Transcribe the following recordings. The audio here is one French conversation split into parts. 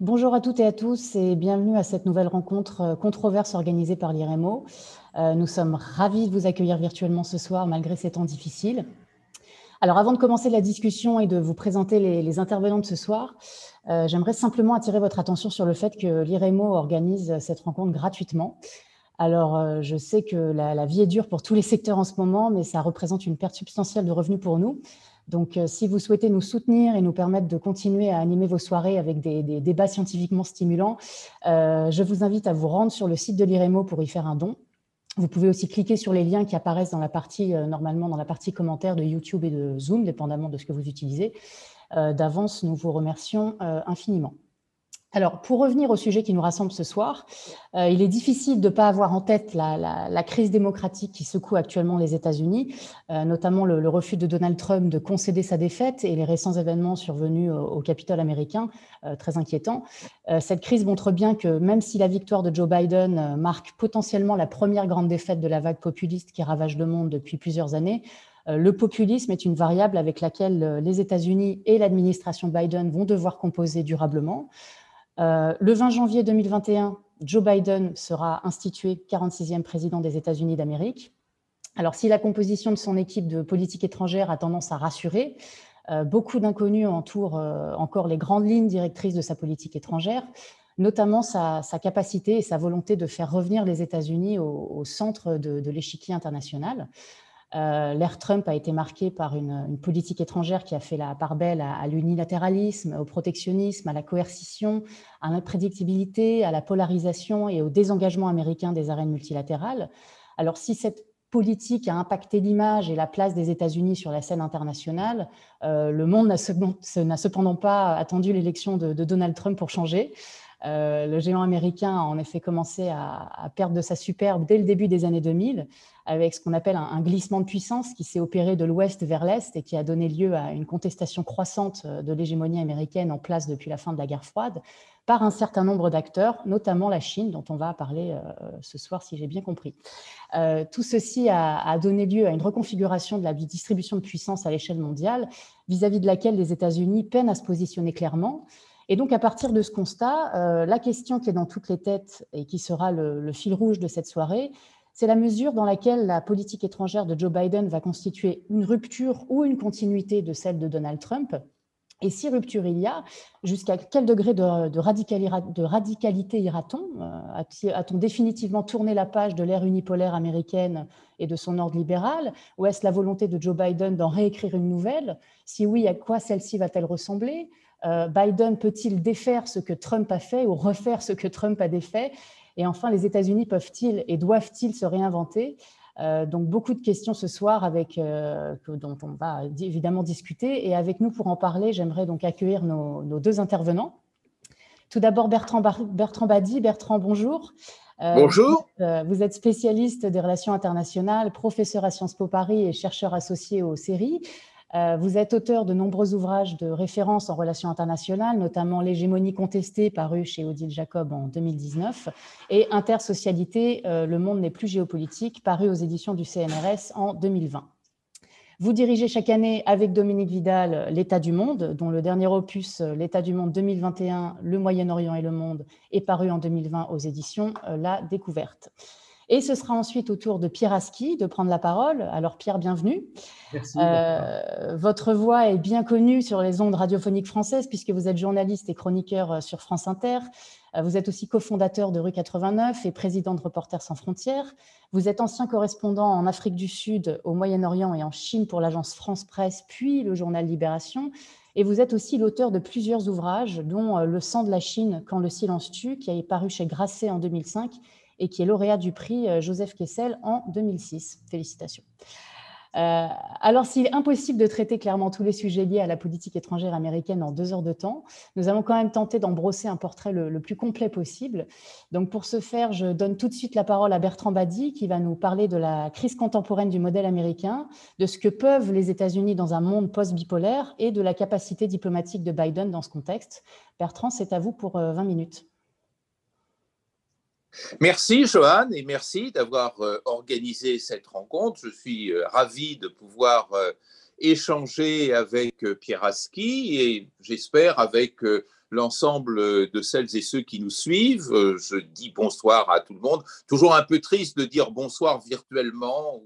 Bonjour à toutes et à tous et bienvenue à cette nouvelle rencontre euh, controverse organisée par l'IREMO. Euh, nous sommes ravis de vous accueillir virtuellement ce soir malgré ces temps difficiles. Alors avant de commencer la discussion et de vous présenter les, intervenants de ce soir, euh, j'aimerais simplement attirer votre attention sur le fait que l'IREMO organise cette rencontre gratuitement. Alors je sais que la, la vie est dure pour tous les secteurs en ce moment, mais ça représente une perte substantielle de revenus pour nous. Donc, euh, si vous souhaitez nous soutenir et nous permettre de continuer à animer vos soirées avec des, débats scientifiquement stimulants, euh, je vous invite à vous rendre sur le site de l'IREMO pour y faire un don. Vous pouvez aussi cliquer sur les liens qui apparaissent dans la partie, euh, normalement dans la partie commentaires de YouTube et de Zoom, dépendamment de ce que vous utilisez. D'avance, nous vous remercions infiniment. Alors, pour revenir au sujet qui nous rassemble ce soir, euh, il est difficile de ne pas avoir en tête la, crise démocratique qui secoue actuellement les États-Unis, euh, notamment le, refus de Donald Trump de concéder sa défaite et les récents événements survenus au, Capitole américain, euh, très inquiétants. cette crise montre bien que même si la victoire de Joe Biden marque potentiellement la première grande défaite de la vague populiste qui ravage le monde depuis plusieurs années, le populisme est une variable avec laquelle les États-Unis et l'administration Biden vont devoir composer durablement. Euh, le 20 janvier 2021, Joe Biden sera institué 46e président des États-Unis d'Amérique. Alors, si la composition de son équipe de politique étrangère a tendance à rassurer, euh, beaucoup d'inconnus entourent euh, encore les grandes lignes directrices de sa politique étrangère, notamment sa, capacité et sa volonté de faire revenir les États-Unis au, centre de l'échiquier international. Euh, l'ère Trump a été marquée par une, politique étrangère qui a fait la part belle à, l'unilatéralisme, au protectionnisme, à la coercition, à l'imprédictibilité, à la polarisation et au désengagement américain des arènes multilatérales. Alors si cette politique a impacté l'image et la place des États-Unis sur la scène internationale, euh, le monde n'a cependant pas attendu l'élection de, Donald Trump pour changer. Euh, le géant américain a en effet commencé à, à, perdre de sa superbe dès le début des années 2000 avec ce qu'on appelle un, glissement de puissance qui s'est opéré de l'ouest vers l'est et qui a donné lieu à une contestation croissante de l'hégémonie américaine en place depuis la fin de la guerre froide par un certain nombre d'acteurs, notamment la Chine, dont on va parler euh, ce soir, si j'ai bien compris. Euh, tout ceci a, donné lieu à une reconfiguration de la distribution de puissance à l'échelle mondiale, vis-à-vis de laquelle les États-Unis peinent à se positionner clairement. Et donc, à partir de ce constat, euh, la question qui est dans toutes les têtes et qui sera le fil rouge de cette soirée, c'est la mesure dans laquelle la politique étrangère de Joe Biden va constituer une rupture ou une continuité de celle de Donald Trump. Et si rupture il y a, jusqu'à quel degré de, radicalité ira-t-on? Euh, A-t-on définitivement tourné la page de l'ère unipolaire américaine et de son ordre libéral? Ou est-ce la volonté de Joe Biden d'en réécrire une nouvelle? Si oui, à quoi celle-ci va-t-elle ressembler? Euh, Biden peut-il défaire ce que Trump a fait ou refaire ce que Trump a défait? Et enfin, les États-Unis peuvent-ils et doivent-ils se réinventer? Euh, donc beaucoup de questions ce soir avec, euh, dont on va évidemment discuter. Et avec nous pour en parler, j'aimerais donc accueillir nos, deux intervenants. Tout d'abord Bertrand, Bertrand Badi. Bertrand, bonjour. Euh, bonjour. Vous êtes spécialiste des relations internationales, professeur à Sciences Po Paris et chercheur associé au CERI. Euh, vous êtes auteur de nombreux ouvrages de référence en relations internationales, notamment L'hégémonie contestée, paru chez Odile Jacob en 2019, et Intersocialité, euh, Le monde n'est plus géopolitique, paru aux éditions du CNRS en 2020. Vous dirigez chaque année avec Dominique Vidal L'État du monde, dont le dernier opus, L'État du monde 2021, Le Moyen-Orient et le monde, est paru en 2020 aux éditions euh, La Découverte. Et ce sera ensuite au tour de Pierre Aski de prendre la parole. Alors Pierre, bienvenue. Merci. Euh, votre voix est bien connue sur les ondes radiophoniques françaises puisque vous êtes journaliste et chroniqueur euh, sur France Inter. Euh, vous êtes aussi cofondateur de Rue 89 et président de Reporters sans frontières. Vous êtes ancien correspondant en Afrique du Sud, au Moyen-Orient et en Chine pour l'agence France Presse, puis le journal Libération. Et vous êtes aussi l'auteur de plusieurs ouvrages, dont Le sang de la Chine, quand le silence tue, qui a paru chez Grasset en 2005 et qui est lauréat du prix euh, Joseph Kessel en 2006. Félicitations. Euh, alors, s'il est impossible de traiter clairement tous les sujets liés à la politique étrangère américaine en deux heures de temps, nous allons quand même tenter d'en brosser un portrait le, plus complet possible. Donc, pour ce faire, je donne tout de suite la parole à Bertrand Badi, qui va nous parler de la crise contemporaine du modèle américain, de ce que peuvent les États-Unis dans un monde post-bipolaire et de la capacité diplomatique de Biden dans ce contexte. Bertrand, c'est à vous pour 20 euh, minutes. Merci Johan et merci d'avoir euh, organisé cette rencontre. Je suis euh, ravi de pouvoir euh, échanger avec Pierre Aski et j'espère avec l'ensemble de celles et ceux qui nous suivent. Je dis bonsoir à tout le monde. Toujours un peu triste de dire bonsoir virtuellement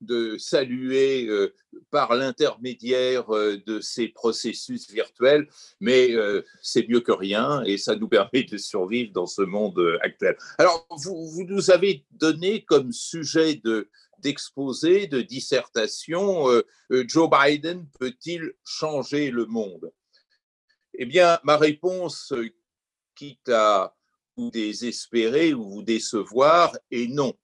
de saluer euh, par l'intermédiaire euh, de ces processus virtuels, mais euh, c'est mieux que rien et ça nous permet de survivre dans ce monde actuel. Alors, vous, nous avez donné comme sujet de d'exposé, de dissertation, Joe Biden peut-il changer le monde? Eh bien, ma réponse, quitte à vous désespérer ou vous décevoir, est non.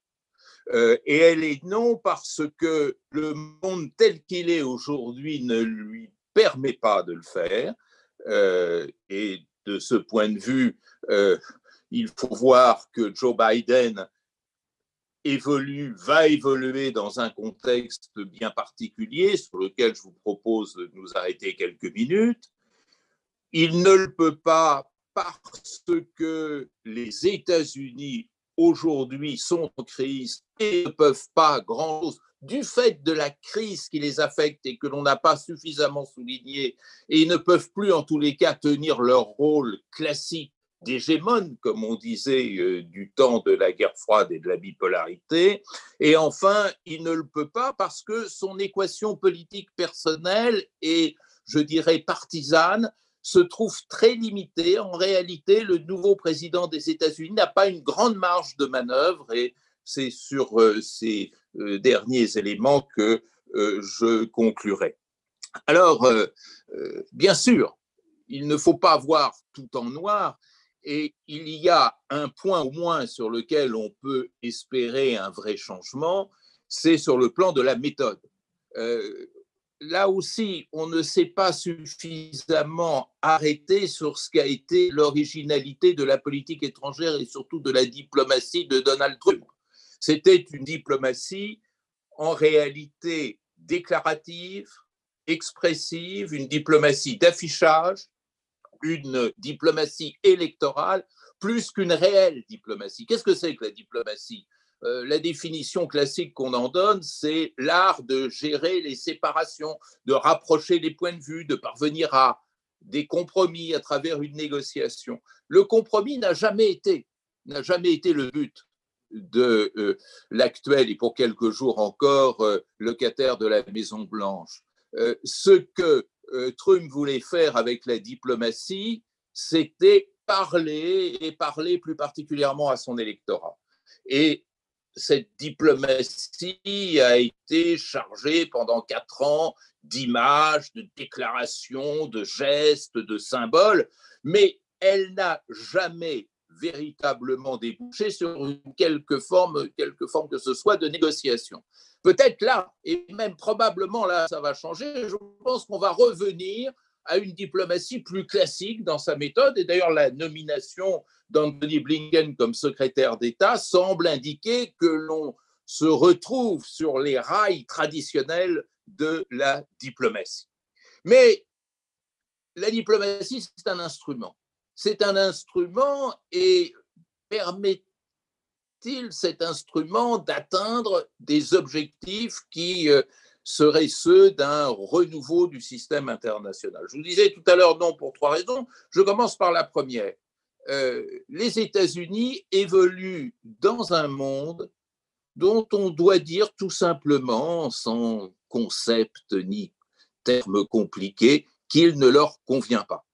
Euh, et elle est non parce que le monde tel qu'il est aujourd'hui ne lui permet pas de le faire. Euh, et de ce point de vue, euh, il faut voir que Joe Biden évolue, va évoluer dans un contexte bien particulier sur lequel je vous propose de nous arrêter quelques minutes. Il ne le peut pas parce que les États-Unis aujourd'hui sont en crise et ne peuvent pas grand-chose du fait de la crise qui les affecte et que l'on n'a pas suffisamment souligné, et ils ne peuvent plus en tous les cas tenir leur rôle classique d'hégémone, comme on disait euh, du temps de la guerre froide et de la bipolarité. Et enfin, il ne le peut pas parce que son équation politique personnelle et, je dirais, partisane se trouve très limité. En réalité, le nouveau président des États-Unis n'a pas une grande marge de manœuvre et c'est sur euh, ces euh, derniers éléments que euh, je conclurai. Alors, bien sûr, il ne faut pas voir tout en noir et il y a un point au moins sur lequel on peut espérer un vrai changement, c'est sur le plan de la méthode là aussi, on ne s'est pas suffisamment arrêté sur ce qu'a été l'originalité de la politique étrangère et surtout de la diplomatie de Donald Trump. C'était une diplomatie en réalité déclarative, expressive, une diplomatie d'affichage, une diplomatie électorale, plus qu'une réelle diplomatie. Qu'est-ce que c'est que la diplomatie? La définition classique qu'on en donne, c'est l'art de gérer les séparations, de rapprocher les points de vue, de parvenir à des compromis à travers une négociation. Le compromis n'a jamais été, n'a jamais été le but de euh, l'actuel et pour quelques jours encore euh, locataire de la Maison Blanche. ce que Trump voulait faire avec la diplomatie, c'était parler et parler plus particulièrement à son électorat. Et cette diplomatie a été chargée pendant quatre ans d'images, de déclarations, de gestes, de symboles, mais elle n'a jamais véritablement débouché sur quelque forme, quelque forme que ce soit de négociation. Peut-être là, et même probablement là, ça va changer. Je pense qu'on va revenir à une diplomatie plus classique dans sa méthode. Et d'ailleurs, la nomination d'Anthony Blinken comme secrétaire d'État semble indiquer que l'on se retrouve sur les rails traditionnels de la diplomatie. Mais la diplomatie, c'est un instrument. C'est un instrument et permet-il cet instrument d'atteindre des objectifs qui euh, seraient ceux d'un renouveau du système international. Je vous disais tout à l'heure non pour trois raisons. Je commence par la première. Euh, les États-Unis évoluent dans un monde dont on doit dire tout simplement, sans concept ni termes compliqués, qu'il ne leur convient pas.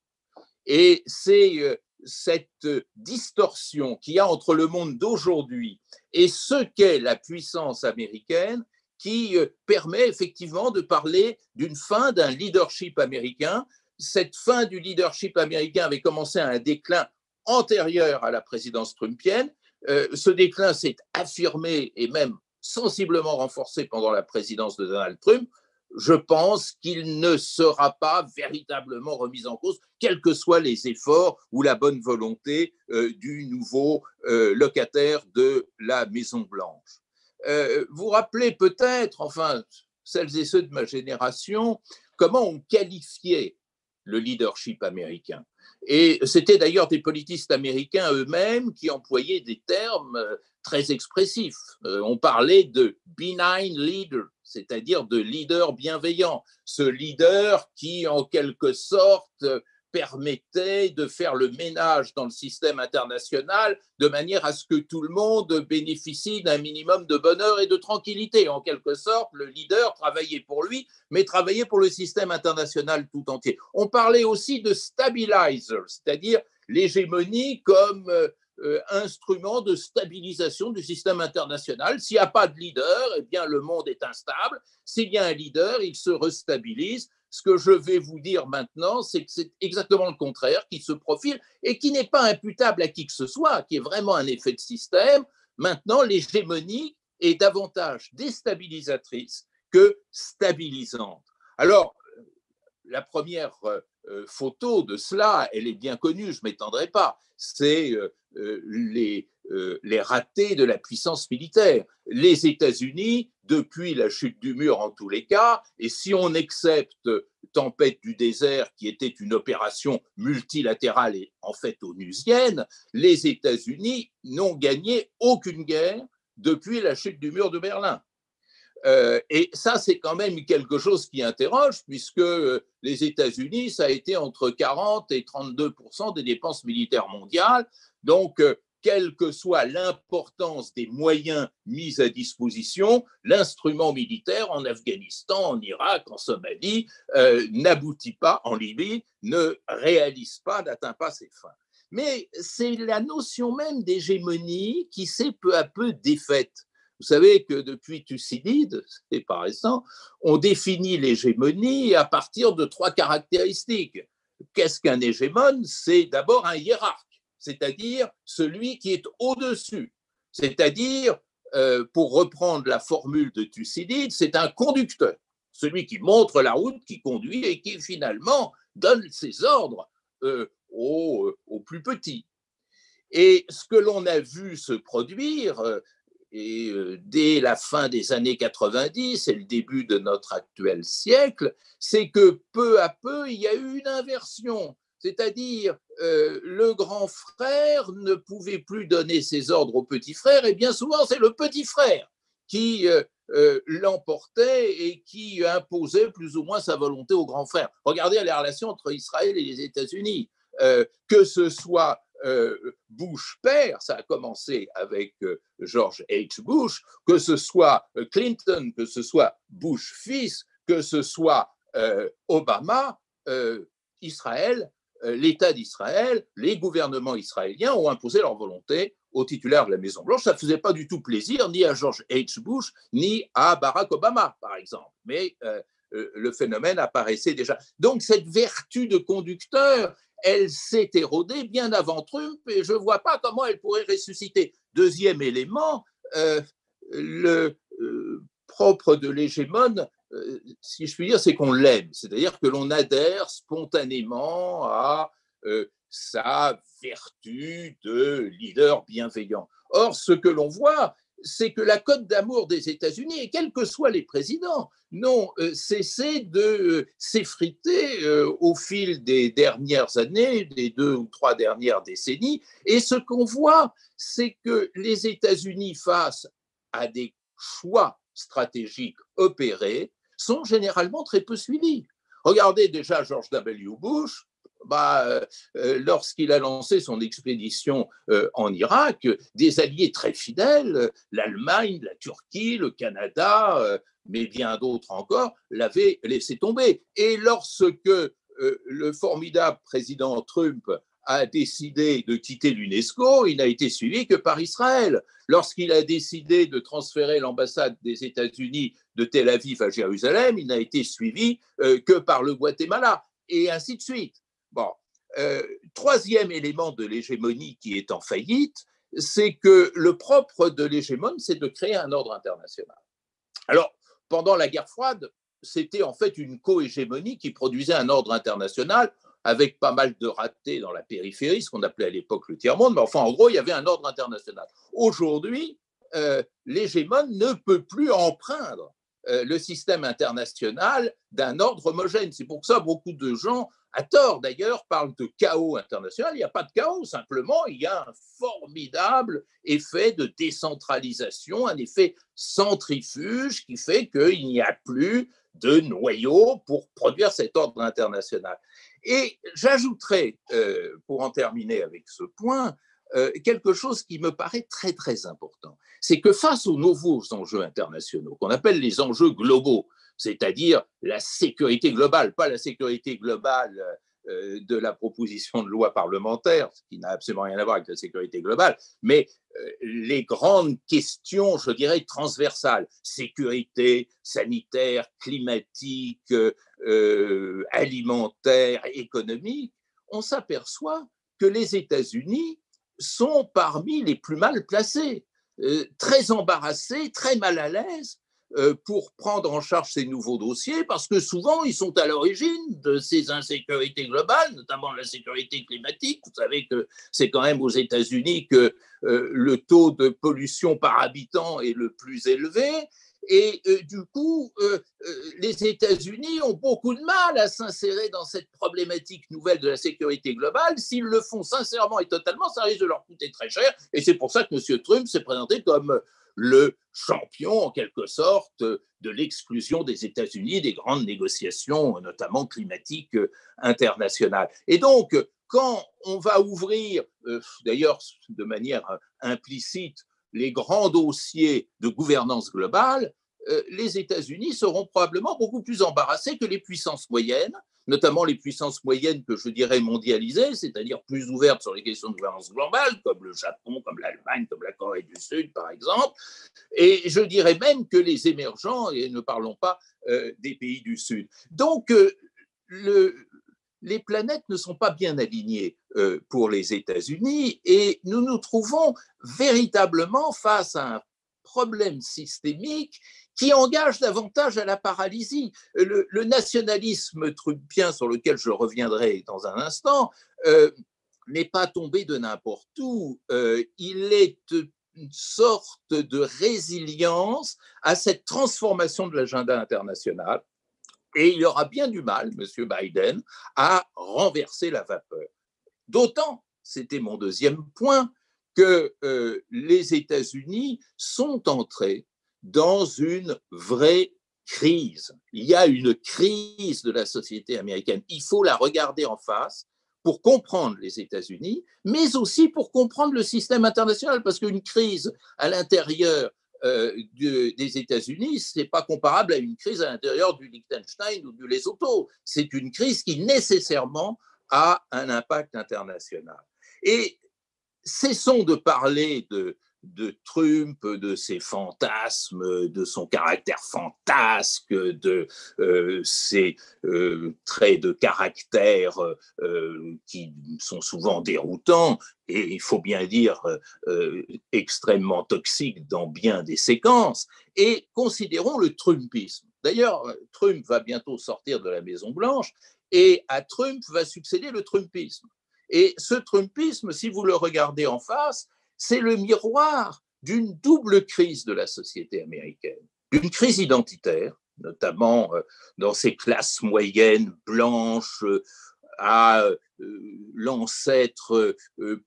Et c'est euh, cette distorsion qu'il y a entre le monde d'aujourd'hui et ce qu'est la puissance américaine qui euh, permet effectivement de parler d'une fin d'un leadership américain. Cette fin du leadership américain avait commencé à un déclin antérieur à la présidence trumpienne. Euh, ce déclin s'est affirmé et même sensiblement renforcé pendant la présidence de Donald Trump. Je pense qu'il ne sera pas véritablement remis en cause, quels que soient les efforts ou la bonne volonté euh, du nouveau locataire de la Maison Blanche. Euh, vous rappelez peut-être, enfin, celles et ceux de ma génération, comment on qualifiait le leadership américain. Et c'était d'ailleurs des politistes américains eux-mêmes qui employaient des termes euh, très expressifs. Euh, on parlait de benign leader, c'est-à-dire de leader bienveillant, ce leader qui, en quelque sorte, permettait de faire le ménage dans le système international de manière à ce que tout le monde bénéficie d'un minimum de bonheur et de tranquillité. En quelque sorte, le leader travaillait pour lui, mais travaillait pour le système international tout entier. On parlait aussi de stabilizer, c'est-à-dire l'hégémonie comme euh, euh, instrument de stabilisation du système international. S'il n'y a pas de leader, eh bien le monde est instable. S'il y a un leader, il se restabilise. Ce que je vais vous dire maintenant, c'est que c'est exactement le contraire qui se profile et qui n'est pas imputable à qui que ce soit, qui est vraiment un effet de système. Maintenant, l'hégémonie est davantage déstabilisatrice que stabilisante. Alors, la première euh, euh, photo de cela, elle est bien connue, je ne m'étendrai pas, c'est euh, les, ratés de la puissance militaire. Les États-Unis, depuis la chute du mur en tous les cas, et si on accepte Tempête du désert, qui était une opération multilatérale et en fait onusienne, les États-Unis n'ont gagné aucune guerre depuis la chute du mur de Berlin. Euh, et ça, c'est quand même quelque chose qui interroge, puisque euh, les États-Unis, ça a été entre 40 et 32% des dépenses militaires mondiales. Donc, quelle que soit l'importance des moyens mis à disposition, l'instrument militaire en Afghanistan, en Irak, en Somalie, n'aboutit pas, en Libye, ne réalise pas, n'atteint pas ses fins. Mais c'est la notion même d'hégémonie qui s'est peu à peu défaite. Vous savez que depuis Thucydide, c'est pas récent, on définit l'hégémonie à partir de trois caractéristiques. Qu'est-ce qu'un hégémone? C'est d'abord un hiérarque, c'est-à-dire celui qui est au-dessus. C'est-à-dire, euh, pour reprendre la formule de Thucydide, c'est un conducteur, celui qui montre la route, qui conduit et qui finalement donne ses ordres euh, aux, aux, plus petits. Et ce que l'on a vu se produire, euh, euh, dès la fin des années 90 et le début de notre actuel siècle, c'est que peu à peu, il y a eu une inversion. C'est-à-dire, euh, le grand frère ne pouvait plus donner ses ordres au petit frère, et bien souvent, c'est le petit frère qui euh, l'emportait et qui imposait plus ou moins sa volonté au grand frère. Regardez les relations entre Israël et les États-Unis. que ce soit euh, Bush père, ça a commencé avec euh, George H. Bush, que ce soit euh, Clinton, que ce soit Bush fils, que ce soit Obama, Israël, l'État d'Israël, les gouvernements israéliens ont imposé leur volonté au titulaire de la Maison Blanche. Ça ne faisait pas du tout plaisir ni à George H. Bush ni à Barack Obama, par exemple. Mais le phénomène apparaissait déjà. Donc cette vertu de conducteur elle s'est érodée bien avant Trump et je ne vois pas comment elle pourrait ressusciter. Deuxième élément, euh, le euh, propre de l'hégémone, euh, si je puis dire, c'est qu'on l'aime, c'est-à-dire que l'on adhère spontanément à sa vertu de leader bienveillant. Or, ce que l'on voit, c'est que la cote d'amour des États-Unis, et quels que soient les présidents, n'ont euh, cessé de euh, s'effriter euh, au fil des dernières années, des deux ou trois dernières décennies. Et ce qu'on voit, c'est que les États-Unis, face à des choix stratégiques opérés, sont généralement très peu suivis. Regardez déjà George W. Bush, bah, euh, euh, lorsqu'il a lancé son expédition euh, en Irak, des alliés très fidèles, l'Allemagne, la Turquie, le Canada, mais bien d'autres encore, l'avaient laissé tomber. Et lorsque le formidable président Trump a décidé de quitter l'UNESCO, il n'a été suivi que par Israël. Lorsqu'il a décidé de transférer l'ambassade des États-Unis de Tel Aviv à Jérusalem, il n'a été suivi que par le Guatemala, et ainsi de suite. Bon. Euh, troisième élément de l'hégémonie qui est en faillite, c'est que le propre de l'hégémone, c'est de créer un ordre international. Alors, pendant la guerre froide, c'était en fait une co-hégémonie qui produisait un ordre international avec pas mal de ratés dans la périphérie, ce qu'on appelait à l'époque le tiers-monde, mais enfin, en gros, il y avait un ordre international. Aujourd'hui, euh, l'hégémone ne peut plus empreindre euh, le système international d'un ordre homogène. C'est pour ça beaucoup de gens à tort d'ailleurs, parle de chaos international. Il n'y a pas de chaos, simplement, il y a un formidable effet de décentralisation, un effet centrifuge qui fait qu'il n'y a plus de noyaux pour produire cet ordre international. Et j'ajouterai, euh, pour en terminer avec ce point, euh, quelque chose qui me paraît très très important. C'est que face aux nouveaux enjeux internationaux, qu'on appelle les enjeux globaux, c'est-à-dire la sécurité globale, pas la sécurité globale euh, de la proposition de loi parlementaire, ce qui n'a absolument rien à voir avec la sécurité globale, mais euh, les grandes questions, je dirais, transversales, sécurité sanitaire, climatique, alimentaire, économique, on s'aperçoit que les États-Unis sont parmi les plus mal placés, très embarrassés, très mal à l'aise euh, pour prendre en charge ces nouveaux dossiers, parce que souvent, ils sont à l'origine de ces insécurités globales, notamment la sécurité climatique. Vous savez que c'est quand même aux États-Unis que euh, le taux de pollution par habitant est le plus élevé. Et euh, du coup, les États-Unis ont beaucoup de mal à s'insérer dans cette problématique nouvelle de la sécurité globale. S'ils le font sincèrement et totalement, ça risque de leur coûter très cher. Et c'est pour ça que M. Trump s'est présenté comme le champion, en quelque sorte, de l'exclusion des États-Unis des grandes négociations, notamment climatiques internationales. Et donc, quand on va ouvrir, euh, d'ailleurs de manière implicite, les grands dossiers de gouvernance globale, euh, les États-Unis seront probablement beaucoup plus embarrassés que les puissances moyennes, notamment les puissances moyennes que je dirais mondialisées, c'est-à-dire plus ouvertes sur les questions de gouvernance globale, comme le Japon, comme l'Allemagne, comme la Corée du Sud, par exemple. Et je dirais même que les émergents, et ne parlons pas euh, des pays du Sud. Donc, euh, les planètes ne sont pas bien alignées pour les États-Unis et nous nous trouvons véritablement face à un problème systémique qui engage davantage à la paralysie. Le, nationalisme trumpien, sur lequel je reviendrai dans un instant, euh, n'est pas tombé de n'importe où. Euh, il est une sorte de résilience à cette transformation de l'agenda international. Et il aura bien du mal, M. Biden, à renverser la vapeur. D'autant, c'était mon deuxième point, que euh, les États-Unis sont entrés dans une vraie crise. Il y a une crise de la société américaine. Il faut la regarder en face pour comprendre les États-Unis, mais aussi pour comprendre le système international, parce qu'une crise à l'intérieur euh, des États-Unis, ce n'est pas comparable à une crise à l'intérieur du Liechtenstein ou du Lesotho. C'est une crise qui nécessairement a un impact international. Et cessons de parler de, de Trump, de ses fantasmes, de son caractère fantasque, de euh, ses euh, traits de caractère euh, qui sont souvent déroutants et il faut bien dire extrêmement toxiques dans bien des séquences, et considérons le Trumpisme. D'ailleurs, Trump va bientôt sortir de la Maison Blanche et à Trump va succéder le Trumpisme. Et ce Trumpisme, si vous le regardez en face, c'est le miroir d'une double crise de la société américaine. Une crise identitaire, notamment euh, dans ces classes moyennes blanches euh, à euh, l'ancêtre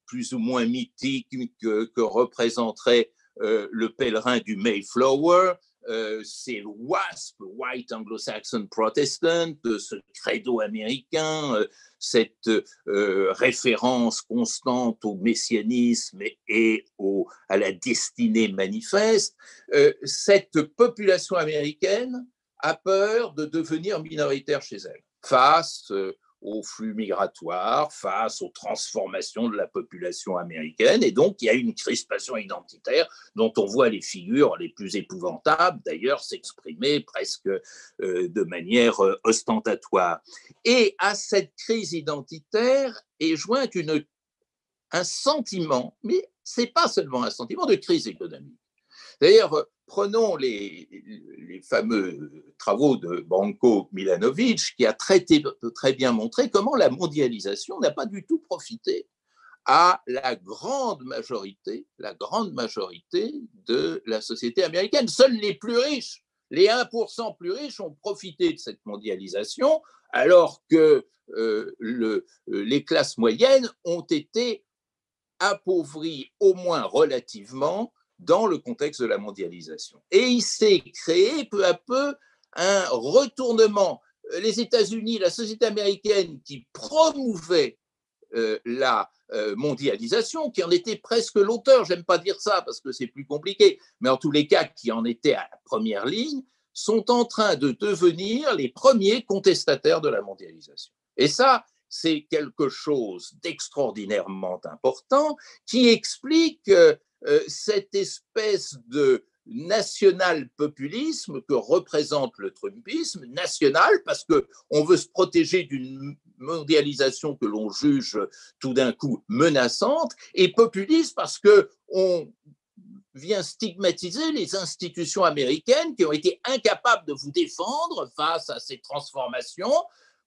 plus ou moins mythique que, représenterait le pèlerin du Mayflower, c'est WASP, White Anglo-Saxon Protestant, ce credo américain, cette euh, référence constante au messianisme et à la destinée manifeste, euh, cette population américaine a peur de devenir minoritaire chez elle face euh, aux flux migratoires, face aux transformations de la population américaine. Et donc, il y a une crispation identitaire dont on voit les figures les plus épouvantables, d'ailleurs, s'exprimer presque euh, de manière euh, ostentatoire. Et à cette crise identitaire est joint une, un sentiment, mais ce n'est pas seulement un sentiment de crise économique. D'ailleurs, prenons les, fameux travaux de Branko Milanovic, qui a très bien montré comment la mondialisation n'a pas du tout profité à la grande majorité, la grande majorité de la société américaine. Seuls les plus riches, les 1% plus riches, ont profité de cette mondialisation, alors que euh, le, les classes moyennes ont été appauvries au moins relativement dans le contexte de la mondialisation. Et il s'est créé peu à peu un retournement. Les États-Unis, la société américaine qui promouvait euh, la euh, mondialisation, qui en était presque l'auteur, j'aime pas dire ça parce que c'est plus compliqué, mais en tous les cas qui en était à la première ligne, sont en train de devenir les premiers contestataires de la mondialisation. Et ça, c'est quelque chose d'extraordinairement important qui explique euh, cette espèce de national-populisme que représente le Trumpisme, national parce qu'on veut se protéger d'une mondialisation que l'on juge tout d'un coup menaçante, et populiste parce qu'on vient stigmatiser les institutions américaines qui ont été incapables de vous défendre face à ces transformations,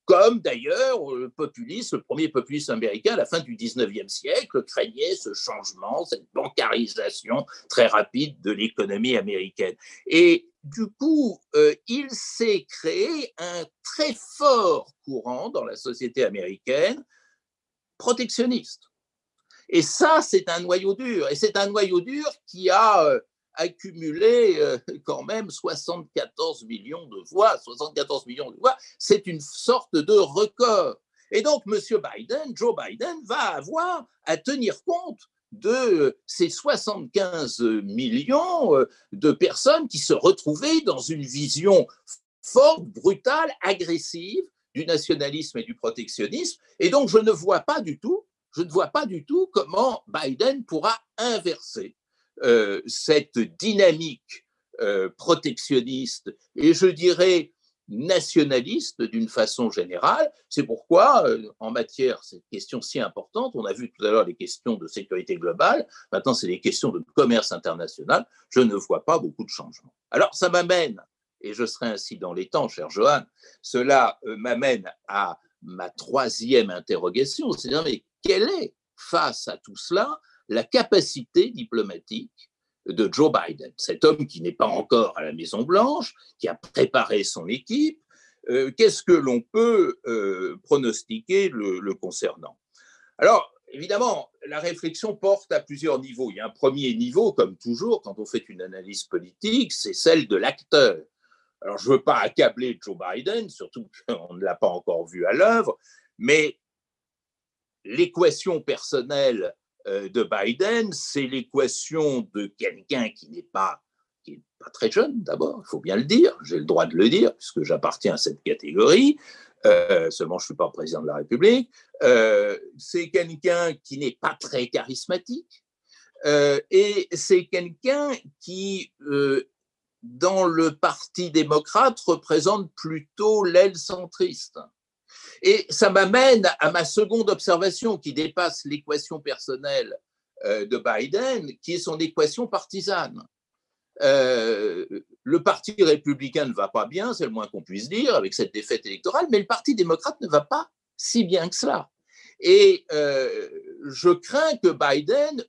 comme d'ailleurs le populisme, le premier populisme américain à la fin du 19e siècle craignait ce changement, cette bancarisation très rapide de l'économie américaine. Et du coup, euh, il s'est créé un très fort courant dans la société américaine protectionniste. Et ça, c'est un noyau dur. Et c'est un noyau dur qui a euh, accumulé euh, quand même 74 millions de voix. 74 millions de voix, c'est une sorte de record. Et donc, M. Biden, Joe Biden, va avoir à tenir compte de ces 75 millions euh, de personnes qui se retrouvaient dans une vision forte, brutale, agressive du nationalisme et du protectionnisme. Et donc, je ne vois pas du tout, je ne vois pas du tout comment Biden pourra inverser euh, cette dynamique euh, protectionniste et je dirais nationaliste d'une façon générale. C'est pourquoi, euh, en matière, cette question si importante, on a vu tout à l'heure les questions de sécurité globale, maintenant c'est les questions de commerce international, je ne vois pas beaucoup de changements. Alors ça m'amène, et je serai ainsi dans les temps, cher Johan, cela m'amène à ma troisième interrogation, c'est-à-dire, mais quelle est, face à tout cela, la capacité diplomatique de Joe Biden, cet homme qui n'est pas encore à la Maison Blanche, qui a préparé son équipe. Euh, qu'est-ce que l'on peut euh, pronostiquer le, concernant? Alors, évidemment, la réflexion porte à plusieurs niveaux. Il y a un premier niveau, comme toujours, quand on fait une analyse politique, c'est celle de l'acteur. Alors, je ne veux pas accabler Joe Biden, surtout qu'on ne l'a pas encore vu à l'œuvre, mais l'équation personnelle de Biden, c'est l'équation de quelqu'un qui n'est pas, pas très jeune d'abord, il faut bien le dire, j'ai le droit de le dire puisque j'appartiens à cette catégorie, euh, seulement je ne suis pas président de la République, euh, c'est quelqu'un qui n'est pas très charismatique et c'est quelqu'un qui, dans le Parti démocrate, représente plutôt l'aile centriste. Et ça m'amène à ma seconde observation qui dépasse l'équation personnelle euh, de Biden, qui est son équation partisane. Euh, le Parti républicain ne va pas bien, c'est le moins qu'on puisse dire, avec cette défaite électorale, mais le Parti démocrate ne va pas si bien que cela. Et euh, je crains que Biden,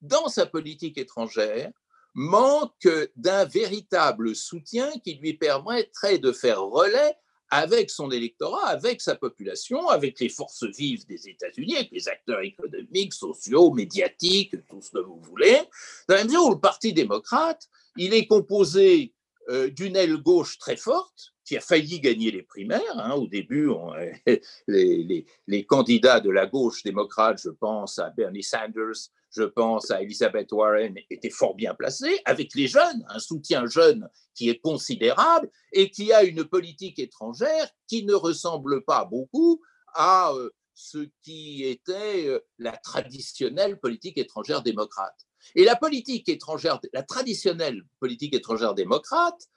dans sa politique étrangère, manque d'un véritable soutien qui lui permettrait de faire relais avec son électorat, avec sa population, avec les forces vives des États-Unis, avec les acteurs économiques, sociaux, médiatiques, tout ce que vous voulez, dans la mesure où le Parti démocrate, il est composé euh, d'une aile gauche très forte, qui a failli gagner les primaires. Hein. Au début, les, candidats de la gauche démocrate, je pense à Bernie Sanders, je pense à Elizabeth Warren, étaient fort bien placés, avec les jeunes, un soutien jeune qui est considérable et qui a une politique étrangère qui ne ressemble pas beaucoup à euh, ce qui était euh, la traditionnelle politique étrangère démocrate. Et la politique étrangère, la traditionnelle politique étrangère démocrate,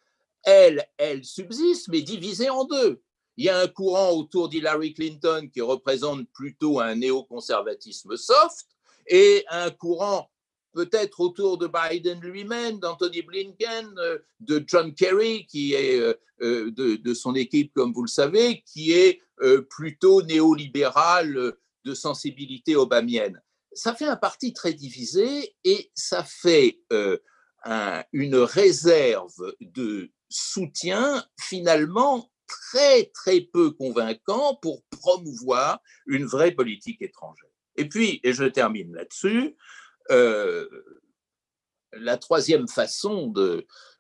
elle, elle subsiste, mais divisée en deux. Il y a un courant autour d'Hillary Clinton qui représente plutôt un néoconservatisme soft, et un courant peut-être autour de Biden lui-même, d'Anthony Blinken, euh, de John Kerry, qui est euh, euh, de, son équipe, comme vous le savez, qui est plutôt néolibéral de sensibilité obamienne. Ça fait un parti très divisé et ça fait une réserve de soutien finalement très très peu convaincant pour promouvoir une vraie politique étrangère. Et puis, et je termine là-dessus, euh, la troisième façon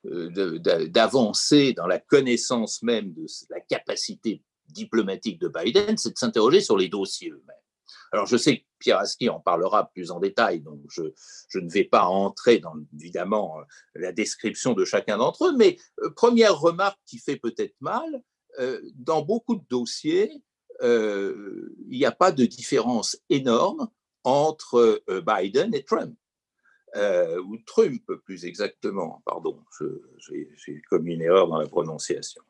d'avancer dans la connaissance même de la capacité diplomatique de Biden, c'est de s'interroger sur les dossiers eux-mêmes. Alors, je sais que Pierre Aski en parlera plus en détail, donc je, ne vais pas entrer dans, évidemment, la description de chacun d'entre eux, mais euh, première remarque qui fait peut-être mal, euh, dans beaucoup de dossiers, euh, il n'y a pas de différence énorme entre Biden et Trump. ou Trump plus exactement, pardon, j'ai commis une erreur dans la prononciation.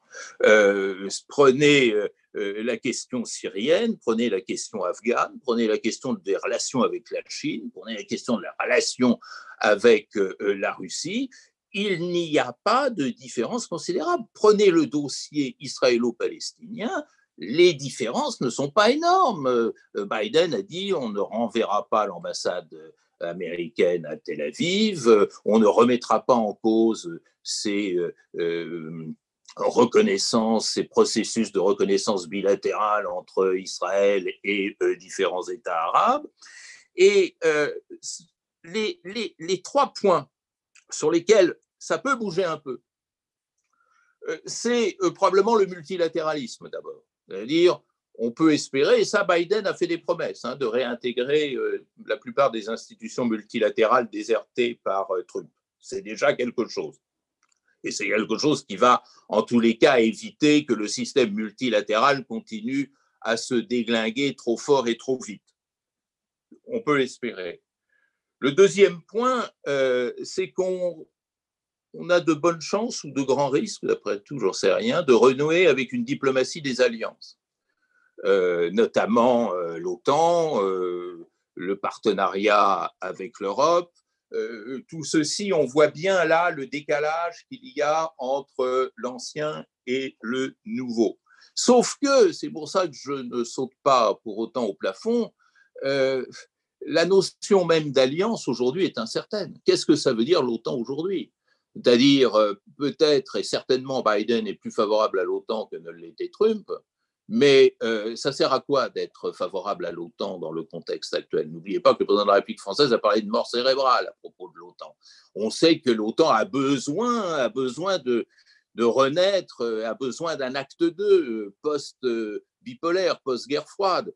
prenez euh, la question syrienne, prenez la question afghane, prenez la question des relations avec la Chine, prenez la question de la relation avec euh, euh, la Russie, il n'y a pas de différence considérable. Prenez le dossier israélo-palestinien, les différences ne sont pas énormes. Biden a dit on ne renverra pas l'ambassade américaine à Tel Aviv, on ne remettra pas en cause ces reconnaissance, ces processus de reconnaissance bilatérale entre Israël et euh, différents États arabes. Et euh, les, trois points sur lesquels ça peut bouger un peu, euh, c'est probablement le multilatéralisme d'abord. C'est-à-dire, on peut espérer, et ça Biden a fait des promesses, hein, de réintégrer la plupart des institutions multilatérales désertées par Trump. C'est déjà quelque chose. Et c'est quelque chose qui va, en tous les cas, éviter que le système multilatéral continue à se déglinguer trop fort et trop vite. On peut l'espérer. Le deuxième point, euh, c'est qu'on on a de bonnes chances ou de grands risques, d'après tout, j'en sais rien, de renouer avec une diplomatie des alliances, euh, notamment euh, l'OTAN, le partenariat avec l'Europe, euh, tout ceci, on voit bien là le décalage qu'il y a entre l'ancien et le nouveau. Sauf que, c'est pour ça que je ne saute pas pour autant au plafond, euh, la notion même d'alliance aujourd'hui est incertaine. Qu'est-ce que ça veut dire l'OTAN aujourd'hui? C'est-à-dire, euh, peut-être et certainement Biden est plus favorable à l'OTAN que ne l'était Trump, mais euh, ça sert à quoi d'être favorable à l'OTAN dans le contexte actuel? N'oubliez pas que le président de la République française a parlé de mort cérébrale à propos de l'OTAN. On sait que l'OTAN a besoin, a besoin de, de renaître, a besoin d'un acte 2 post-bipolaire, post-guerre froide.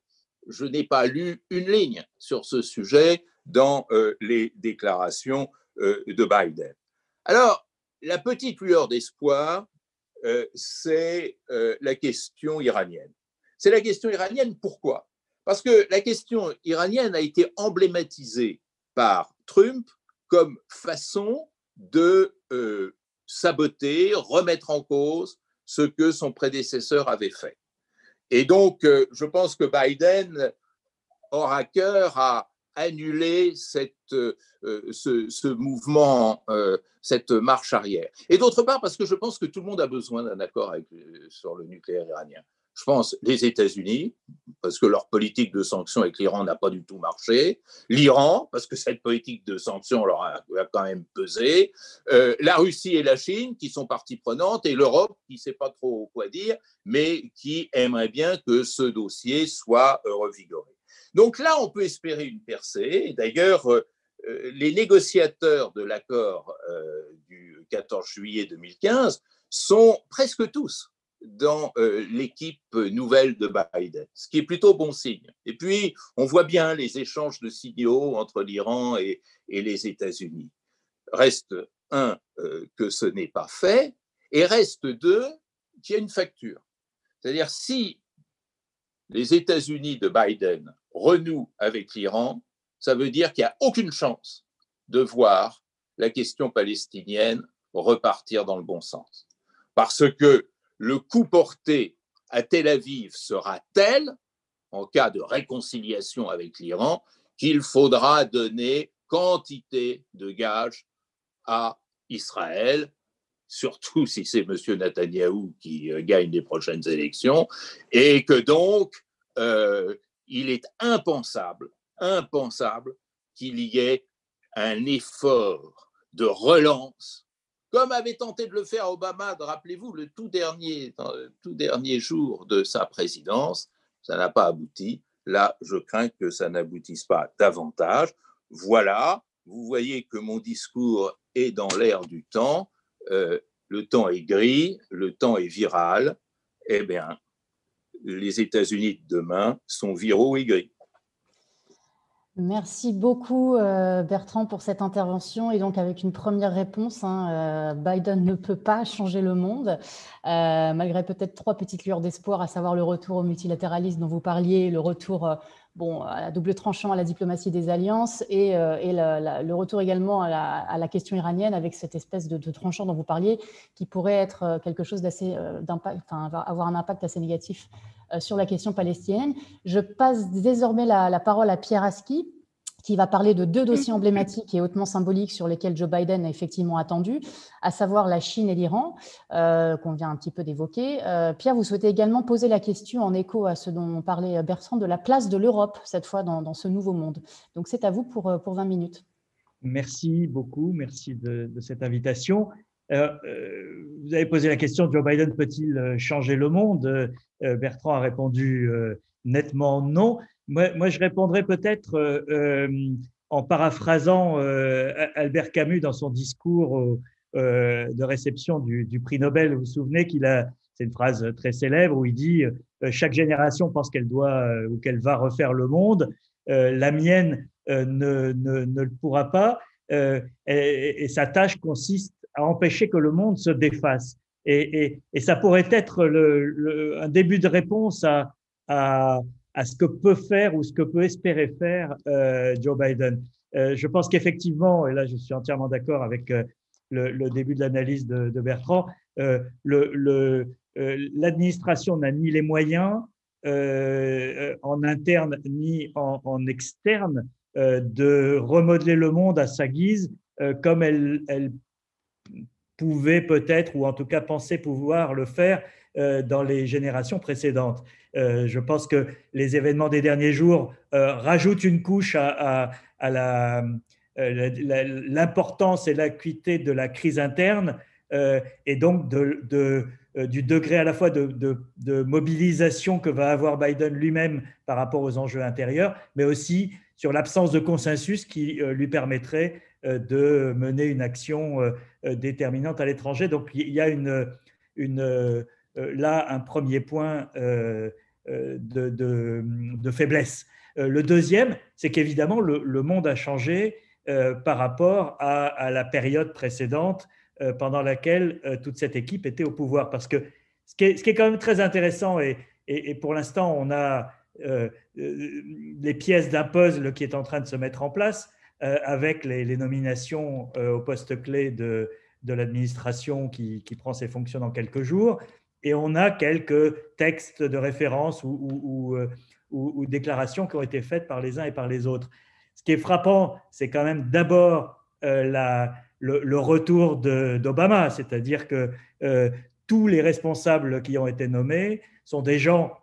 Je n'ai pas lu une ligne sur ce sujet dans euh, les déclarations euh, de Biden. Alors, la petite lueur d'espoir, euh, c'est euh, la question iranienne. C'est la question iranienne, pourquoi? Parce que la question iranienne a été emblématisée par Trump comme façon de euh, saboter, remettre en cause ce que son prédécesseur avait fait. Et donc, je pense que Biden aura cœur à annuler cette, euh, ce, ce, mouvement, euh, cette marche arrière. Et d'autre part, parce que je pense que tout le monde a besoin d'un accord avec, euh, sur le nucléaire iranien. Je pense les États-Unis, parce que leur politique de sanctions avec l'Iran n'a pas du tout marché. L'Iran, parce que cette politique de sanctions leur a, quand même pesé. la Russie et la Chine, qui sont parties prenantes, et l'Europe, qui ne sait pas trop quoi dire, mais qui aimerait bien que ce dossier soit revigoré. Donc là, on peut espérer une percée. D'ailleurs, euh, euh, les négociateurs de l'accord euh, du 14 juillet 2015 sont presque tous dans l'équipe nouvelle de Biden, ce qui est plutôt bon signe. Et puis, on voit bien les échanges de signaux entre l'Iran et, les États-Unis. Reste un, que ce n'est pas fait, et reste deux, qu'il y a une facture. C'est-à-dire, si les États-Unis de Biden renoue avec l'Iran, ça veut dire qu'il n'y a aucune chance de voir la question palestinienne repartir dans le bon sens. Parce que le coup porté à Tel Aviv sera tel, en cas de réconciliation avec l'Iran, qu'il faudra donner quantité de gages à Israël, surtout si c'est M. Netanyahou qui euh, gagne les prochaines élections, et que donc euh, il est impensable, impensable qu'il y ait un effort de relance, comme avait tenté de le faire Obama, rappelez-vous, le tout dernier, tout dernier jour de sa présidence. Ça n'a pas abouti. Là, je crains que ça n'aboutisse pas davantage. Voilà, vous voyez que mon discours est dans l'air du temps. Euh, le temps est gris, le temps est viral. Eh bien, les États-Unis de demain sont viraux et gris. Merci beaucoup euh, Bertrand pour cette intervention et donc avec une première réponse, hein, euh, Biden ne peut pas changer le monde, euh, malgré peut-être trois petites lueurs d'espoir, à savoir le retour au multilatéralisme dont vous parliez, le retour bon, la double tranchant à la diplomatie des alliances et, et le retour également à la, question iranienne avec cette espèce de, tranchant dont vous parliez qui pourrait être quelque chose d'assez d'impact, enfin avoir un impact assez négatif euh, sur la question palestinienne. Je passe désormais la, parole à Pierre Aski, qui va parler de deux dossiers emblématiques et hautement symboliques sur lesquels Joe Biden a effectivement attendu, à savoir la Chine et l'Iran, euh, qu'on vient un petit peu d'évoquer. Euh, Pierre, vous souhaitez également poser la question en écho à ce dont parlait Bertrand de la place de l'Europe, cette fois dans, ce nouveau monde. Donc c'est à vous pour, pour 20 minutes. Merci beaucoup, merci de, de cette invitation. Euh, euh, vous avez posé la question, Joe Biden peut-il euh, changer le monde? Bertrand a répondu nettement non. Moi, je répondrais peut-être en paraphrasant Albert Camus dans son discours de réception du, prix Nobel. Vous vous souvenez qu'il a, c'est une phrase très célèbre où il dit chaque génération pense qu'elle doit ou qu'elle va refaire le monde. la mienne ne, ne, le pourra pas. Et, et, sa tâche consiste à empêcher que le monde se défasse. Et, et, et ça pourrait être le, un début de réponse à, à, à, ce que peut faire ou ce que peut espérer faire euh, Joe Biden. Euh, je pense qu'effectivement, et là je suis entièrement d'accord avec euh, le, début de l'analyse de, Bertrand, l'administration n'a ni les moyens en interne ni en, externe de remodeler le monde à sa guise comme elle, pouvait peut-être, ou en tout cas pensait pouvoir le faire dans les générations précédentes. Euh, je pense que les événements des derniers jours euh, rajoutent une couche à, l'importance et l'acuité de la crise interne et donc du degré à la fois de, mobilisation que va avoir Biden lui-même par rapport aux enjeux intérieurs, mais aussi sur l'absence de consensus qui lui permettrait de mener une action euh, déterminante à l'étranger. Donc il y a une, euh, là un premier point euh, de, de, faiblesse. Le deuxième, c'est qu'évidemment le, monde a changé par rapport à, la période précédente pendant laquelle toute cette équipe était au pouvoir. Parce que ce qui est, quand même très intéressant, et, pour l'instant on a les pièces d'un puzzle qui est en train de se mettre en place, euh, avec les, nominations euh, au poste clé de, de l'administration qui, prend ses fonctions dans quelques jours. Et on a quelques textes de référence ou, ou, euh, déclarations qui ont été faites par les uns et par les autres. Ce qui est frappant, c'est quand même d'abord la, le, retour d'Obama, c'est-à-dire que tous les responsables qui ont été nommés sont des gens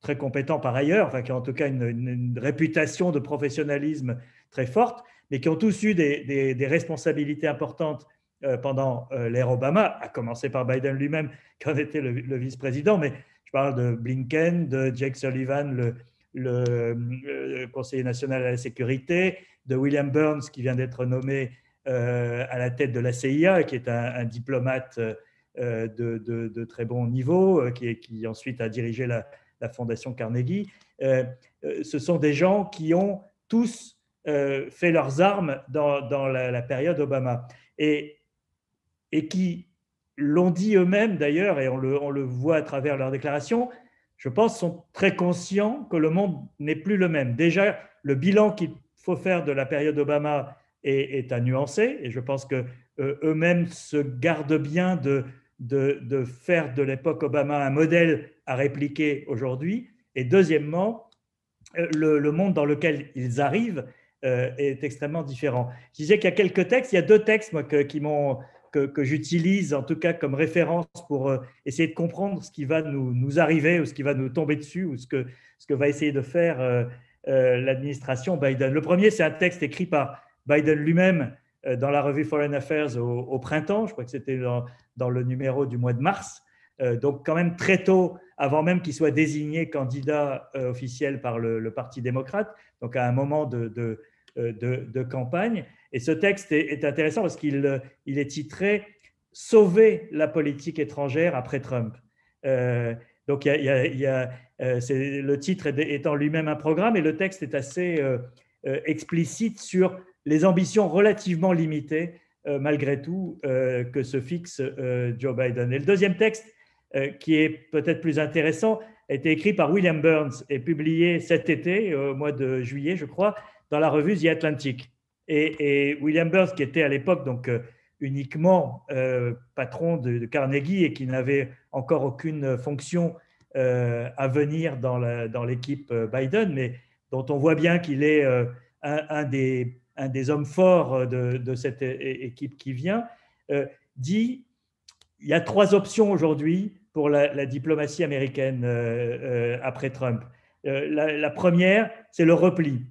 très compétents par ailleurs, enfin, qui ont en tout cas une, une réputation de professionnalisme très forte, mais qui ont tous eu des, responsabilités importantes euh, pendant euh, l'ère Obama, à commencer par Biden lui-même, qui en était le, vice-président, mais je parle de Blinken, de Jake Sullivan, le, conseiller national à la sécurité, de William Burns, qui vient d'être nommé euh, à la tête de la CIA, qui est un, diplomate de, très bon niveau, qui, ensuite a dirigé la, fondation Carnegie. ce sont des gens qui ont tous euh, fait leurs armes dans, la, période Obama et, et qui l'ont dit eux-mêmes d'ailleurs, et on le, voit à travers leurs déclarations, je pense, sont très conscients que le monde n'est plus le même. Déjà, le bilan qu'il faut faire de la période Obama est, à nuancer, et je pense que euh, eux-mêmes se gardent bien de, faire de l'époque Obama un modèle à répliquer aujourd'hui. Et deuxièmement, euh, le, monde dans lequel ils arrivent euh, est extrêmement différent. Je disais qu'il y a quelques textes, il y a deux textes moi, qui m'ont, que, j'utilise en tout cas comme référence pour euh, essayer de comprendre ce qui va nous, nous, arriver ou ce qui va nous tomber dessus ou ce que, ce que va essayer de faire euh, l'administration Biden. Le premier, c'est un texte écrit par Biden lui-même dans la revue Foreign Affairs au, printemps, je crois que c'était dans, le numéro du mois de mars, donc quand même très tôt, avant même qu'il soit désigné candidat officiel par le, Parti démocrate, donc à un moment de de, campagne. Et ce texte est, intéressant parce qu'il il est titré Sauver la politique étrangère après Trump. donc, il y a, le titre étant lui-même un programme et le texte est assez explicite sur les ambitions relativement limitées, malgré tout, que se fixe Joe Biden. Et le deuxième texte, qui est peut-être plus intéressant, a été écrit par William Burns et publié cet été, au mois de juillet, je crois, dans la revue The Atlantic. Et, William Burns, qui était à l'époque donc euh, uniquement euh, patron de, Carnegie et qui n'avait encore aucune fonction euh, à venir dans l'équipe Biden, mais dont on voit bien qu'il est un, des, hommes forts de, cette équipe qui vient, dit il y a trois options aujourd'hui pour la, diplomatie américaine après Trump. La, première, c'est le repli.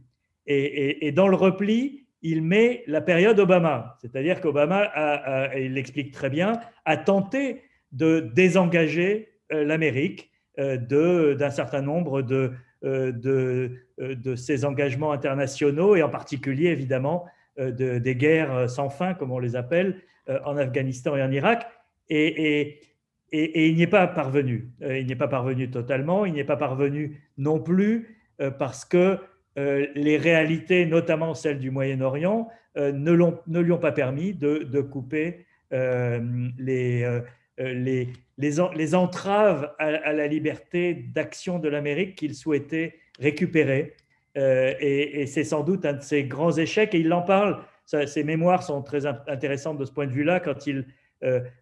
Et, dans le repli, il met la période Obama. C'est-à-dire qu'Obama, il l'explique très bien, a tenté de désengager l'Amérique d'un certain nombre de, de, ses engagements internationaux et en particulier, évidemment, de, des guerres sans fin, comme on les appelle, en Afghanistan et en Irak. Et, et, et, il n'y est pas parvenu. Euh, il n'y est pas parvenu totalement. Il n'y est pas parvenu non plus euh, parce que euh, les réalités, notamment celles du Moyen-Orient, ne, ne, lui ont pas permis de, de couper les, les, les, entraves à, la liberté d'action de l'Amérique qu'il souhaitait récupérer. et, et c'est sans doute un de ses grands échecs. Et il en parle. Ses mémoires sont très intéressantes de ce point de vue-là quand il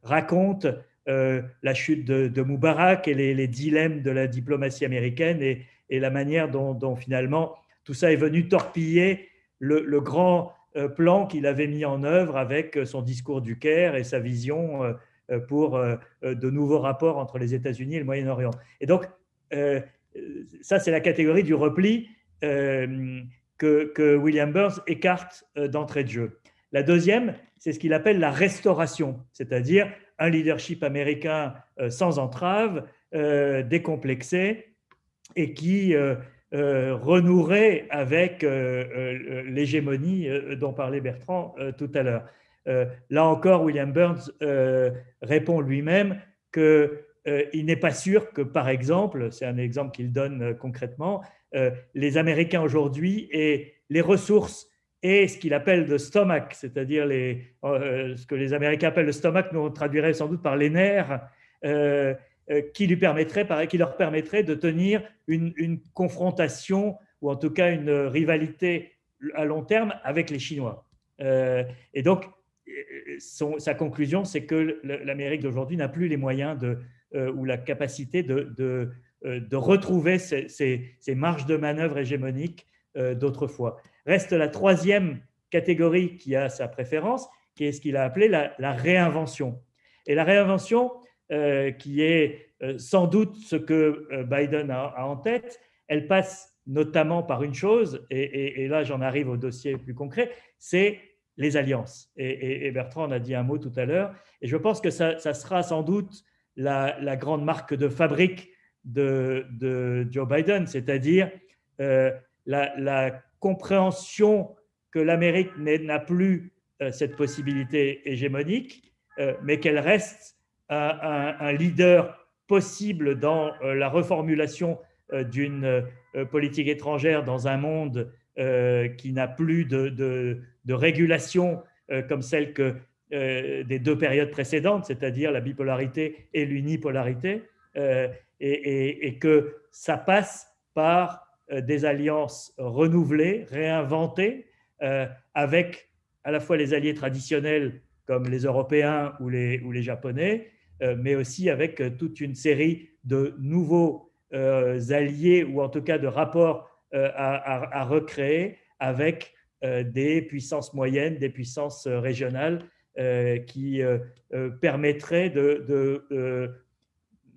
raconte euh, la chute de, Moubarak et les, dilemmes de la diplomatie américaine et, la manière dont, finalement tout ça est venu torpiller le, grand euh, plan qu'il avait mis en œuvre avec son discours du Caire et sa vision euh, pour de nouveaux rapports entre les États-Unis et le Moyen-Orient. Et donc, ça, c'est la catégorie du repli que, que, William Burns écarte d'entrée de jeu. La deuxième, c'est ce qu'il appelle la restauration, c'est-à-dire un leadership américain euh, sans entrave, euh, décomplexé, et qui euh, renouerait avec l'hégémonie dont parlait Bertrand tout à l'heure. Là encore, William Burns répond lui-même qu'il n'est pas sûr que, par exemple, c'est un exemple qu'il donne concrètement, les Américains aujourd'hui aient les ressources et ce qu'il appelle le stomach, c'est-à-dire euh, ce que les Américains appellent le stomach, nous on traduirait sans doute par les nerfs, euh, euh, qui, lui permettrait, qui leur permettrait de tenir une, confrontation ou en tout cas une rivalité à long terme avec les Chinois. et donc, sa conclusion, c'est que l'Amérique d'aujourd'hui n'a plus les moyens de, ou la capacité de, de, retrouver ces, marges de manœuvre hégémoniques d'autrefois. Reste la troisième catégorie qui a sa préférence, qui est ce qu'il a appelé la, réinvention. Et la réinvention, euh, qui est euh, sans doute ce que euh, Biden a, en tête, elle passe notamment par une chose, et, là j'en arrive au dossier plus concret, c'est les alliances. Et, Bertrand en a dit un mot tout à l'heure, et je pense que ça, sera sans doute la, grande marque de fabrique de, Joe Biden, c'est-à-dire la, compréhension que l'Amérique n'a plus euh, cette possibilité hégémonique, euh, mais qu'elle reste un, leader possible dans euh, la reformulation d'une politique étrangère dans un monde qui n'a plus de, régulation comme celle que des deux périodes précédentes, c'est-à-dire la bipolarité et l'unipolarité, et, que ça passe par euh, des alliances renouvelées, réinventées, euh, avec à la fois les alliés traditionnels comme les Européens ou les, Japonais, euh, mais aussi avec toute une série de nouveaux alliés ou en tout cas de rapports à, recréer avec des puissances moyennes, des puissances régionales qui permettraient de,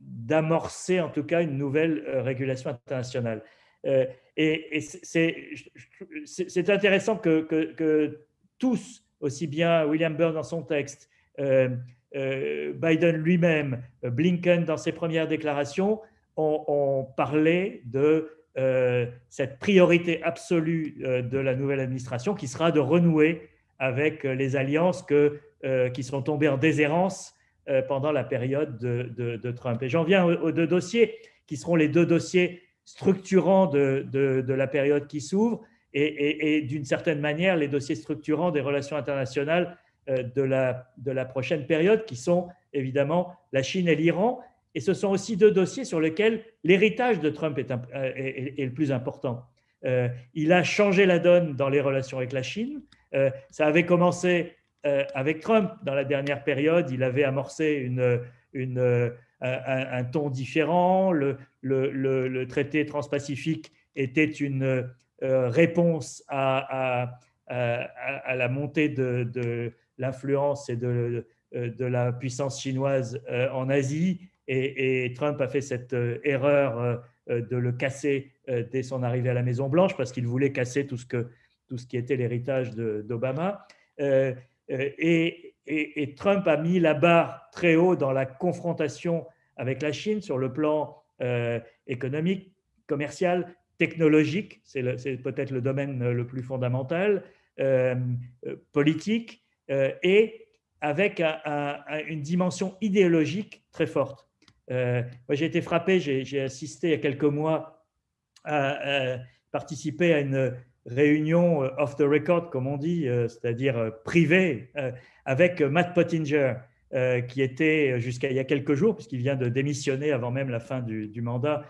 d'amorcer en tout cas une nouvelle régulation internationale. Euh, et, c'est intéressant que, tous, aussi bien William Burns dans son texte, euh, euh, Biden lui-même, Blinken dans ses premières déclarations, ont, parlé de cette priorité absolue de la nouvelle administration qui sera de renouer avec les alliances que, qui sont tombées en déshérence pendant la période de, Trump. Et j'en viens aux, deux dossiers qui seront les deux dossiers structurants de, la période qui s'ouvre et, d'une certaine manière les dossiers structurants des relations internationales euh, de la, de la prochaine période, qui sont évidemment la Chine et l'Iran. Et ce sont aussi deux dossiers sur lesquels l'héritage de Trump est, euh, est, le plus important. Euh, il a changé la donne dans les relations avec la Chine. ça avait commencé avec Trump dans la dernière période. Il avait amorcé une, une, un, ton différent. Le, le, le, traité transpacifique était une, euh, réponse à, à, la montée de, l'influence et de, euh, de, la puissance chinoise euh, en Asie. Et, Trump a fait cette erreur de le casser dès son arrivée à la Maison-Blanche parce qu'il voulait casser tout ce, que, tout ce qui était l'héritage d'Obama. Et, Trump a mis la barre très haut dans la confrontation avec la Chine sur le plan économique, commercial, technologique, c'est peut-être le domaine le plus fondamental, euh, euh, politique, euh, et avec une dimension idéologique très forte. moi, j'ai été frappé, j'ai assisté il y a quelques mois à, participer à une réunion off the record, comme on dit, c'est-à-dire privée, avec Matt Pottinger, qui était jusqu'à il y a quelques jours, puisqu'il vient de démissionner avant même la fin du mandat,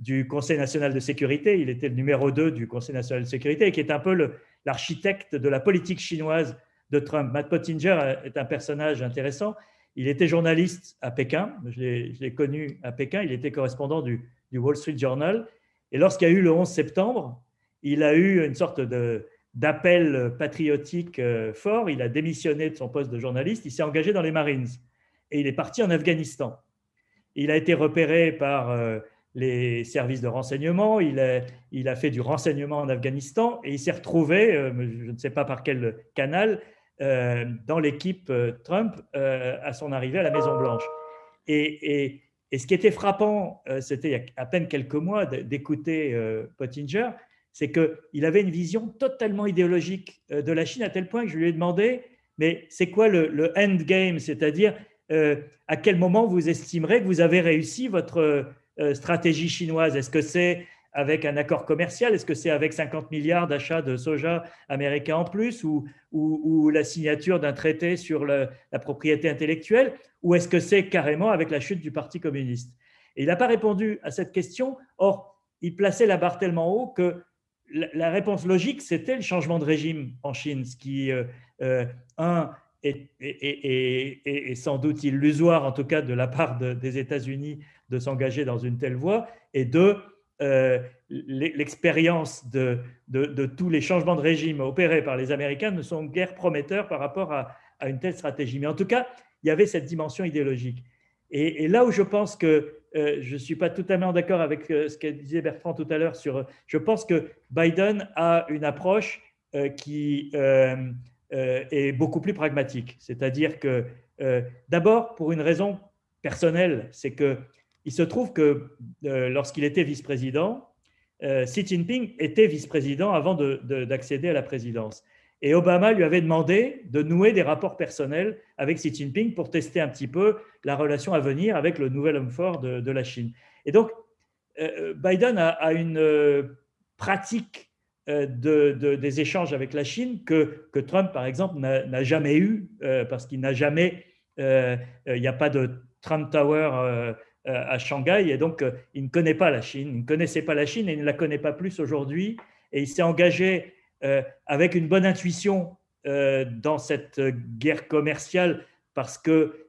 du Conseil national de sécurité. Il était le numéro 2 du Conseil national de sécurité et qui est un peu l'architecte de la politique chinoise de Trump. Matt Pottinger est un personnage intéressant. Il était journaliste à Pékin. Je l'ai connu à Pékin. Il était correspondant du, Wall Street Journal. Et lorsqu'il y a eu le 11 septembre, il a eu une sorte d'appel patriotique euh, fort. Il a démissionné de son poste de journaliste. Il s'est engagé dans les Marines et il est parti en Afghanistan. Il a été repéré par euh, les services de renseignement, il a, il a fait du renseignement en Afghanistan et il s'est retrouvé, euh, je ne sais pas par quel canal, dans l'équipe euh, Trump à son arrivée à la Maison-Blanche. Et, ce qui était frappant, c'était il y a à peine quelques mois d'écouter Pottinger, c'est qu'il avait une vision totalement idéologique de la Chine à tel point que je lui ai demandé, mais c'est quoi le, le endgame C'est-à-dire, à quel moment vous estimerez que vous avez réussi votre euh, stratégie chinoise? Est-ce que c'est avec un accord commercial? Est-ce que c'est avec 50 milliards d'achats de soja américain en plus ou, la signature d'un traité sur la propriété intellectuelle? Ou est-ce que c'est carrément avec la chute du Parti communiste? Il n'a pas répondu à cette question. Or, il plaçait la barre tellement haut que la, réponse logique, c'était le changement de régime en Chine, ce qui, euh, euh, un, est, sans doute illusoire, en tout cas de la part des États-Unis, de s'engager dans une telle voie, et deux, l'expérience de, tous les changements de régime opérés par les Américains ne sont guère prometteurs par rapport à, une telle stratégie. Mais en tout cas, il y avait cette dimension idéologique. Et, là où je pense que euh, je ne suis pas totalement d'accord avec euh, ce que disait Bertrand tout à l'heure je pense que Biden a une approche qui est beaucoup plus pragmatique. C'est-à-dire que, d'abord, pour une raison personnelle, c'est que il se trouve que euh, lorsqu'il était vice-président, euh, Xi Jinping était vice-président avant d'accéder à la présidence. Et Obama lui avait demandé de nouer des rapports personnels avec Xi Jinping pour tester un petit peu la relation à venir avec le nouvel homme fort de, la Chine. Et donc, euh, Biden a, une pratique des échanges avec la Chine que, Trump, par exemple, n'a jamais eu, parce qu'il n'a jamais, il n'y a pas de Trump Tower à Shanghai et donc euh, il ne connaît pas la Chine, il ne connaissait pas la Chine et il ne la connaît pas plus aujourd'hui et il s'est engagé euh, avec une bonne intuition dans cette guerre commerciale parce que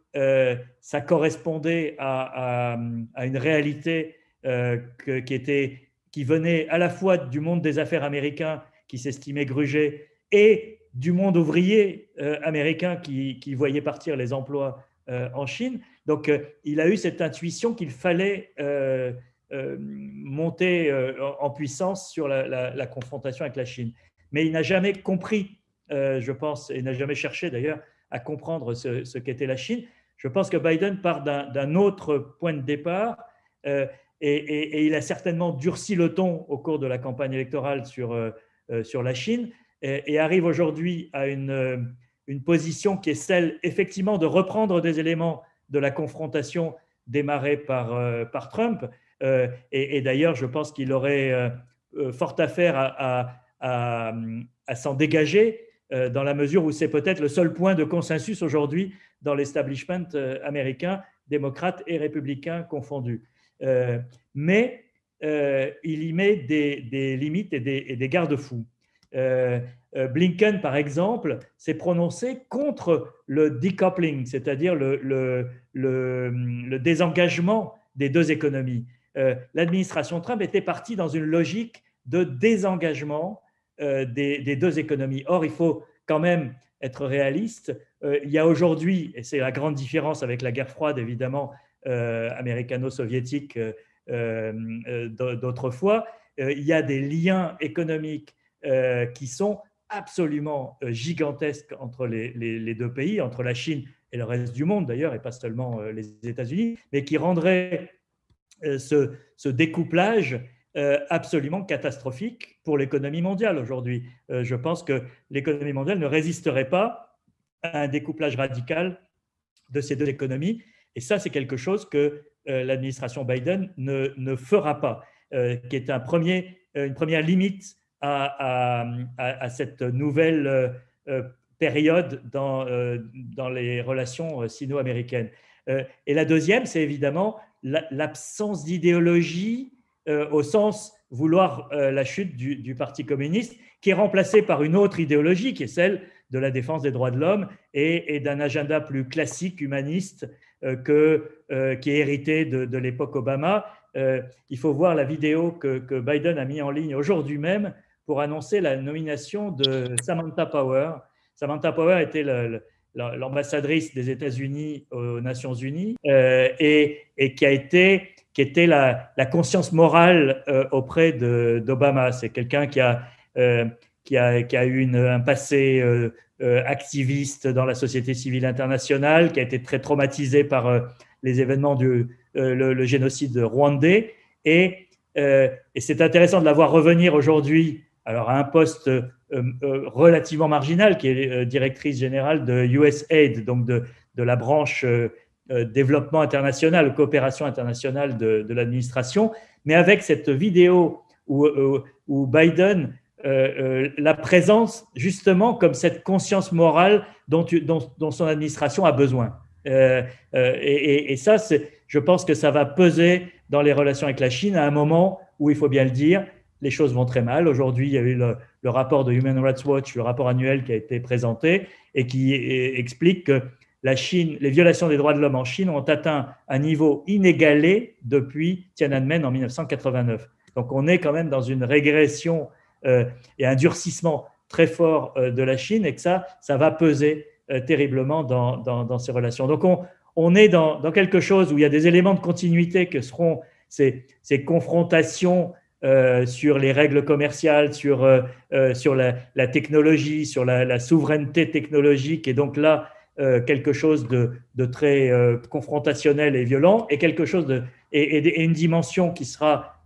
ça correspondait à, une réalité qui, était, qui venait à la fois du monde des affaires américain qui s'estimait grugé et du monde ouvrier américain qui, voyait partir les emplois en Chine. Donc, euh, il a eu cette intuition qu'il fallait euh, euh, monter en puissance sur la, confrontation avec la Chine. Mais il n'a jamais compris, je pense, et n'a jamais cherché d'ailleurs à comprendre ce, qu'était la Chine. Je pense que Biden part d'un autre point de départ. et, il a certainement durci le ton au cours de la campagne électorale sur, sur la Chine et, arrive aujourd'hui à une, une position qui est celle effectivement de reprendre des éléments de la confrontation démarrée par, par Trump. et, d'ailleurs, je pense qu'il aurait fort à faire à, à, à s'en dégager dans la mesure où c'est peut-être le seul point de consensus aujourd'hui dans l'establishment américain démocrates et républicains confondus. Euh, mais euh, il y met des, limites et des, garde-fous. Euh, Blinken, par exemple, s'est prononcé contre le decoupling, c'est-à-dire le, désengagement des deux économies. L'administration Trump était partie dans une logique de désengagement des, des, deux économies. Or, il faut quand même être réaliste. Euh, il y a aujourd'hui, et c'est la grande différence avec la guerre froide évidemment euh, américano-soviétique euh, d'autrefois, il y a des liens économiques qui sont absolument gigantesques entre les, deux pays, entre la Chine et le reste du monde d'ailleurs, et pas seulement les États-Unis, mais qui rendraient ce, ce, découplage absolument catastrophique pour l'économie mondiale aujourd'hui. je pense que l'économie mondiale ne résisterait pas un découplage radical de ces deux économies. Et ça, c'est quelque chose que euh, l'administration Biden ne, fera pas, euh, qui est euh, une première limite à, cette nouvelle période dans, dans les relations sino-américaines. et la deuxième, c'est évidemment l'absence d'idéologie au sens vouloir la chute du, Parti communiste, qui est remplacée par une autre idéologie, qui est celle de la défense des droits de l'homme et, d'un agenda plus classique, humaniste, euh, que, euh, qui est hérité de, l'époque Obama. Euh, il faut voir la vidéo que, Biden a mis en ligne aujourd'hui même pour annoncer la nomination de Samantha Power. Samantha Power était l'ambassadrice des États-Unis aux Nations Unies et, qui a été qui était la, conscience morale auprès d'Obama. C'est quelqu'un qui a qui a, qui a eu un passé euh, euh, activiste dans la société civile internationale, qui a été très traumatisé par euh, les événements du génocide rwandais. Et c'est intéressant de la voir revenir aujourd'hui alors à un poste relativement marginal, qui est directrice générale de USAID, donc de, de la branche développement international, coopération internationale de, de l'administration, mais avec cette vidéo où, où Biden euh, euh, la présence justement comme cette conscience morale dont, dont, son administration a besoin. Euh, et, ça, je pense que ça va peser dans les relations avec la Chine à un moment où, il faut bien le dire, les choses vont très mal. Aujourd'hui, il y a eu le, rapport de Human Rights Watch, le rapport annuel qui a été présenté et qui explique que la Chine, les violations des droits de l'homme en Chine ont atteint un niveau inégalé depuis Tiananmen en 1989. Donc on est quand même dans une régression euh, et un durcissement très fort euh, de la Chine et que ça, ça va peser euh, terriblement dans, dans, ces relations. Donc on, on est dans, dans, quelque chose où il y a des éléments de continuité que seront ces, ces confrontations sur les règles commerciales, sur, sur la, technologie, sur la, souveraineté technologique, et donc là, quelque chose de, très confrontationnel et violent, et quelque chose de, et, une dimension qui sera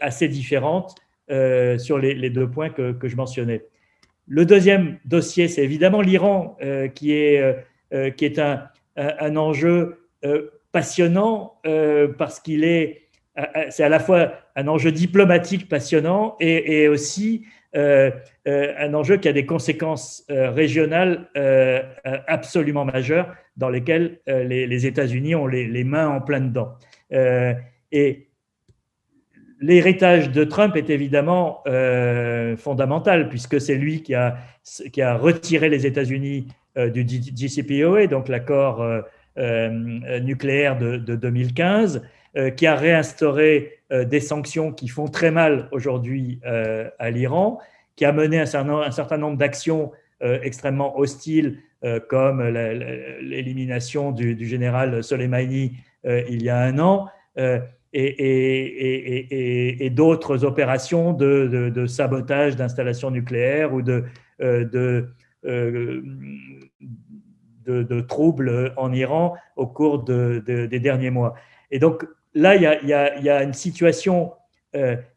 assez différente euh, sur les, deux points que, je mentionnais. Le deuxième dossier, c'est évidemment l'Iran, euh, qui est, euh, qui est un, un enjeu passionnant parce qu'il est, c'est à la fois un enjeu diplomatique passionnant et, aussi un enjeu qui a des conséquences régionales absolument majeures dans lesquelles les, États-Unis ont les, mains en plein dedans. et l'héritage de Trump est évidemment euh, fondamental, puisque c'est lui qui a, qui a retiré les États-Unis euh, du JCPOA, donc l'accord euh, nucléaire de, 2015, qui a réinstauré des sanctions qui font très mal aujourd'hui à l'Iran, qui a mené un certain, nombre d'actions extrêmement hostiles, comme l'élimination du, général Soleimani il y a un an et, d'autres opérations de, sabotage d'installations nucléaires ou de, euh, euh, de, troubles en Iran au cours des derniers mois. Et donc, là, il y a, une situation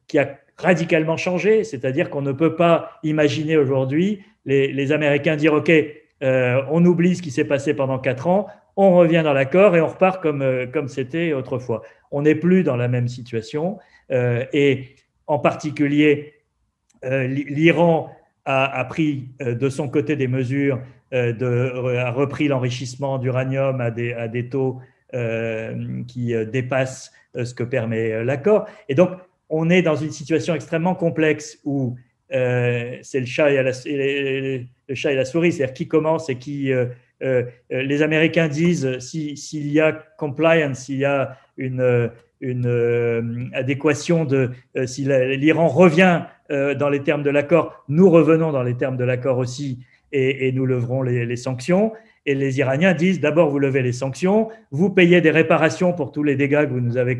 qui a radicalement changé, c'est-à-dire qu'on ne peut pas imaginer aujourd'hui les, Américains dire OK, on oublie ce qui s'est passé pendant quatre ans, on revient dans l'accord et on repart comme, comme c'était autrefois. On n'est plus dans la même situation et en particulier, l'Iran a, pris de son côté des mesures, a repris l'enrichissement d'uranium à des, à des taux qui dépassent ce que permet l'accord. Et donc, on est dans une situation extrêmement complexe où euh, c'est le chat et la, le chat et la souris, c'est-à-dire qui commence et qui. Euh, euh, les Américains disent s'il y a compliance, s'il y a une, une adéquation de si l'Iran revient dans les termes de l'accord, nous revenons dans les termes de l'accord aussi et, nous leverons les, sanctions. Et les Iraniens disent d'abord vous levez les sanctions, vous payez des réparations pour tous les dégâts que vous nous avez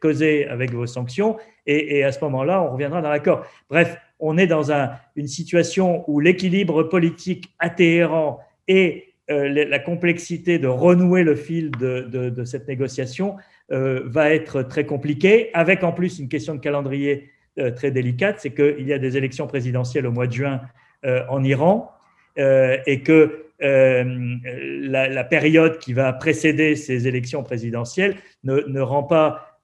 causés avec vos sanctions, et, à ce moment-là, on reviendra dans l'accord. Bref, on est dans une situation où l'équilibre politique à Téhéran et euh, la complexité de renouer le fil de, cette négociation euh, va être très compliquée, avec en plus une question de calendrier euh, très délicate, c'est qu'il y a des élections présidentielles au mois de juin en Iran et que la, période qui va précéder ces élections présidentielles ne rend pas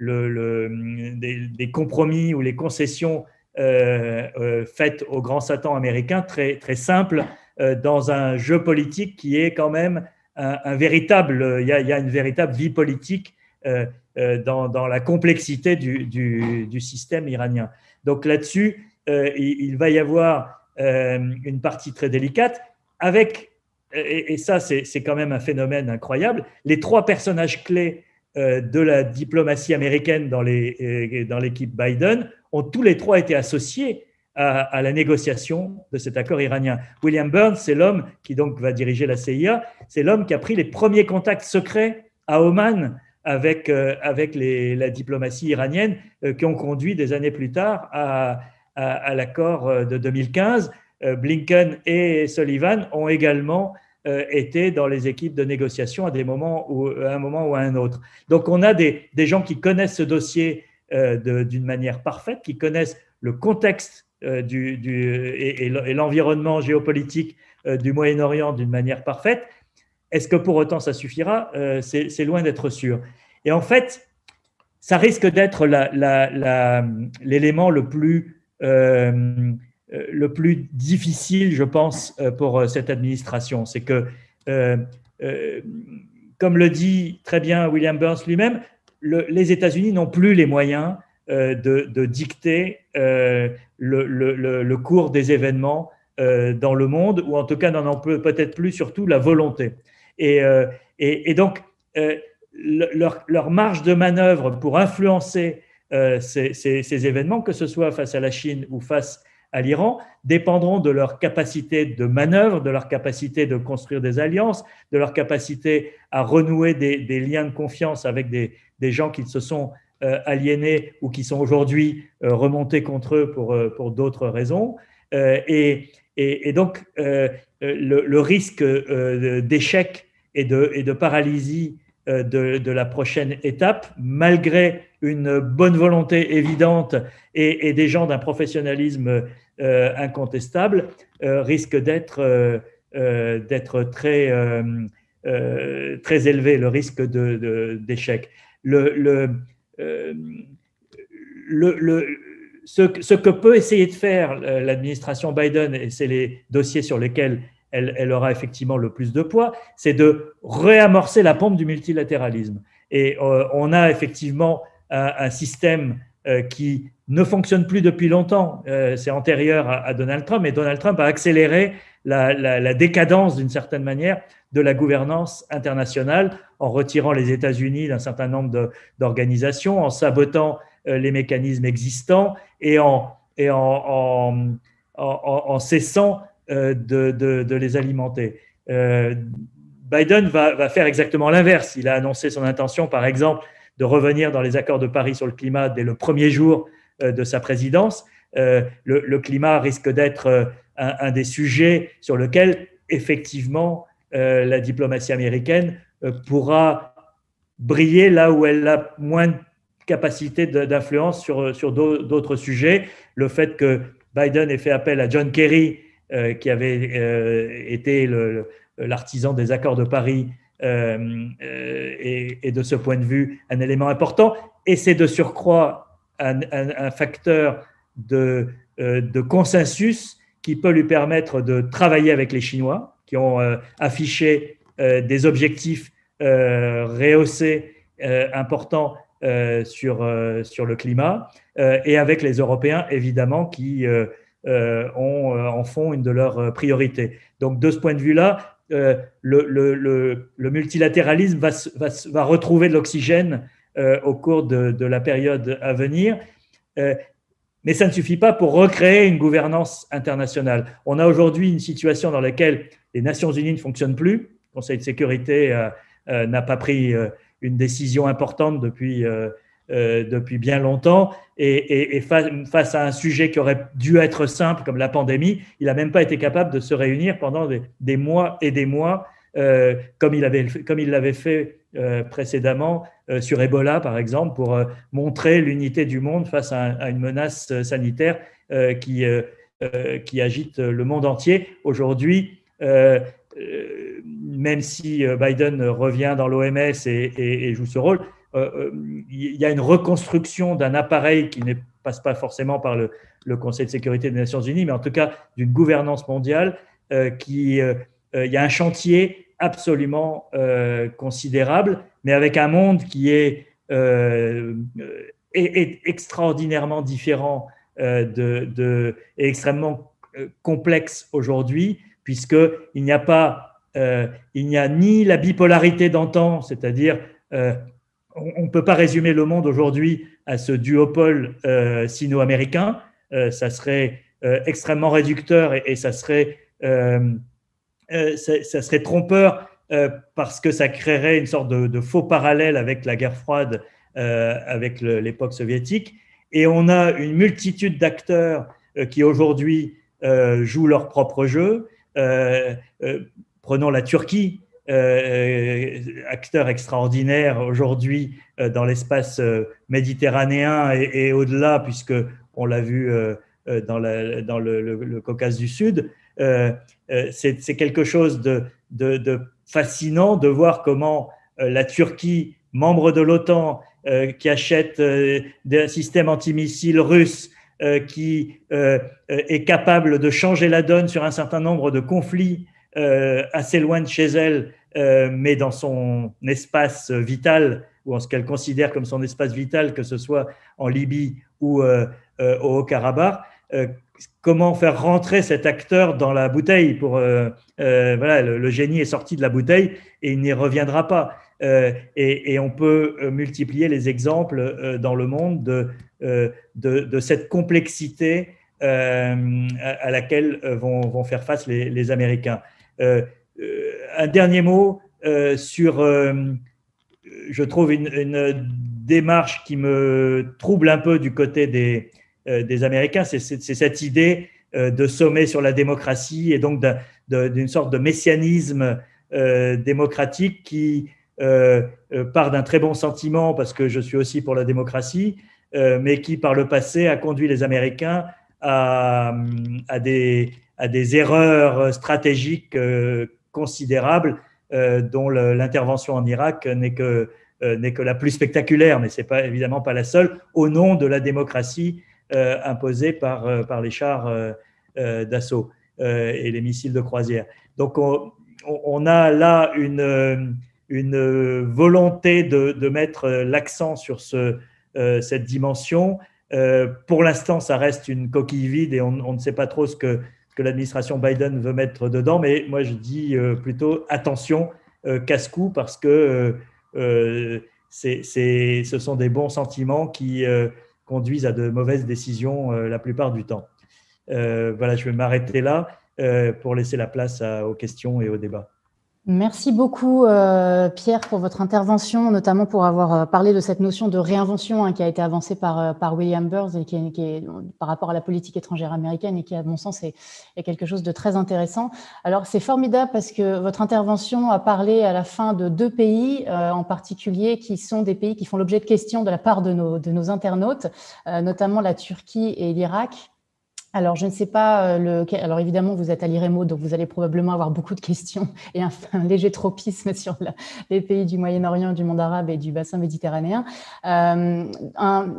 des, compromis ou les concessions euh, euh, faites au grand Satan américain très, simples euh, dans un jeu politique qui est quand même un, véritable, il y, a, une véritable vie politique dans, la complexité du, système iranien. Donc là-dessus, il, va y avoir une partie très délicate avec, et, ça c'est quand même un phénomène incroyable, les trois personnages clés euh, de la diplomatie américaine dans l'équipe Biden ont tous les trois été associés à, la négociation de cet accord iranien. William Burns, c'est l'homme qui donc va diriger la CIA, c'est l'homme qui a pris les premiers contacts secrets à Oman avec, euh, avec la diplomatie iranienne euh, qui ont conduit des années plus tard à, à l'accord de 2015. Blinken et Sullivan ont également euh, étaient dans les équipes de négociation à, des moments ou, à un moment ou à un autre. Donc on a des, des gens qui connaissent ce dossier euh, d'une manière parfaite, qui connaissent le contexte euh, du, du, et, l'environnement géopolitique du Moyen-Orient d'une manière parfaite. Est-ce que pour autant ça suffira? C'est loin d'être sûr. Et en fait, ça risque d'être l'élément le plus euh, le plus difficile, je pense, euh, pour euh, cette administration. C'est que, comme le dit très bien William Burns lui-même, les États-Unis n'ont plus les moyens de, dicter le, cours des événements dans le monde, ou en tout cas n'en ont peut-être plus surtout la volonté. Et, donc, leur, marge de manœuvre pour influencer ces, ces, événements, que ce soit face à la Chine ou face à l'Iran dépendront de leur capacité de manœuvre, de leur capacité de construire des alliances, de leur capacité à renouer des, liens de confiance avec des, gens qui se sont euh, aliénés ou qui sont aujourd'hui euh, remontés contre eux pour, euh, pour d'autres raisons. Et, et, donc, le, risque d'échec et de, et de paralysie de, de, la prochaine étape, malgré une bonne volonté évidente et, des gens d'un professionnalisme euh, incontestable, euh, risque d'être euh, d'être très, très élevé, le risque d'échec. Le, le, le, ce, que peut essayer de faire l'administration Biden, et c'est les dossiers sur lesquels elle, aura effectivement le plus de poids, c'est de réamorcer la pompe du multilatéralisme. Et on a effectivement un, système qui ne fonctionne plus depuis longtemps. Euh, c'est antérieur à, Donald Trump, et Donald Trump a accéléré la, décadence, d'une certaine manière, de la gouvernance internationale en retirant les États-Unis d'un certain nombre d'organisations, en sabotant euh, les mécanismes existants et en, cessant euh, de, les alimenter. Biden va, faire exactement l'inverse. Il a annoncé son intention, par exemple, de revenir dans les accords de Paris sur le climat dès le premier jour euh, de sa présidence. Euh, le, climat risque d'être euh, un, des sujets sur lequel, effectivement, la diplomatie américaine pourra briller là où elle a moins de capacité d'influence sur, sur d'autres sujets. Le fait que Biden ait fait appel à John Kerry, qui avait été l'artisan des accords de Paris, euh, et, de ce point de vue un élément important. Et c'est de surcroît un, facteur de, de, consensus qui peut lui permettre de travailler avec les Chinois, qui ont affiché des objectifs rehaussés importants sur, sur le climat, et avec les Européens, évidemment, qui euh, euh, en font une de leurs euh, priorités. Donc, de ce point de vue-là, le, multilatéralisme va, retrouver de l'oxygène au cours de, la période à venir. mais ça ne suffit pas pour recréer une gouvernance internationale. On a aujourd'hui une situation dans laquelle les Nations Unies ne fonctionnent plus. Le Conseil de sécurité n'a pas pris une décision importante depuis euh, depuis bien longtemps. Et, face à un sujet qui aurait dû être simple, comme la pandémie, il n'a même pas été capable de se réunir pendant des, mois et des mois, euh, comme il l'avait fait euh, précédemment sur Ebola, par exemple, pour montrer l'unité du monde face à, une menace sanitaire qui, agite le monde entier. Aujourd'hui, même si Biden revient dans l'OMS et, joue ce rôle, il y a une reconstruction d'un appareil qui ne passe pas forcément par le, Conseil de sécurité des Nations Unies, mais en tout cas d'une gouvernance mondiale euh, qui, il y a un chantier absolument considérable, mais avec un monde qui est, extraordinairement différent et extrêmement complexe aujourd'hui, puisqu'il n'y a pas, il n'y a ni la bipolarité d'antan, c'est-à-dire on ne peut pas résumer le monde aujourd'hui à ce duopole euh, sino-américain. Euh, ça serait euh, extrêmement réducteur et, ça, serait, ça, serait trompeur parce que ça créerait une sorte de, faux parallèle avec la guerre froide, avec l'époque soviétique. Et on a une multitude d'acteurs qui aujourd'hui jouent leur propre jeu. prenons la Turquie, euh, acteur extraordinaire aujourd'hui euh, dans l'espace euh, méditerranéen et, au-delà, puisque on l'a vu dans, le, Caucase du Sud. C'est quelque chose de, de, fascinant de voir comment la Turquie, membre de l'OTAN, qui achète des systèmes antimissiles russes, qui est capable de changer la donne sur un certain nombre de conflits assez loin de chez elle, euh, mais dans son espace vital, ou en ce qu'elle considère comme son espace vital, que ce soit en Libye ou euh, au Haut-Karabakh, comment faire rentrer cet acteur dans la bouteille pour voilà le, génie est sorti de la bouteille et il n'y reviendra pas et, on peut multiplier les exemples dans le monde de, de, cette complexité à, laquelle vont, faire face les Américains. Euh, euh, un dernier mot euh, sur, je trouve, une, démarche qui me trouble un peu du côté des, Américains, c'est cette idée de sommet sur la démocratie et donc d'une sorte de messianisme démocratique qui part d'un très bon sentiment parce que je suis aussi pour la démocratie, mais qui par le passé a conduit les Américains à des, à des erreurs stratégiques euh, considérables euh, dont l'intervention en Irak n'est que, euh, que la plus spectaculaire, mais ce n'est pas, évidemment pas la seule, au nom de la démocratie imposée par, par les chars d'assaut et les missiles de croisière. Donc on, a là une, une volonté de, de mettre l'accent sur ce, cette dimension. pour l'instant, ça reste une coquille vide et on, on, ne sait pas trop ce que, que l'administration Biden veut mettre dedans, mais moi je dis euh, plutôt attention, euh, casse-cou, parce que euh, ce sont des bons sentiments qui conduisent à de mauvaises décisions la plupart du temps. voilà, je vais m'arrêter là pour laisser la place aux questions et au débat. Merci beaucoup, euh, Pierre, pour votre intervention, notamment pour avoir euh, parlé de cette notion de réinvention hein, qui a été avancée par, euh, William Burns et qui est, par rapport à la politique étrangère américaine et qui, à mon sens, est, quelque chose de très intéressant. Alors, c'est formidable parce que votre intervention a parlé à la fin de deux pays en particulier qui sont des pays qui font l'objet de questions de la part de nos, de nos internautes, notamment la Turquie et l'Irak. Alors, je ne sais pas, euh, le... alors évidemment, vous êtes à l'IREMO, donc vous allez probablement avoir beaucoup de questions et un, léger tropisme sur les pays du Moyen-Orient, du monde arabe et du bassin méditerranéen. Euh,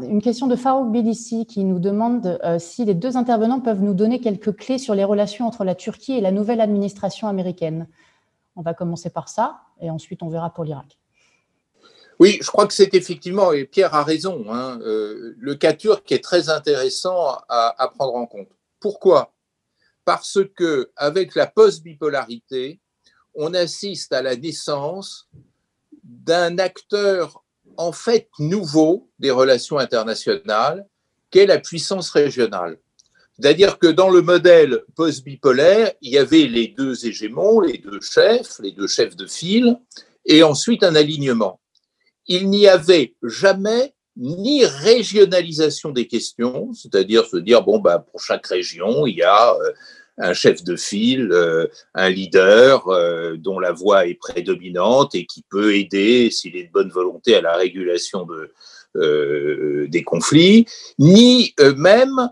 une question de Farouk Bilissi qui nous demande euh, si les deux intervenants peuvent nous donner quelques clés sur les relations entre la Turquie et la nouvelle administration américaine. On va commencer par ça et ensuite on verra pour l'Irak. Oui, je crois que c'est effectivement, et Pierre a raison, hein, euh, le cas turc est très intéressant à, prendre en compte. Pourquoi? Parce que avec la post-bipolarité, on assiste à la naissance d'un acteur en fait nouveau des relations internationales, qu'est la puissance régionale. C'est-à-dire que dans le modèle post-bipolaire, il y avait les deux hégémons, les deux chefs, les deux chefs de file, et ensuite un alignement il n'y avait jamais ni régionalisation des questions, c'est-à-dire se dire, bon, bah, pour chaque région, il y a euh, un chef de file, euh, un leader euh, dont la voix est prédominante et qui peut aider, s'il est de bonne volonté, à la régulation de, des conflits, ni même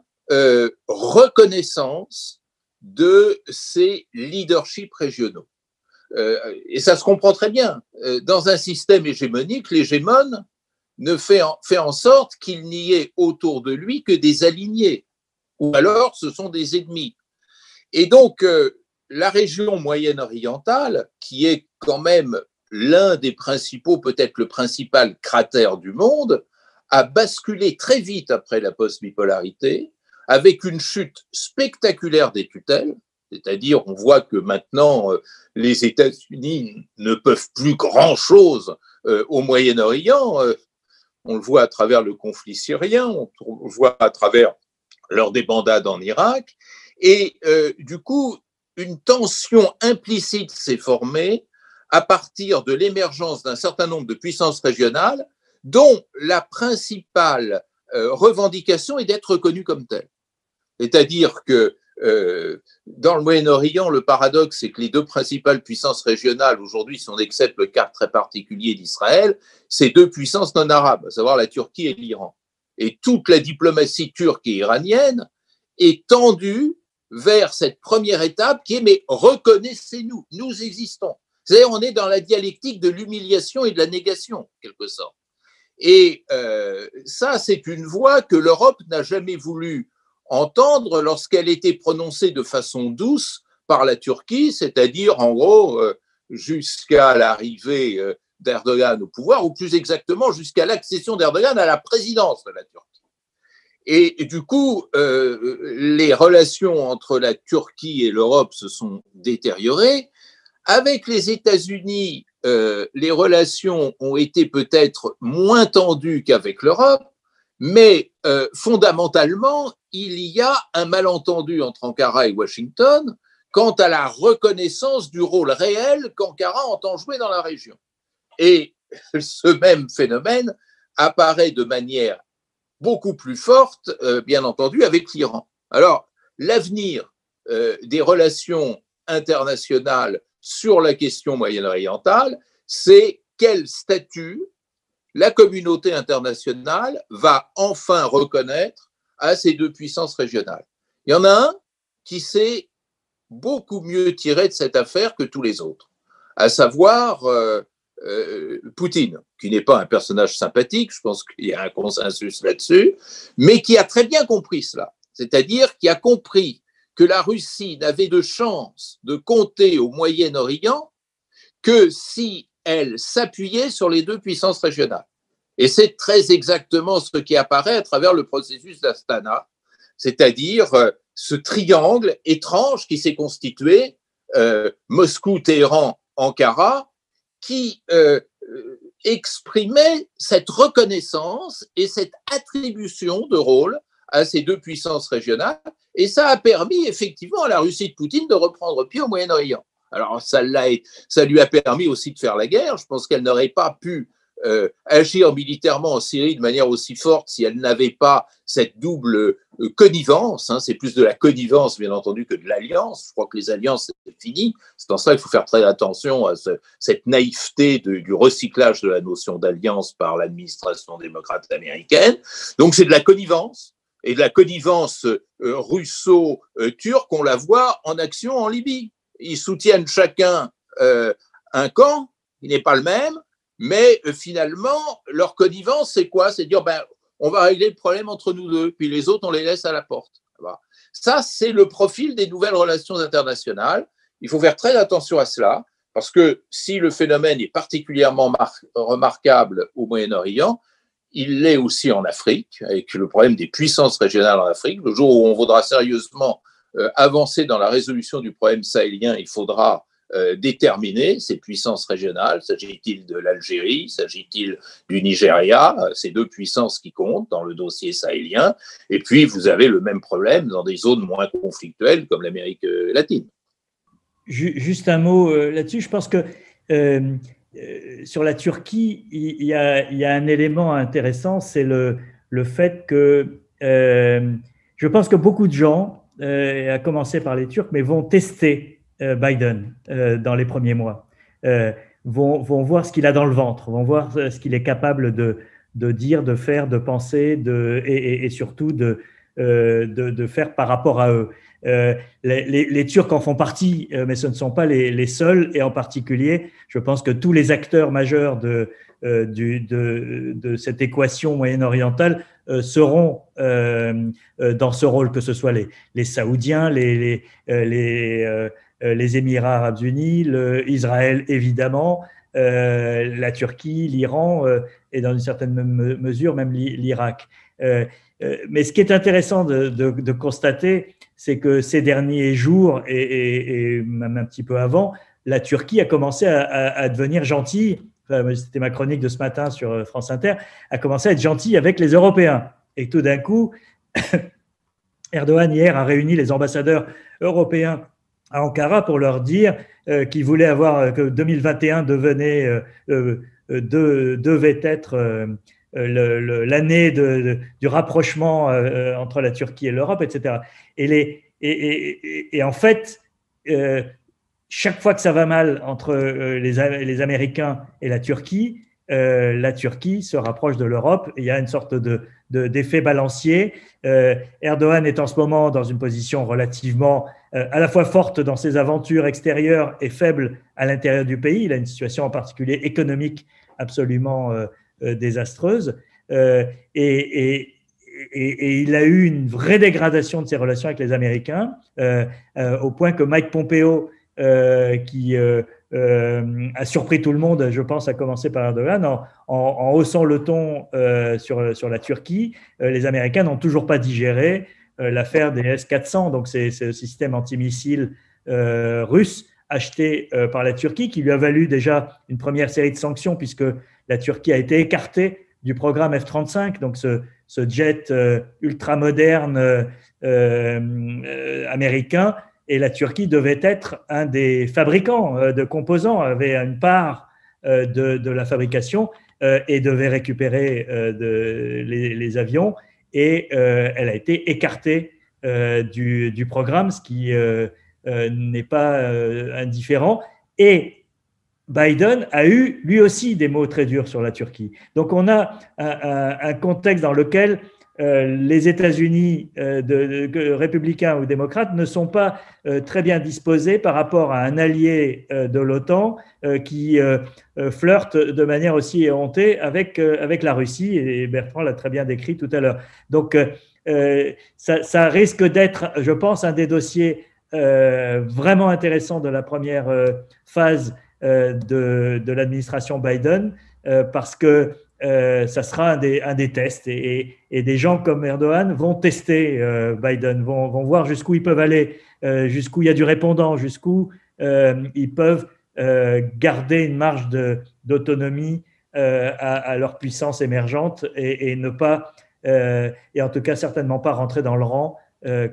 reconnaissance de ces leaderships régionaux. Euh, et ça se comprend très bien. Euh, dans un système hégémonique, l'hégémone ne fait en, fait en sorte qu'il n'y ait autour de lui que des alignés, ou alors ce sont des ennemis. Et donc, euh, la région moyenne-orientale, qui est quand même l'un des principaux, peut-être le principal cratère du monde, a basculé très vite après la post-bipolarité, avec une chute spectaculaire des tutelles, c'est-à-dire, on voit que maintenant, euh, les États-Unis ne peuvent plus grand-chose euh, au Moyen-Orient. Euh, on le voit à travers le conflit syrien, on le voit à travers leur débandade en Irak. Et du coup, une tension implicite s'est formée à partir de l'émergence d'un certain nombre de puissances régionales dont la principale revendication est d'être reconnue comme telle. C'est-à-dire que euh, dans le Moyen-Orient, le paradoxe, c'est que les deux principales puissances régionales aujourd'hui, si on accepte le cas très particulier d'Israël, c'est deux puissances non arabes, à savoir la Turquie et l'Iran. Et toute la diplomatie turque et iranienne est tendue vers cette première étape qui est mais reconnaissez-nous, nous existons. C'est-à-dire on est dans la dialectique de l'humiliation et de la négation, en quelque sorte. Et euh, ça, c'est une voie que l'Europe n'a jamais voulu entendre lorsqu'elle était prononcée de façon douce par la Turquie, c'est-à-dire en gros euh, jusqu'à l'arrivée euh, d'Erdogan au pouvoir, ou plus exactement jusqu'à l'accession d'Erdogan à la présidence de la Turquie. Et, du coup, euh, les relations entre la Turquie et l'Europe se sont détériorées. Avec les États-Unis, les relations ont été peut-être moins tendues qu'avec l'Europe, mais fondamentalement, il y a un malentendu entre Ankara et Washington quant à la reconnaissance du rôle réel qu'Ankara entend jouer dans la région. Et ce même phénomène apparaît de manière beaucoup plus forte, euh, bien entendu, avec l'Iran. Alors, l'avenir euh, des relations internationales sur la question moyen-orientale, c'est quel statut la communauté internationale va enfin reconnaître à ces deux puissances régionales. Il y en a un qui s'est beaucoup mieux tiré de cette affaire que tous les autres, à savoir euh, euh, Poutine, qui n'est pas un personnage sympathique, je pense qu'il y a un consensus là-dessus, mais qui a très bien compris cela, c'est-à-dire qui a compris que la Russie n'avait de chance de compter au Moyen-Orient que si elle s'appuyait sur les deux puissances régionales. Et c'est très exactement ce qui apparaît à travers le processus d'Astana, c'est-à-dire euh, ce triangle étrange qui s'est constitué, euh, Moscou, Téhéran, Ankara, qui euh, exprimait cette reconnaissance et cette attribution de rôle à ces deux puissances régionales. Et ça a permis effectivement à la Russie de Poutine de reprendre pied au Moyen-Orient. Alors ça, ça lui a permis aussi de faire la guerre. Je pense qu'elle n'aurait pas pu euh, agir militairement en Syrie de manière aussi forte si elle n'avait pas cette double euh, connivence. Hein. c'est plus de la connivence, bien entendu, que de l'alliance. Je crois que les alliances, c'est fini. C'est en ça qu'il faut faire très attention à cette naïveté du recyclage de la notion d'alliance par l'administration démocrate américaine. Donc, c'est de la connivence. Et de la connivence euh, russo-turque, on la voit en action en Libye. Ils soutiennent chacun un camp qui n'est pas le même, mais euh, finalement, leur connivence, c'est quoi? C'est dire, ben, on va régler le problème entre nous deux, puis les autres, on les laisse à la porte. Ça, c'est le profil des nouvelles relations internationales. Il faut faire très attention à cela, parce que si le phénomène est particulièrement remarquable au Moyen-Orient, il l'est aussi en Afrique, avec le problème des puissances régionales en Afrique. Le jour où on voudra sérieusement euh, avancer dans la résolution du problème sahélien, il faudra euh, déterminer ces puissances régionales. S'agit-il de l'Algérie? S'agit-il du Nigeria? Ces deux puissances qui comptent dans le dossier sahélien. Et puis, vous avez le même problème dans des zones moins conflictuelles comme l'Amérique latine. Juste un mot euh, là-dessus. Je pense que euh, sur la Turquie, il y, a, un élément intéressant, c'est le, le, fait que je pense que beaucoup de gens, à commencer par les Turcs, mais vont tester euh, Biden euh, dans les premiers mois. Euh, vont, vont, voir ce qu'il a dans le ventre, vont voir ce qu'il est capable de, de, dire, de faire, de penser, de, et, et, surtout de, de, de, faire par rapport à eux. les, les, les, Turcs en font partie, mais ce ne sont pas les, les, seuls, et en particulier, je pense que tous les acteurs majeurs de, du, de, de, cette équation moyen-orientale seront dans ce rôle, que ce soit les, les Saoudiens, les, les, euh, les Émirats arabes unis, Israël évidemment, euh, la Turquie, l'Iran euh, et dans une certaine mesure même l'Irak. mais ce qui est intéressant de, constater, c'est que ces derniers jours et, même un petit peu avant, la Turquie a commencé à, devenir gentille. C'était ma chronique de ce matin sur France Inter, a commencé à être gentille avec les Européens. Et tout d'un coup, Erdogan hier a réuni les ambassadeurs européens à Ankara pour leur dire euh, qu'ils voulaient avoir euh, que 2021 devenait euh, devait être l'année du rapprochement entre la Turquie et l'Europe, etc. Et, les, et, et, en fait, chaque fois que ça va mal entre les, les Américains et la Turquie, la Turquie se rapproche de l'Europe. Il y a une sorte de, d'effet balancier. Erdogan est en ce moment dans une position relativement à la fois forte dans ses aventures extérieures et faible à l'intérieur du pays. Il a une situation en particulier économique absolument euh, euh, désastreuse. Et, il a eu une vraie dégradation de ses relations avec les Américains, au point que Mike Pompeo, qui a surpris tout le monde, je pense, à commencer par Erdogan, en, en haussant le ton sur, sur la Turquie, les Américains n'ont toujours pas digéré euh, l'affaire des S-400, donc c'est le système antimissile euh, russe acheté euh, par la Turquie, qui lui a valu déjà une première série de sanctions, puisque la Turquie a été écartée du programme F-35, donc ce, jet ultra moderne américain, et la Turquie devait être un des fabricants de composants, avait une part de, la fabrication et devait récupérer les, avions et euh, elle a été écartée euh, du, programme, ce qui euh, n'est pas indifférent. Et Biden a eu lui aussi des mots très durs sur la Turquie. Donc on a un, contexte dans lequel les États-Unis, républicains ou démocrates, ne sont pas très bien disposés par rapport à un allié de l'OTAN qui flirte de manière aussi éhontée avec, la Russie, et Bertrand l'a très bien décrit tout à l'heure. Donc ça, risque d'être, je pense, un des dossiers vraiment intéressants de la première phase de, de l'administration Biden, parce que euh, ça sera un des, tests. Et, des gens comme Erdogan vont tester euh, Biden, vont, voir jusqu'où ils peuvent aller, euh, jusqu'où il y a du répondant, jusqu'où ils peuvent garder une marge d'autonomie à, leur puissance émergente et, et ne pas, et en tout cas certainement pas rentrer dans le rang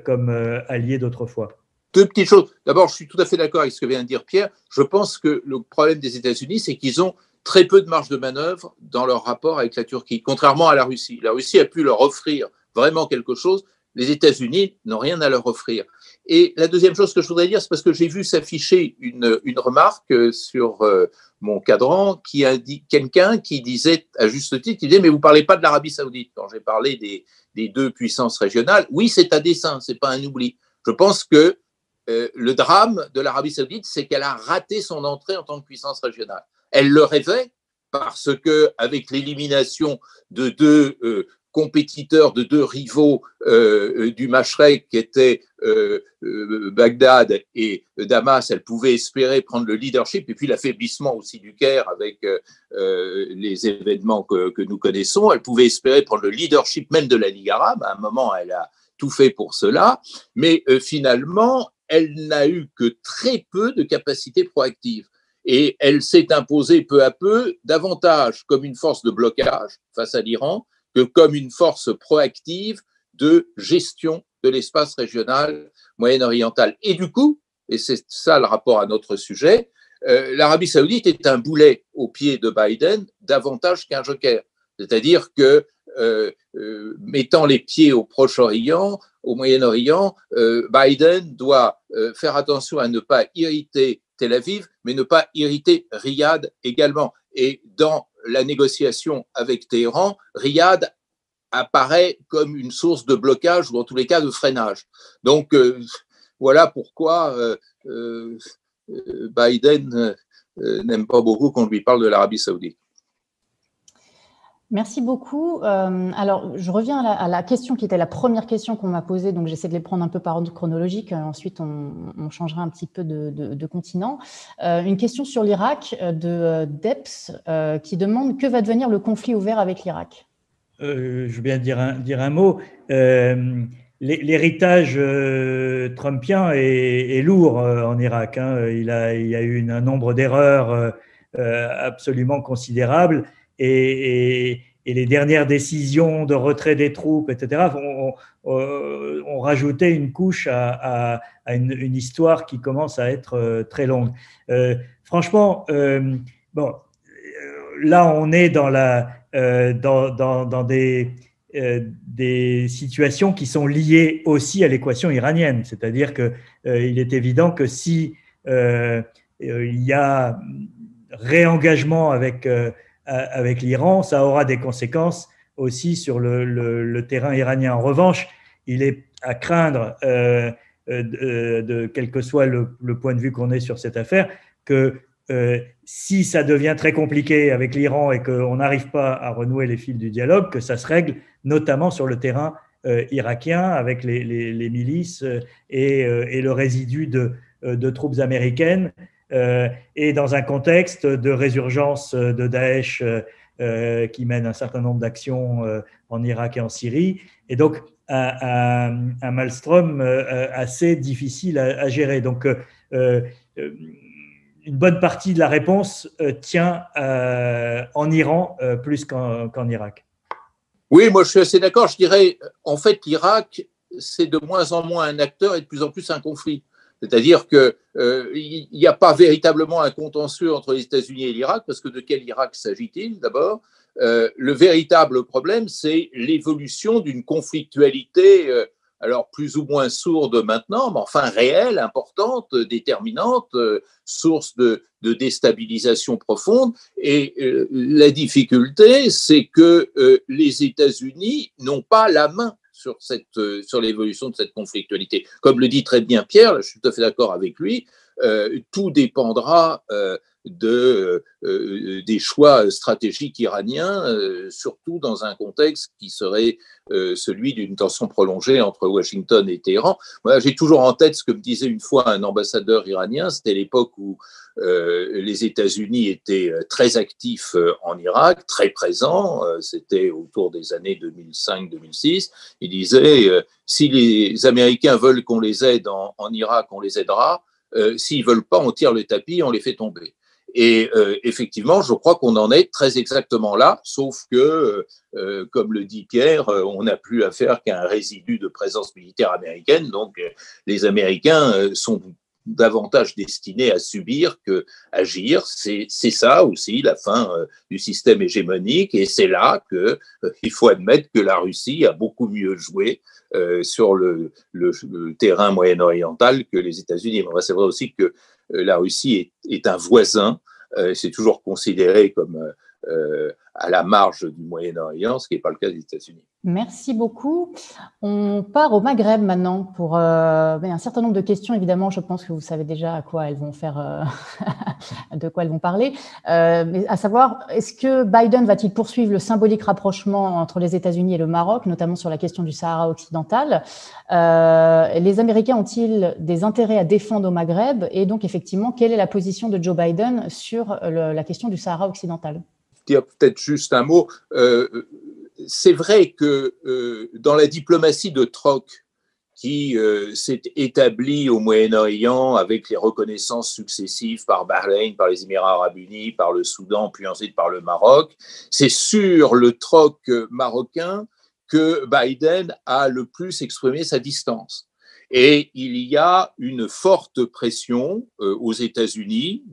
comme alliés d'autrefois. deux petites choses. D'abord, je suis tout à fait d'accord avec ce que vient de dire Pierre. Je pense que le problème des États-Unis, c'est qu'ils ont très peu de marge de manœuvre dans leur rapport avec la Turquie, contrairement à la Russie. La Russie a pu leur offrir vraiment quelque chose. Les États-Unis n'ont rien à leur offrir. Et la deuxième chose que je voudrais dire, c'est parce que j'ai vu s'afficher une, remarque sur euh, mon cadran qui dit quelqu'un qui disait à juste titre, il disait mais vous parlez pas de l'Arabie Saoudite quand j'ai parlé des, des, deux puissances régionales. Oui, c'est à dessein, c'est pas un oubli. Je pense que euh, le drame de l'Arabie Saoudite, c'est qu'elle a raté son entrée en tant que puissance régionale. Elle le rêvait parce que avec l'élimination de deux euh, compétiteurs, de deux rivaux euh, du Mashrek qui étaient Bagdad et Damas, elle pouvait espérer prendre le leadership et puis l'affaiblissement aussi du Caire avec les événements que, que, nous connaissons, elle pouvait espérer prendre le leadership même de la Ligue arabe. À un moment, elle a tout fait pour cela, mais finalement, elle n'a eu que très peu de capacités proactives. Et elle s'est imposée peu à peu davantage comme une force de blocage face à l'Iran que comme une force proactive de gestion de l'espace régional moyen-oriental. Et du coup, et c'est ça le rapport à notre sujet, euh, l'Arabie saoudite est un boulet au pied de Biden davantage qu'un joker. C'est-à-dire que euh, euh, mettant les pieds au Proche-Orient, au Moyen-Orient, euh, Biden doit faire attention à ne pas irriter Tel Aviv, mais ne pas irriter Riyad également. Et dans la négociation avec Téhéran, Riyad apparaît comme une source de blocage ou en tous les cas de freinage. Donc euh, voilà pourquoi Biden n'aime pas beaucoup qu'on lui parle de l'Arabie saoudite. Merci beaucoup. Euh, alors, je reviens à la, question qui était la première question qu'on m'a posée, donc j'essaie de les prendre un peu par ordre chronologique. Euh, ensuite, on, changera un petit peu de, continent. Euh, une question sur l'Irak de Deps qui demande que va devenir le conflit ouvert avec l'Irak? Je veux bien dire un, dire un mot. L'héritage trumpien est, lourd en Irak. Hein. Il, a, il y a eu un nombre d'erreurs absolument considérables et, les dernières décisions de retrait des troupes, etc., ont, rajouté une couche à, une, histoire qui commence à être euh, très longue. Euh, franchement, euh, bon, là, on est dans, des, situations qui sont liées aussi à l'équation iranienne. C'est-à-dire qu'il il est évident que si il y a réengagement avec euh, avec l'Iran, ça aura des conséquences aussi sur le, terrain iranien. En revanche, il est à craindre, euh, euh, de, quel que soit le, point de vue qu'on ait sur cette affaire, que si ça devient très compliqué avec l'Iran et qu'on n'arrive pas à renouer les fils du dialogue, que ça se règle notamment sur le terrain irakien avec les, milices et, le résidu de troupes américaines euh, et dans un contexte de résurgence de Daesh euh, euh, qui mène un certain nombre d'actions en Irak et en Syrie. Et donc, un, un, assez difficile à, gérer. Donc, une bonne partie de la réponse tient en Iran plus qu'en Irak. Oui, moi je suis assez d'accord. Je dirais, en fait, l'Irak, c'est de moins en moins un acteur et de plus en plus un conflit. C'est-à-dire qu'il euh, n'y a pas véritablement un contentieux entre les États-Unis et l'Irak, parce que de quel Irak s'agit-il d'abord? Euh, Le véritable problème, c'est l'évolution d'une conflictualité, euh, alors plus ou moins sourde maintenant, mais enfin réelle, importante, déterminante, source de, de, déstabilisation profonde. Et la difficulté, c'est que les États-Unis n'ont pas la main sur, cette, euh, sur l'évolution de cette conflictualité. Comme le dit très bien Pierre, je suis tout à fait d'accord avec lui, euh, tout dépendra euh, de, des choix stratégiques iraniens, surtout dans un contexte qui serait celui d'une tension prolongée entre Washington et Téhéran. Moi, j'ai toujours en tête ce que me disait une fois un ambassadeur iranien, c'était l'époque où euh, les États-Unis étaient euh, très actifs euh, en Irak, très présents. C'était autour des années 2005-2006. Il disait si les Américains veulent qu'on les aide en, Irak, on les aidera. S'ils veulent pas, on tire le tapis, on les fait tomber. Et effectivement, je crois qu'on en est très exactement là, sauf que, comme le dit Pierre, on n'a plus affaire qu'à un résidu de présence militaire américaine. Donc, les Américains sont davantage destiné à subir que agir. C'est ça aussi la fin euh, du système hégémonique et c'est là que euh, il faut admettre que la Russie a beaucoup mieux joué euh, sur le, le, terrain moyen-oriental que les États-Unis. C'est vrai aussi que la Russie est, un voisin. c'est toujours considéré comme à la marge du Moyen-Orient, ce qui n'est pas le cas des États-Unis. Merci beaucoup. On part au Maghreb maintenant pour euh, un certain nombre de questions. Évidemment, je pense que vous savez déjà à quoi elles vont faire, euh, de quoi elles vont parler. Euh, à savoir, est-ce que Biden va-t-il poursuivre le symbolique rapprochement entre les États-Unis et le Maroc, notamment sur la question du Sahara occidental? Les Américains ont-ils des intérêts à défendre au Maghreb? Et donc, effectivement, quelle est la position de Joe Biden sur la question du Sahara occidental? Dire peut-être juste un mot c'est vrai que euh, dans la diplomatie de troc qui euh, s'est établie au Moyen-Orient avec les reconnaissances successives par Bahreïn, par les Émirats arabes unis, par le Soudan, puis ensuite par le Maroc, c'est sur le troc marocain que Biden a le plus exprimé sa distance. Et il y a une forte pression euh, aux États-Unis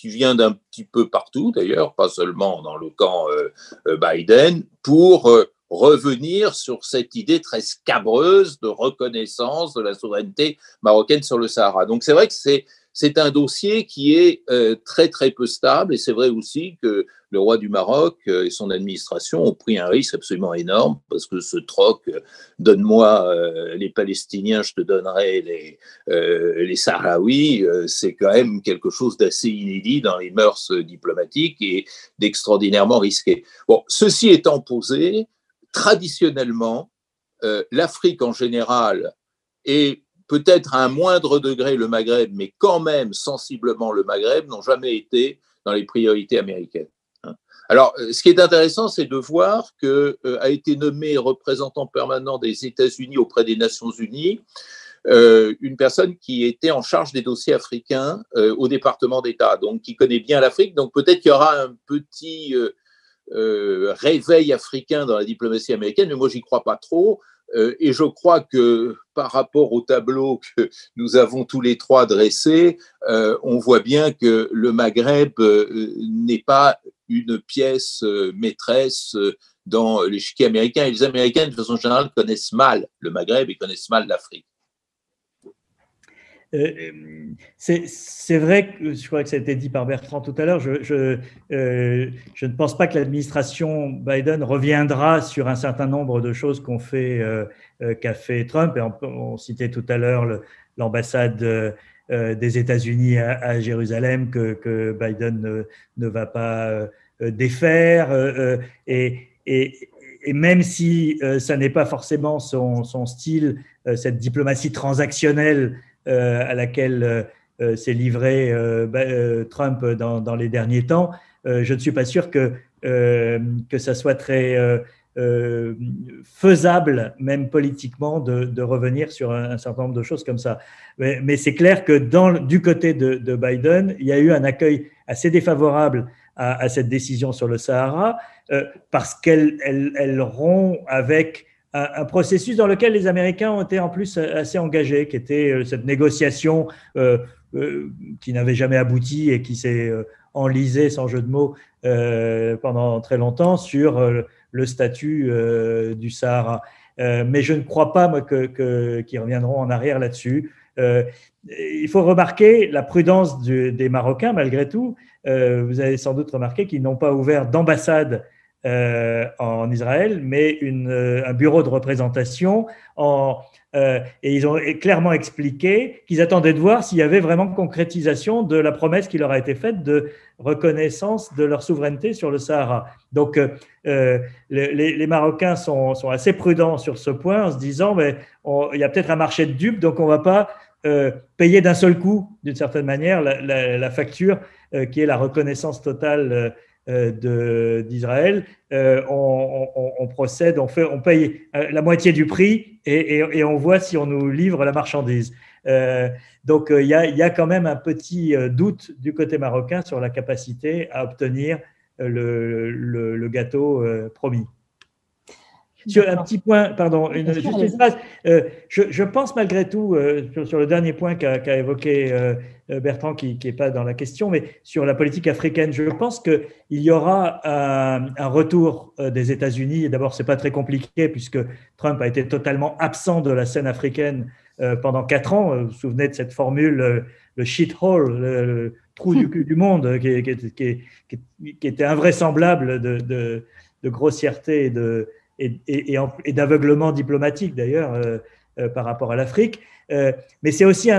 qui vient d'un petit peu partout d'ailleurs, pas seulement dans le camp euh, euh, Biden, pour euh, revenir sur cette idée très scabreuse de reconnaissance de la souveraineté marocaine sur le Sahara. Donc c'est vrai que c'est c'est un dossier qui est euh, très très peu stable et c'est vrai aussi que le roi du Maroc euh, et son administration ont pris un risque absolument énorme parce que ce troc, euh, donne-moi les Palestiniens, je te donnerai les, les Sahraouis, c'est quand même quelque chose d'assez inédit dans les mœurs diplomatiques et d'extraordinairement risqué. Bon, ceci étant posé, traditionnellement, l'Afrique en général est peut-être à un moindre degré le Maghreb, mais quand même sensiblement le Maghreb, n'ont jamais été dans les priorités américaines. Hein. Alors, euh, ce qui est intéressant, c'est de voir que euh, a été nommé représentant permanent des États-Unis auprès des Nations Unies euh, une personne qui était en charge des dossiers africains au département d'État, donc qui connaît bien l'Afrique. Donc peut-être qu'il y aura un petit réveil africain dans la diplomatie américaine, mais moi j'y crois pas trop. Euh, et je crois que par rapport au tableau que nous avons tous les trois dressé, euh, on voit bien que le Maghreb euh, n'est pas une pièce maîtresse dans l'échiquier américain. Et les Américains, de façon générale, connaissent mal le Maghreb et connaissent mal l'Afrique. Euh, c'est vrai que je crois que ça a été dit par Bertrand tout à l'heure. Je, je, euh, je, ne pense pas que l'administration Biden reviendra sur un certain nombre de choses qu'on fait, euh, qu'a fait Trump. Et on, citait tout à l'heure l'ambassade des États-Unis à, Jérusalem que, que Biden ne, ne, va pas défaire. Et, et, et, même si ça n'est pas forcément son, son style, cette diplomatie transactionnelle à laquelle euh, euh, s'est livré bah, Trump dans, les derniers temps, je ne suis pas sûr que, que ça soit très faisable, même politiquement, de, revenir sur un, certain nombre de choses comme ça. Mais, c'est clair que du côté de, Biden, il y a eu un accueil assez défavorable à, cette décision sur le Sahara, parce qu'elle elle rompt avec un, processus dans lequel les Américains ont été en plus assez engagés, qui était euh, cette négociation euh, euh, qui n'avait jamais abouti et qui s'est enlisée, sans jeu de mots, pendant très longtemps sur le statut du Sahara. mais je ne crois pas qu'ils que, reviendront en arrière là-dessus. il faut remarquer la prudence des Marocains, malgré tout. vous avez sans doute remarqué qu'ils n'ont pas ouvert d'ambassade euh, en Israël, mais euh, un bureau de représentation. En, euh, et ils ont clairement expliqué qu'ils attendaient de voir s'il y avait vraiment concrétisation de la promesse qui leur a été faite de reconnaissance de leur souveraineté sur le Sahara. Donc, les, Marocains sont, assez prudents sur ce point en se disant, mais il y a peut-être un marché de dupes, donc on ne va pas payer d'un seul coup, d'une certaine manière, la, facture qui est la reconnaissance totale d'Israël, euh, on, procède, on, fait, on paye euh, la moitié du prix et, on voit si on nous livre la marchandise. donc il y, a, quand même un petit doute du côté marocain sur la capacité à obtenir le gâteau promis. Sur un petit point, pardon, une, juste une phrase. Euh, je, pense malgré tout, euh, sur, le dernier point qu'a évoqué euh, Bertrand, qui n'est pas dans la question, mais sur la politique africaine, je pense qu'il y aura un, retour des États-Unis. D'abord, ce n'est pas très compliqué, puisque Trump a été totalement absent de la scène africaine pendant quatre ans. Vous vous souvenez de cette formule, le shithole, le, le trou du cul du monde, qui, qui, était invraisemblable de, de, de grossièreté et de et, d'aveuglement diplomatique d'ailleurs euh, euh, par rapport à l'Afrique. Euh, mais c'est aussi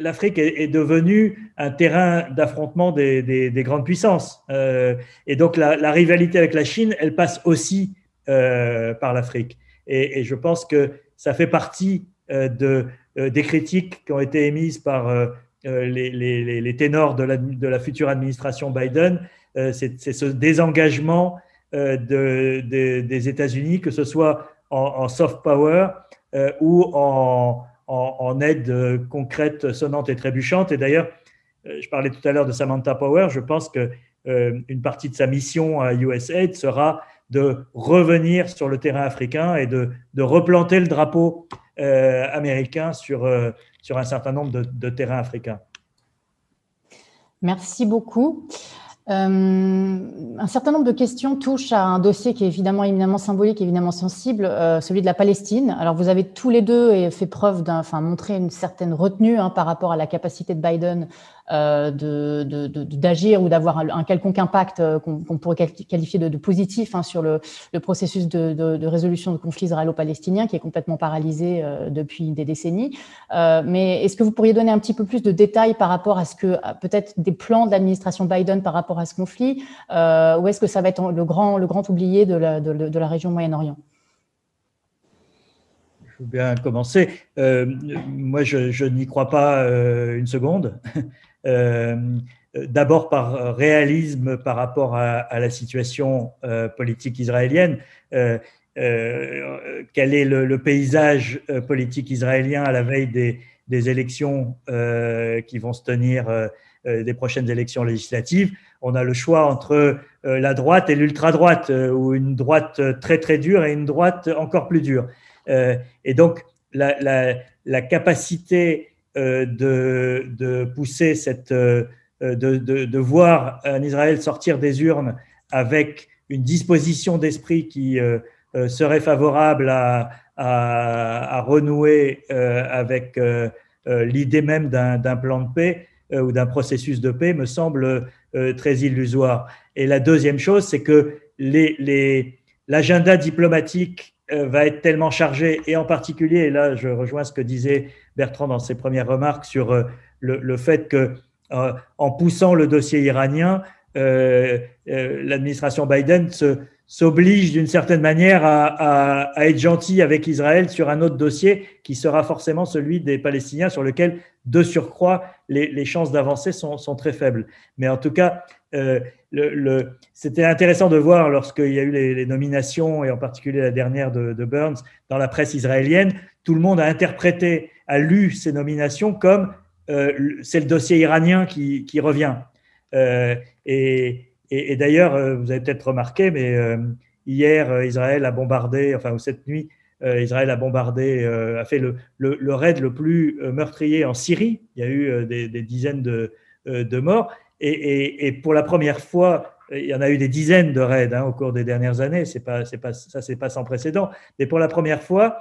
l'Afrique est, devenue un terrain d'affrontement des, grandes puissances. et donc la, rivalité avec la Chine, elle passe aussi par l'Afrique. Et, je pense que ça fait partie de, des critiques qui ont été émises par les, ténors de la, future administration Biden. c'est ce désengagement euh, de, des États-Unis, que ce soit en, soft power euh, ou en, aide concrète, sonnante et trébuchante. Et d'ailleurs, euh, je parlais tout à l'heure de Samantha Power, je pense que une partie de sa mission à USAID sera de revenir sur le terrain africain et de, replanter le drapeau américain sur, sur un certain nombre de terrains africains. Merci beaucoup. Euh, un certain nombre de questions touchent à un dossier qui est évidemment éminemment symbolique, évidemment sensible, euh, celui de la Palestine. Alors vous avez tous les deux fait preuve d'un, enfin montré une certaine retenue hein, par rapport à la capacité de Biden d'agir ou d'avoir un, quelconque impact euh, qu'on pourrait qualifier de, positif hein, sur le, processus de, résolution de conflit israélo-palestinien qui est complètement paralysé euh, depuis des décennies. mais est-ce que vous pourriez donner un petit peu plus de détails par rapport à ce que peut-être des plans de l'administration Biden par rapport à ce conflit, ou est-ce que ça va être le grand, le grand oublié de la, de la région Moyen-Orient? Je veux bien commencer. moi, je, je n'y crois pas une seconde. Euh, d'abord par réalisme par rapport à, la situation euh, politique israélienne. Euh, quel est le, paysage politique israélien à la veille des, élections qui vont se tenir, des prochaines élections législatives? On a le choix entre la droite et l'ultra-droite, ou une droite très très dure et une droite encore plus dure. et donc, la capacité euh, de, pousser cette, euh, de, voir un Israël sortir des urnes avec une disposition d'esprit qui euh, serait favorable à, à, renouer avec l'idée même d'un plan de paix ou d'un processus de paix me semble très illusoire. Et la deuxième chose, c'est que l'agenda les, diplomatique va être tellement chargé, et en particulier, et là je rejoins ce que disait Bertrand dans ses premières remarques sur euh, le, fait que euh, en poussant le dossier iranien, euh, l'administration Biden s'oblige d'une certaine manière à, être gentil avec Israël sur un autre dossier qui sera forcément celui des Palestiniens sur lequel, de surcroît, les, chances d'avancer sont, très faibles. Mais en tout cas, c'était intéressant de voir lorsqu'il y a eu les, nominations, et en particulier la dernière de, de Burns, dans la presse israélienne, tout le monde a interprété a lu ces nominations comme euh, c'est le dossier iranien qui, revient. Euh, et, d'ailleurs, euh, vous avez peut-être remarqué, mais hier, Israël a bombardé, enfin, cette nuit, Israël a bombardé, a fait le, raid le plus meurtrier en Syrie. Il y a eu des, dizaines de, morts. Et, pour la première fois, il y en a eu des dizaines de raids hein, au cours des dernières années. Pas, pas, ça, c'est pas sans précédent. Mais pour la première fois,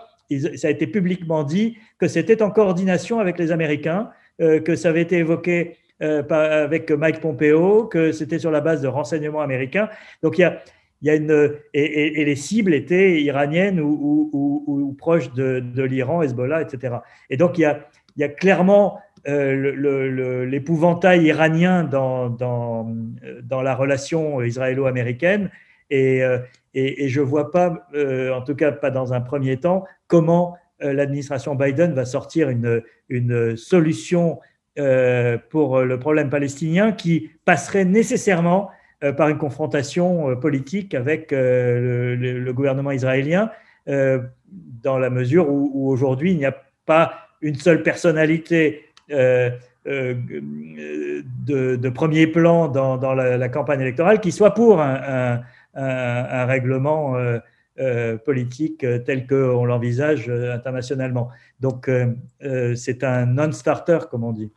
ça a été publiquement dit que c'était en coordination avec les Américains, euh, que ça avait été évoqué euh, avec Mike Pompeo, que c'était sur la base de renseignements américains. Donc il y a, il y a une et, les cibles étaient iraniennes ou, proches de, l'Iran, Hezbollah, etc. Et donc il y a, clairement euh, l'épouvantail iranien dans, la relation israélo-américaine et, et, je ne vois pas, euh, en tout cas pas dans un premier temps, comment euh, l'administration Biden va sortir une, solution euh, pour le problème palestinien qui passerait nécessairement par une confrontation politique avec le, gouvernement israélien, dans la mesure où, aujourd'hui il n'y a pas une seule personnalité euh, de, premier plan dans, la, campagne électorale qui soit pour un, règlement politique tel qu'on l'envisage internationalement. Donc, c'est un non-starter, comme on dit.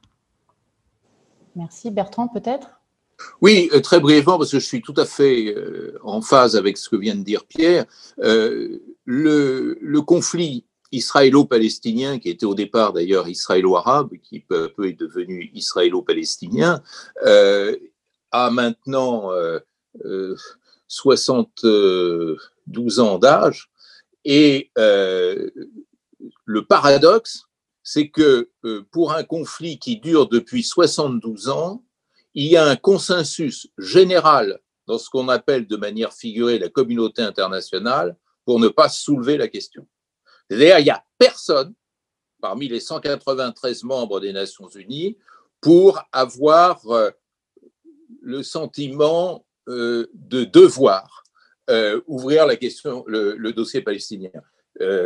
Merci. Bertrand, peut-être? Oui, euh, très brièvement, parce que je suis tout à fait euh, en phase avec ce que vient de dire Pierre. Euh, le, conflit israélo-palestinien, qui était au départ d'ailleurs israélo-arabe, qui peu à peu est devenu israélo-palestinien, a maintenant 72 ans d'âge. Et le paradoxe, c'est que pour un conflit qui dure depuis 72 ans, il y a un consensus général dans ce qu'on appelle de manière figurée la communauté internationale pour ne pas soulever la question. C'est-à-dire, il n'y a personne parmi les 193 membres des Nations Unies pour avoir euh, le sentiment euh, de devoir euh, ouvrir la question, le, dossier palestinien.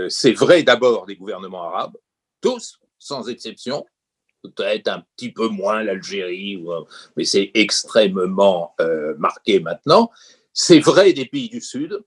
C'est vrai d'abord des gouvernements arabes, tous, sans exception, peut-être un petit peu moins l'Algérie, mais c'est extrêmement euh, marqué maintenant. C'est vrai des pays du Sud,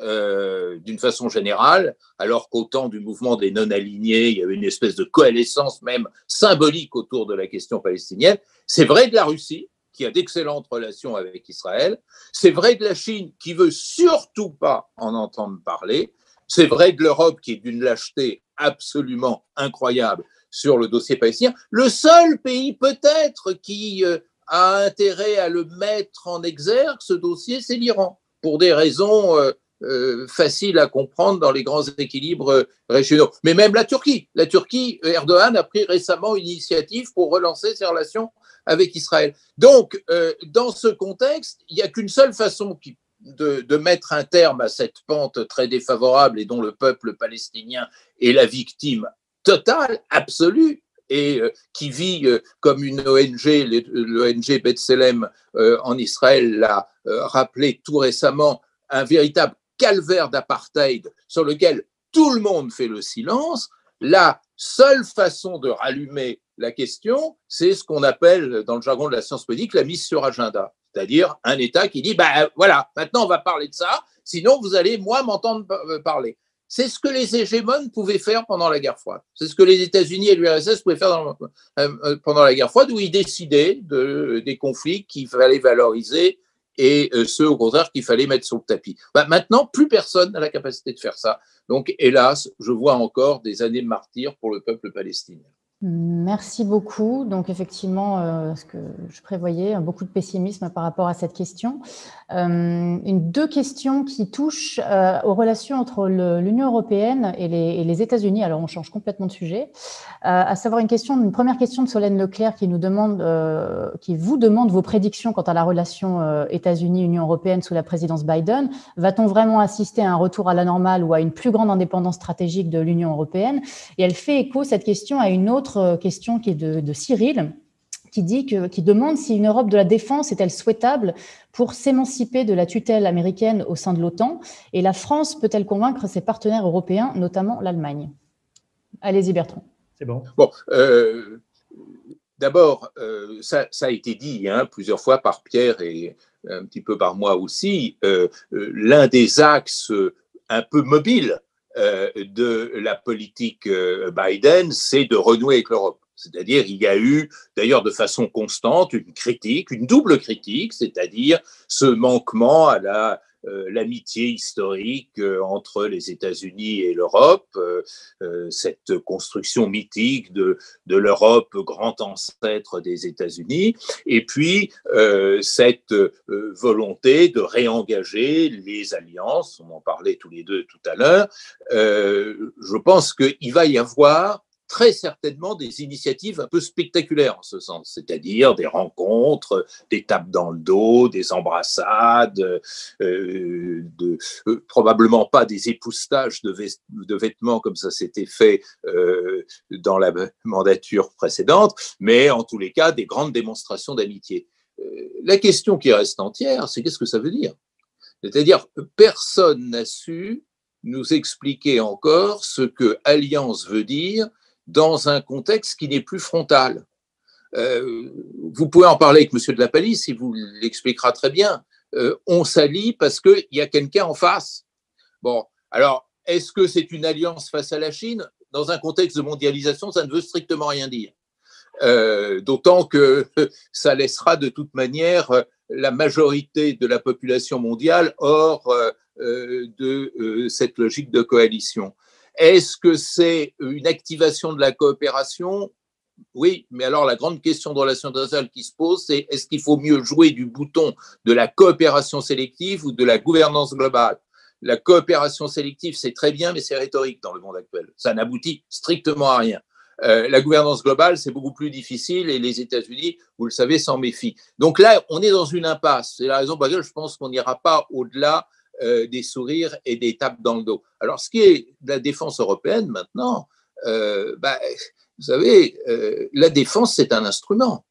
euh, d'une façon générale, alors qu'au temps du mouvement des non-alignés, il y avait une espèce de coalescence même symbolique autour de la question palestinienne. C'est vrai de la Russie, qui a d'excellentes relations avec Israël. C'est vrai de la Chine, qui veut surtout pas en entendre parler. C'est vrai de l'Europe, qui est d'une lâcheté absolument incroyable sur le dossier palestinien. Le seul pays peut-être qui euh, a intérêt à le mettre en exergue, ce dossier, c'est l'Iran, pour des raisons euh, euh, faciles à comprendre dans les grands équilibres régionaux. Mais même la Turquie. La Turquie, Erdogan a pris récemment une initiative pour relancer ses relations avec Israël. Donc, dans ce contexte, il n'y a qu'une seule façon de, de, mettre un terme à cette pente très défavorable et dont le peuple palestinien est la victime totale, absolue, et euh, qui vit euh, comme une ONG, l'ONG B'Tselem euh, en Israël l'a rappelé tout récemment, un véritable calvaire d'apartheid sur lequel tout le monde fait le silence, la seule façon de rallumer la question, c'est ce qu'on appelle dans le jargon de la science politique la mise sur agenda. C'est-à-dire un État qui dit, ben voilà, maintenant on va parler de ça, sinon vous allez, moi, m'entendre parler. C'est ce que les hégémones pouvaient faire pendant la guerre froide. C'est ce que les États-Unis et l'URSS pouvaient faire euh, euh, pendant la guerre froide, où ils décidaient de, des conflits qu'il fallait valoriser et euh, ceux, au contraire, qu'il fallait mettre sur le tapis. Bah, maintenant, plus personne n'a la capacité de faire ça. Donc, hélas, je vois encore des années de martyrs pour le peuple palestinien. Merci beaucoup. Donc effectivement, euh, ce que je prévoyais, beaucoup de pessimisme par rapport à cette question. Euh, une, deux questions qui touchent euh, aux relations entre l'Union européenne et les, États-Unis. Alors on change complètement de sujet. à savoir une question, une première question de Solène Leclerc qui nous demande, qui vous demande vos prédictions quant à la relation États-Unis-Union européenne sous la présidence Biden. Va-t-on vraiment assister à un retour à la normale ou à une plus grande indépendance stratégique de l'Union européenne? Et elle fait écho cette question à une autre question qui est de, Cyril, qui, dit que, qui demande si une Europe de la défense est-elle souhaitable pour s'émanciper de la tutelle américaine au sein de l'OTAN et la France peut-elle convaincre ses partenaires européens, notamment l'Allemagne? Allez-y Bertrand. C'est bon. Bon, euh, d'abord, euh, ça, a été dit hein, plusieurs fois par Pierre et un petit peu par moi aussi, euh, l'un des axes un peu mobiles euh, de la politique euh, Biden, c'est de renouer avec l'Europe. C'est-à-dire, il y a eu, d'ailleurs de façon constante, une critique, une double critique, c'est-à-dire ce manquement à la euh, l'amitié historique euh, entre les États-Unis et l'Europe, euh, cette construction mythique de l'Europe grand ancêtre des États-Unis, et puis cette volonté de réengager les alliances, on en parlait tous les deux tout à l'heure, je pense qu'il va y avoir très certainement des initiatives un peu spectaculaires en ce sens, c'est-à-dire des rencontres, des tapes dans le dos, des embrassades, euh, euh, probablement pas des époustages de, de, vêtements comme ça s'était fait euh, dans la mandature précédente, mais en tous les cas des grandes démonstrations d'amitié. la question qui reste entière, c'est qu'est-ce que ça veut dire? C'est-à-dire personne n'a su nous expliquer encore ce que alliance veut dire dans un contexte qui n'est plus frontal. Euh, vous pouvez en parler avec M. de la Palisse, il vous l'expliquera très bien. Euh, on s'allie parce qu'il y a quelqu'un en face. Bon, alors, est-ce que c'est une alliance face à la Chine? Dans un contexte de mondialisation, ça ne veut strictement rien dire. Euh, d'autant que ça laissera de toute manière la majorité de la population mondiale hors de cette logique de coalition. Est-ce que c'est une activation de la coopération? Oui, mais alors la grande question de relation internationale qui se pose, c'est est-ce qu'il faut mieux jouer du bouton de la coopération sélective ou de la gouvernance globale? La coopération sélective, c'est très bien, mais c'est rhétorique dans le monde actuel. Ça n'aboutit strictement à rien. Euh, la gouvernance globale, c'est beaucoup plus difficile et les États-Unis, vous le savez, s'en méfient. Donc là, on est dans une impasse. C'est la raison pour laquelle je pense qu'on n'ira pas au-delà euh, des sourires et des tapes dans le dos. Alors, ce qui est de la défense européenne maintenant, euh, bah, vous savez, euh, la défense, c'est un instrument.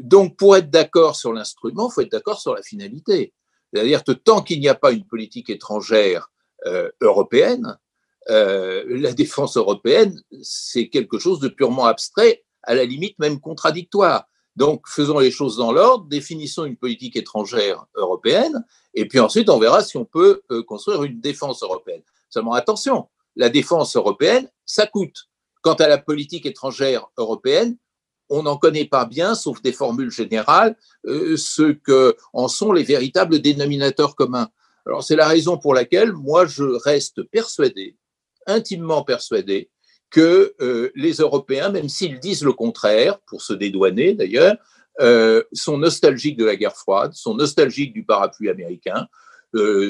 Donc, pour être d'accord sur l'instrument, il faut être d'accord sur la finalité. C'est-à-dire que tant qu'il n'y a pas une politique étrangère européenne, la défense européenne, c'est quelque chose de purement abstrait, à la limite même contradictoire. Donc, faisons les choses dans l'ordre, définissons une politique étrangère européenne, et puis ensuite, on verra si on peut construire une défense européenne. Seulement, attention, la défense européenne, ça coûte. Quant à la politique étrangère européenne, on n'en connaît pas bien, sauf des formules générales, euh, ce que sont les véritables dénominateurs communs. Alors c'est la raison pour laquelle moi je reste persuadé, intimement persuadé, que euh, les Européens, même s'ils disent le contraire, pour se dédouaner d'ailleurs, euh, sont nostalgiques de la guerre froide, sont nostalgiques du parapluie américain.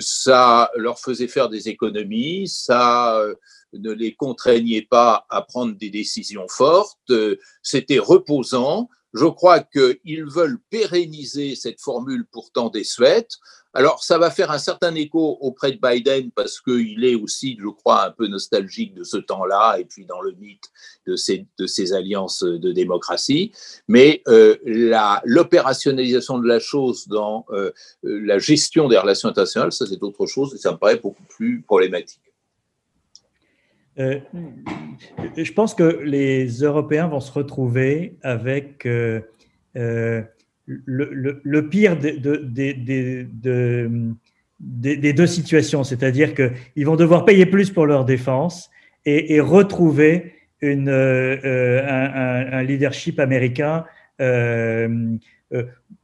ça leur faisait faire des économies, ça ne les contraignait pas à prendre des décisions fortes, c'était reposant. Je crois qu'ils veulent pérenniser cette formule pourtant désuète. Alors, ça va faire un certain écho auprès de Biden parce qu'il est aussi, je crois, un peu nostalgique de ce temps-là et puis dans le mythe de ces, alliances de démocratie. Mais euh, l'opérationnalisation de la chose dans euh, la gestion des relations internationales, ça c'est autre chose et ça me paraît beaucoup plus problématique. Euh, je pense que les Européens vont se retrouver avec euh, euh, le, pire des deux situations, c'est-à-dire qu'ils vont devoir payer plus pour leur défense et, retrouver un, leadership américain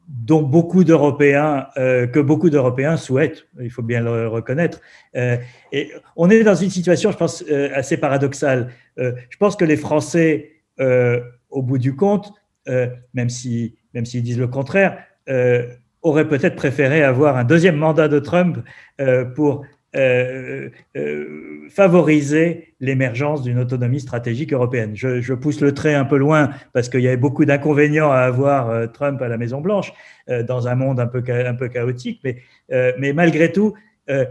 dont beaucoup d'Européens, euh, que beaucoup d'Européens souhaitent, il faut bien le reconnaître. Euh, et on est dans une situation, je pense, euh, assez paradoxale. je pense que les Français, au bout du compte, même si, même s'ils disent le contraire, auraient peut-être préféré avoir un deuxième mandat de Trump pour euh, euh, favoriser l'émergence d'une autonomie stratégique européenne. Je, pousse le trait un peu loin parce qu'il y avait beaucoup d'inconvénients à avoir euh, Trump à la Maison Blanche dans un monde un peu, un peu chaotique, mais, mais malgré tout, il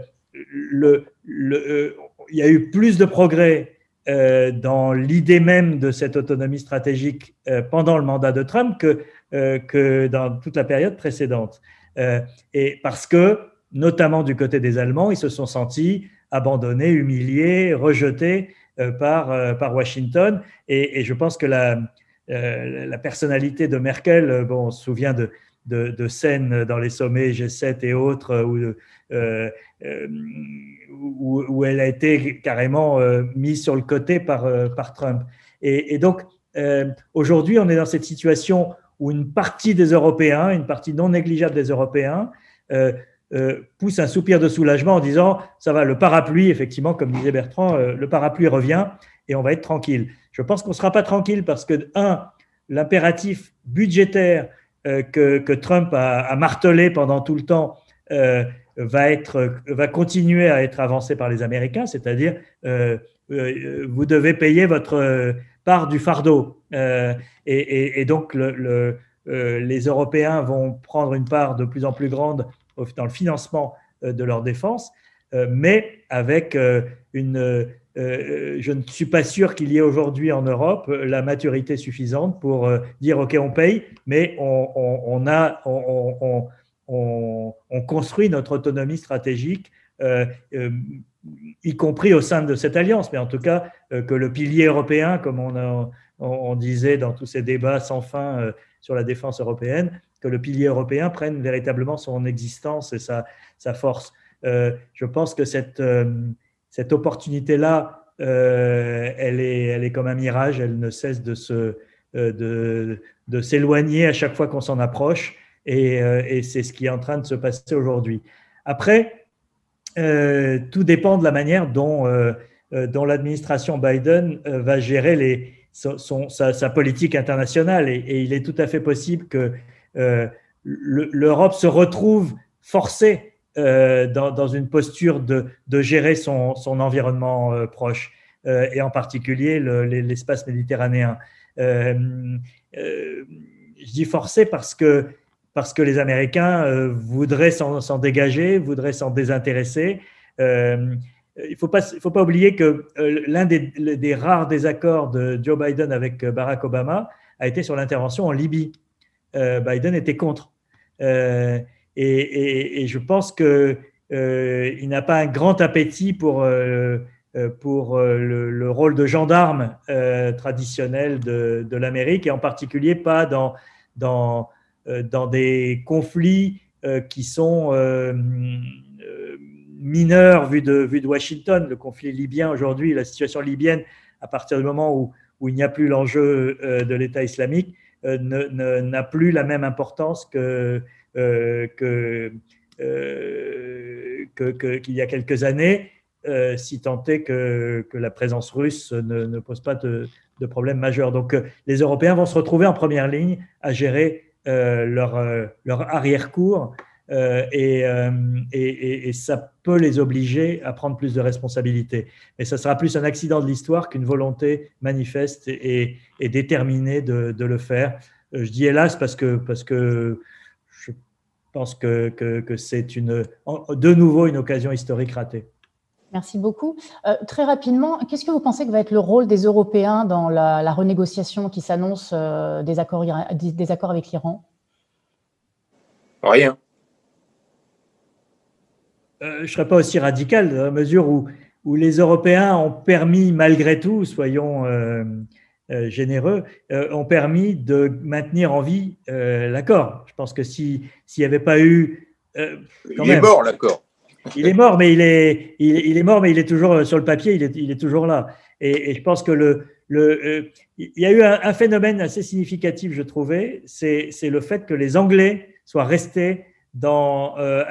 y a eu plus de progrès dans l'idée même de cette autonomie stratégique pendant le mandat de Trump que, que dans toute la période précédente. et parce que notamment du côté des Allemands, ils se sont sentis abandonnés, humiliés, rejetés euh, par, euh, par Washington. Et, je pense que la, euh, personnalité de Merkel, bon, on se souvient de, de, scènes dans les sommets G7 et autres où, où, elle a été carrément mise sur le côté par, par Trump. Et donc, aujourd'hui, on est dans cette situation où une partie des Européens, une partie non négligeable des Européens, euh, pousse un soupir de soulagement en disant ça va, le parapluie, effectivement, comme disait Bertrand, euh, le parapluie revient et on va être tranquille. Je pense qu'on ne sera pas tranquille parce que, un, l'impératif budgétaire euh, que, Trump a, martelé pendant tout le temps va, être, va continuer à être avancé par les Américains, c'est-à-dire vous devez payer votre part du fardeau. Et, donc, les Européens vont prendre une part de plus en plus grande dans le financement euh, de leur défense, euh, mais avec euh, une... je ne suis pas sûr qu'il y ait aujourd'hui en Europe la maturité suffisante pour dire OK, on paye, mais on, a, on, construit notre autonomie stratégique y compris au sein de cette alliance, mais en tout cas que le pilier européen, comme on, on, disait dans tous ces débats sans fin sur la défense européenne, que le pilier européen prenne véritablement son existence et sa, sa force. je pense que cette, cette opportunité-là, elle, est, elle est comme un mirage, elle ne cesse de se, de, de s'éloigner à chaque fois qu'on s'en approche. Euh, et, c'est ce qui est en train de se passer aujourd'hui. Après, euh, tout dépend de la manière dont, euh, dont l'administration Biden va gérer les, son, sa, politique internationale. Et, il est tout à fait possible que l'Europe se retrouve forcée dans, dans, une posture de, gérer son, environnement proche, et en particulier l'espace méditerranéen. je dis forcé parce que parce que les Américains euh, voudraient s'en dégager, voudraient s'en désintéresser. Euh, il ne faut pas, oublier que euh, l'un des, rares désaccords de Joe Biden avec Barack Obama a été sur l'intervention en Libye. Biden était contre. Et, je pense qu'il il n'a pas un grand appétit pour, pour le, rôle de gendarme traditionnel de, de l'Amérique, et en particulier pas dans, dans euh, dans des conflits euh, qui sont euh, mineurs vu de, vu de Washington. Le conflit libyen aujourd'hui, la situation libyenne, à partir du moment où, où il n'y a plus l'enjeu de l'État islamique, n'a plus la même importance que, que, qu'il y a quelques années, si tant est que, la présence russe ne, pose pas de, de problème majeur. Donc les Européens vont se retrouver en première ligne à gérer euh, leur, euh, leur arrière-cour euh, et, et, et, ça peut les obliger à prendre plus de responsabilités. Mais ça sera plus un accident de l'histoire qu'une volonté manifeste et, et déterminée de, de, le faire. Je dis hélas parce que, parce que je pense que, que, que c'est une, de nouveau une occasion historique ratée. Merci beaucoup. très rapidement, qu'est-ce que vous pensez que va être le rôle des Européens dans la, la renégociation qui s'annonce des, accords, des accords avec l'Iran? Rien. Euh, je ne serais pas aussi radical dans la mesure où, où les Européens ont permis, malgré tout, soyons euh, euh, généreux, ont permis de maintenir en vie l'accord. Je pense que s'il n'y avait pas eu. il est mort, l'accord. Il est mort, mais il est, il, est mort, mais il est toujours sur le papier, il est, il est toujours là. Et, je pense que le, le, il y a eu un, un, phénomène assez significatif, je trouvais, c'est le fait que les Anglais soit resté dans, euh,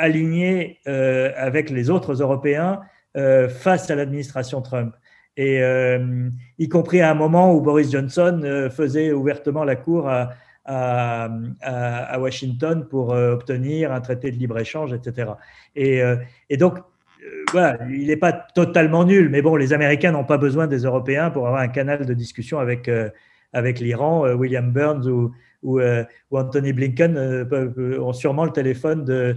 euh, avec les autres Européens euh, face à l'administration Trump. Et y compris à un moment où Boris Johnson faisait ouvertement la cour à, Washington pour obtenir un traité de libre-échange, etc. Et, donc, voilà, il n'est pas totalement nul, mais bon, les Américains n'ont pas besoin des Européens pour avoir un canal de discussion avec l'Iran. William Burns ou, euh, ou, Anthony Blinken euh, euh, ont sûrement le téléphone de,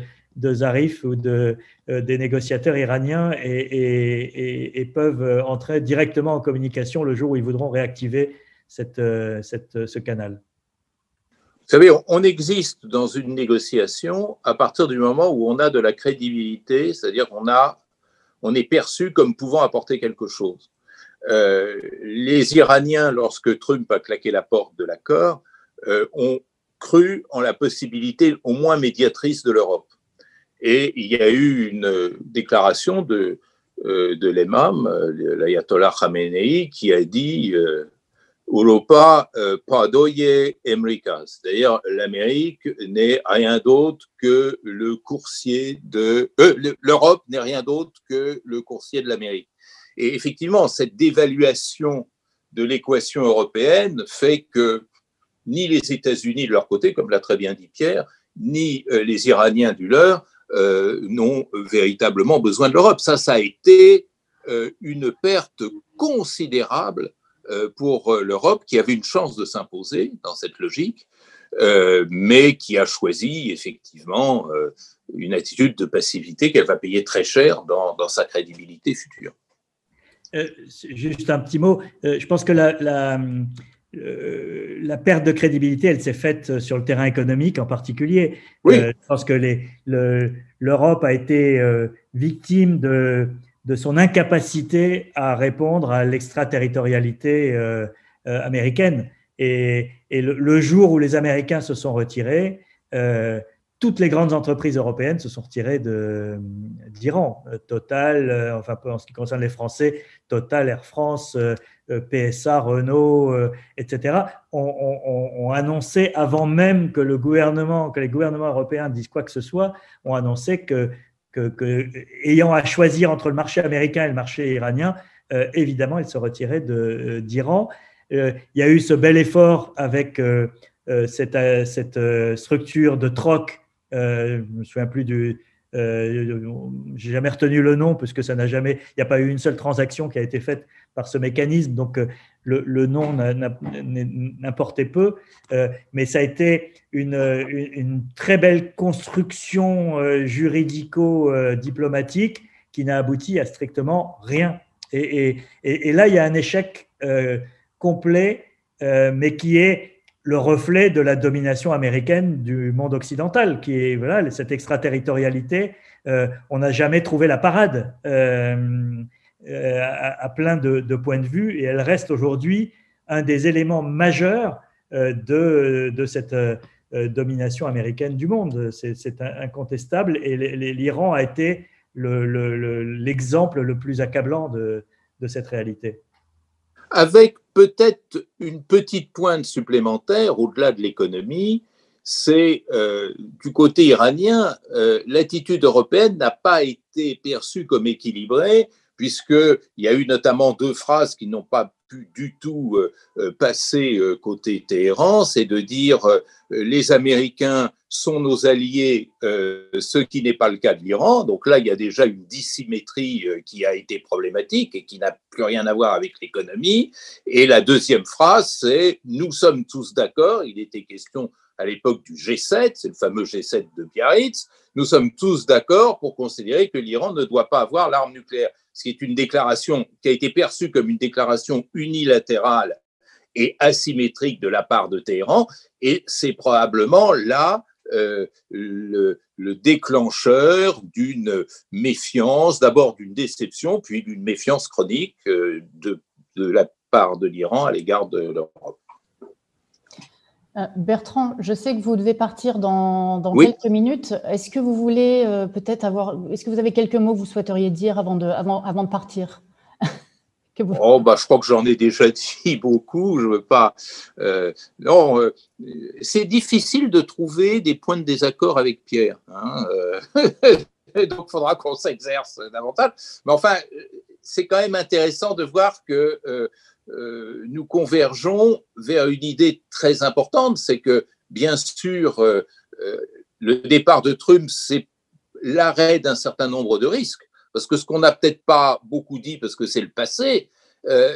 Zarif ou de, des négociateurs iraniens et, peuvent entrer directement en communication le jour où ils voudront réactiver cette, ce canal. Vous savez, on existe dans une négociation à partir du moment où on a de la crédibilité, c'est-à-dire qu'on on est perçu comme pouvant apporter quelque chose. les Iraniens, lorsque Trump a claqué la porte de l'accord, euh, ont cru en la possibilité au moins médiatrice de l'Europe. Et il y a eu une déclaration de, euh, de l'imam, euh, l'ayatollah Khamenei, qui a dit Europa padoye Americas. D'ailleurs, l'Amérique n'est rien d'autre que le coursier de. L'Europe n'est rien d'autre que le coursier de l'Amérique. Et effectivement, cette dévaluation de l'équation européenne fait que ni les États-Unis de leur côté, comme l'a très bien dit Pierre, ni euh, les Iraniens du leur euh, n'ont véritablement besoin de l'Europe. Ça, ça a été euh, une perte considérable pour l'Europe qui avait une chance de s'imposer dans cette logique, mais qui a choisi effectivement une attitude de passivité qu'elle va payer très cher dans, sa crédibilité future. juste un petit mot. je pense que la euh, la perte de crédibilité, elle s'est faite sur le terrain économique en particulier. Oui. Euh, parce que l'Europe a été euh, victime de, de son incapacité à répondre à l'extraterritorialité euh, euh, américaine. Et, le, jour où les Américains se sont retirés, euh, toutes les grandes entreprises européennes se sont retirées d'Iran. Total, enfin en ce qui concerne les Français, Total, Air France, PSA, Renault, etc., ont, annoncé avant même que le gouvernement, que les gouvernements européens disent quoi que ce soit, ont annoncé que ayant à choisir entre le marché américain et le marché iranien, euh, évidemment, il se retirait euh, d'Iran. Euh, il y a eu ce bel effort avec cette, cette, structure de troc. je ne me souviens plus du. J'ai jamais retenu le nom parce que ça n'a jamais. Il n'y a pas eu une seule transaction qui a été faite par ce mécanisme. Donc, le, nom n'importait peu, euh, mais ça a été une, très belle construction euh, juridico-diplomatique qui n'a abouti à strictement rien. Et, là, il y a un échec euh, complet, mais qui est le reflet de la domination américaine du monde occidental, qui est cette extraterritorialité. on n'a jamais trouvé la parade. Euh, à, plein de, points de vue et elle reste aujourd'hui un des éléments majeurs euh, de, cette euh, domination américaine du monde. C'est incontestable et l'Iran a été l'exemple le, plus accablant de, cette réalité. Avec peut-être une petite pointe supplémentaire au-delà de l'économie, c'est du côté iranien, l'attitude européenne n'a pas été perçue comme équilibrée puisqu'il y a eu notamment deux phrases qui n'ont pas pu du tout euh, euh, passer euh, côté Téhéran, c'est de dire les Américains sont nos alliés, ce qui n'est pas le cas de l'Iran. Donc là, il y a déjà une dissymétrie qui a été problématique et qui n'a plus rien à voir avec l'économie. Et la deuxième phrase, c'est nous sommes tous d'accord. Il était question à l'époque du G7, c'est le fameux G7 de Biarritz. Nous sommes tous d'accord pour considérer que l'Iran ne doit pas avoir l'arme nucléaire ce qui est une déclaration qui a été perçue comme une déclaration unilatérale et asymétrique de la part de Téhéran, et c'est probablement là euh, le, déclencheur d'une méfiance, d'abord d'une déception, puis d'une méfiance chronique euh, de, de la part de l'Iran à l'égard de l'Europe. Euh, Bertrand, je sais que vous devez partir dans, quelques minutes. Est-ce que vous voulez euh, peut-être avoir, est-ce que vous avez quelques mots que vous souhaiteriez dire avant de, avant, avant de partir? Oh, bah, je crois que j'en ai déjà dit beaucoup. Je veux pas. Euh, non, c'est difficile de trouver des points de désaccord avec Pierre. Hein, donc, il faudra qu'on s'exerce davantage. Mais enfin, c'est quand même intéressant de voir que euh, nous convergeons vers une idée très importante, c'est que bien sûr, euh, euh, le départ de Trump, c'est l'arrêt d'un certain nombre de risques, parce que ce qu'on n'a peut-être pas beaucoup dit, parce que c'est le passé,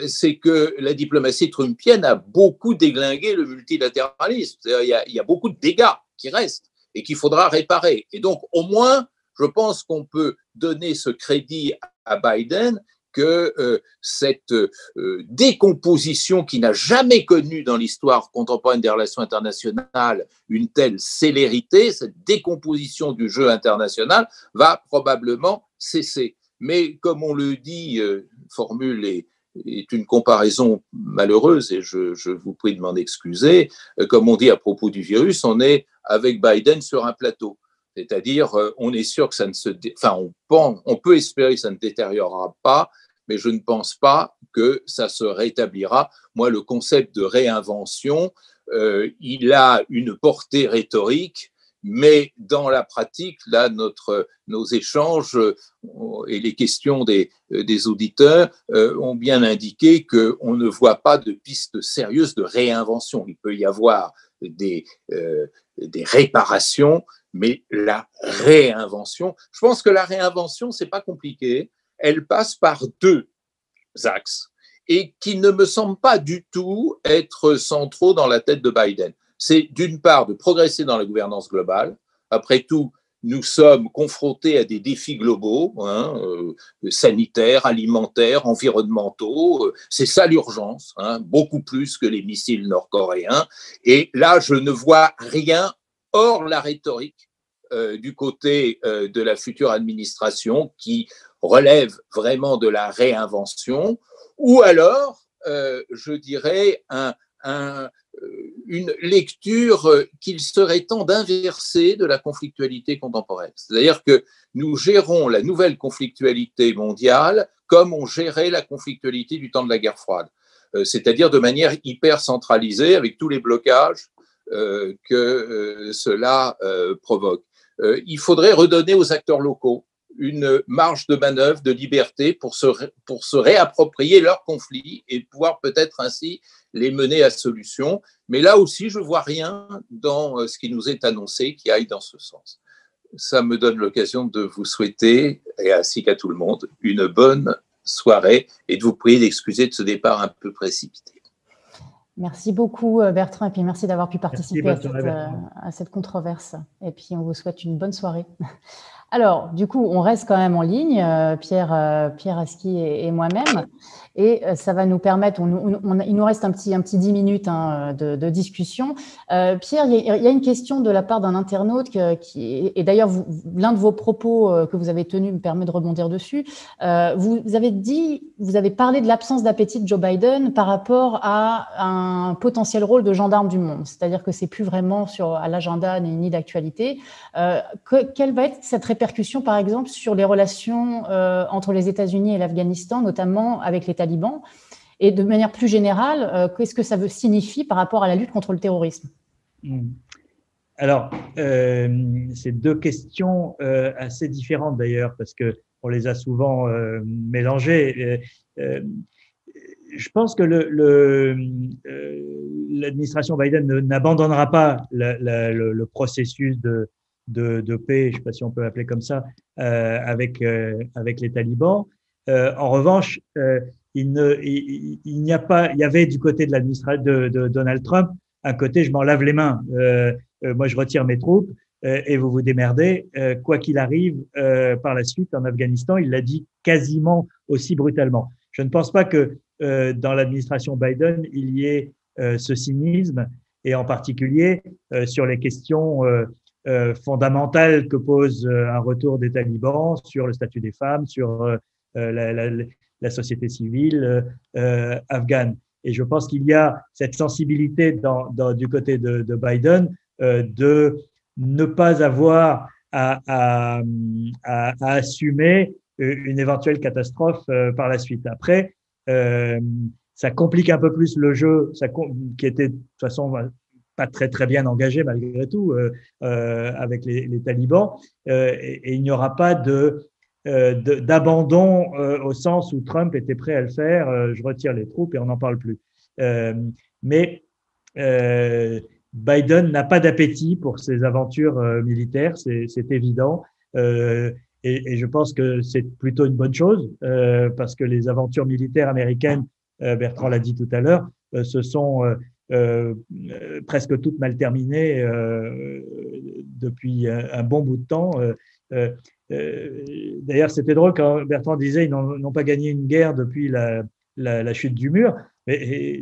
c'est que la diplomatie trumpienne a beaucoup déglingué le multilatéralisme. Il y, y a beaucoup de dégâts qui restent et qu'il faudra réparer. Et donc, au moins, je pense qu'on peut donner ce crédit à Biden que euh, cette euh, décomposition qui n'a jamais connu dans l'histoire contemporaine des relations internationales une telle célérité, cette décomposition du jeu international va probablement cesser. Mais comme on le dit, euh, formule est, une comparaison malheureuse et je, vous prie de m'en excuser, comme on dit à propos du virus, on est avec Biden sur un plateau. C'est-à-dire, on est sûr que ça ne se, enfin, on, on peut espérer que ça ne détériorera pas, mais je ne pense pas que ça se rétablira. Moi, le concept de réinvention, euh, il a une portée rhétorique, mais dans la pratique, là, notre, nos échanges euh, et les questions des, euh, auditeurs ont bien indiqué qu'on ne voit pas de piste sérieuse de réinvention. Il peut y avoir des, des réparations, mais la réinvention, je pense que la réinvention, c'est pas compliqué elle passe par deux axes et qui ne me semblent pas du tout être centraux dans la tête de Biden. C'est d'une part de progresser dans la gouvernance globale. Après tout, nous sommes confrontés à des défis globaux, hein, euh, sanitaires, alimentaires, environnementaux. C'est ça l'urgence, hein, beaucoup plus que les missiles nord-coréens. Et là, je ne vois rien hors la rhétorique euh, du côté euh, de la future administration qui relève vraiment de la réinvention, ou alors, je dirais, un, une lecture qu'il serait temps d'inverser de la conflictualité contemporaine. C'est-à-dire que nous gérons la nouvelle conflictualité mondiale comme on gérait la conflictualité du temps de la guerre froide, c'est-à-dire de manière hyper centralisée avec tous les blocages que cela provoque. Il faudrait redonner aux acteurs locaux une marge de manœuvre, de liberté pour se, pour se réapproprier leurs conflits et pouvoir peut-être ainsi les mener à solution. Mais là aussi, je vois rien dans euh, ce qui nous est annoncé qui aille dans ce sens. Ça me donne l'occasion de vous souhaiter, et ainsi qu'à tout le monde, une bonne soirée et de vous prier d'excuser de ce départ un peu précipité. Merci beaucoup euh, Bertrand et puis merci d'avoir pu participer à, cette, euh, à, cette, controverse. Et puis on vous souhaite une bonne soirée. Alors, du coup, on reste quand même en ligne, euh, Pierre, euh, Pierre Aski et, moi-même, et euh, ça va nous permettre, il nous reste un petit, un petit 10 minutes hein, de, discussion. Pierre, il y, a, une question de la part d'un internaute qui, et d'ailleurs, l'un de vos propos que vous avez tenus me permet de rebondir dessus. vous avez dit, vous avez parlé de l'absence d'appétit de Joe Biden par rapport à un potentiel rôle de gendarme du monde, c'est-à-dire que c'est plus vraiment sur à l'agenda ni, d'actualité. quelle va être cette répercussion par exemple, sur les relations euh, entre les États-Unis et l'Afghanistan, notamment avec les talibans Et de manière plus générale, euh, qu'est-ce que ça veut signifier par rapport à la lutte contre le terrorisme? Hmm. Alors, euh, c'est deux questions assez différentes d'ailleurs, parce que on les a souvent mélangées. je pense que l'administration le, Biden n'abandonnera pas le, processus de, de, paix, je ne sais pas si on peut l'appeler comme ça, euh, avec, euh, avec les talibans. Euh, en revanche, il, ne, il, n'y a pas, il y avait du côté de l'administration de, de, Donald Trump un côté je m'en lave les mains, moi je retire mes troupes et vous vous démerdez, quoi qu'il arrive par la suite en Afghanistan. Il l'a dit quasiment aussi brutalement. Je ne pense pas que dans l'administration Biden il y ait ce cynisme et en particulier sur les questions euh, fondamentale que pose euh, un retour des talibans sur le statut des femmes, sur euh, la, la, la, société civile afghane. Et je pense qu'il y a cette sensibilité dans, dans, du côté de, de Biden de ne pas avoir à, à, à, à, assumer une éventuelle catastrophe par la suite. Après, euh, ça complique un peu plus le jeu, ça, qui était de toute façon pas très très bien engagé malgré tout euh, euh, avec les, talibans euh, et, il n'y aura pas de d'abandon au sens où Trump était prêt à le faire. je retire les troupes et on n'en parle plus. mais Biden n'a pas d'appétit pour ses aventures militaires, c'est évident. Et, je pense que c'est plutôt une bonne chose parce que les aventures militaires américaines, Bertrand l'a dit tout à l'heure, ce sont euh, euh, presque toutes mal terminées euh, depuis un, bon bout de temps. D'ailleurs, c'était drôle quand Bertrand disait ils n'ont pas gagné une guerre depuis la, chute du mur. Mais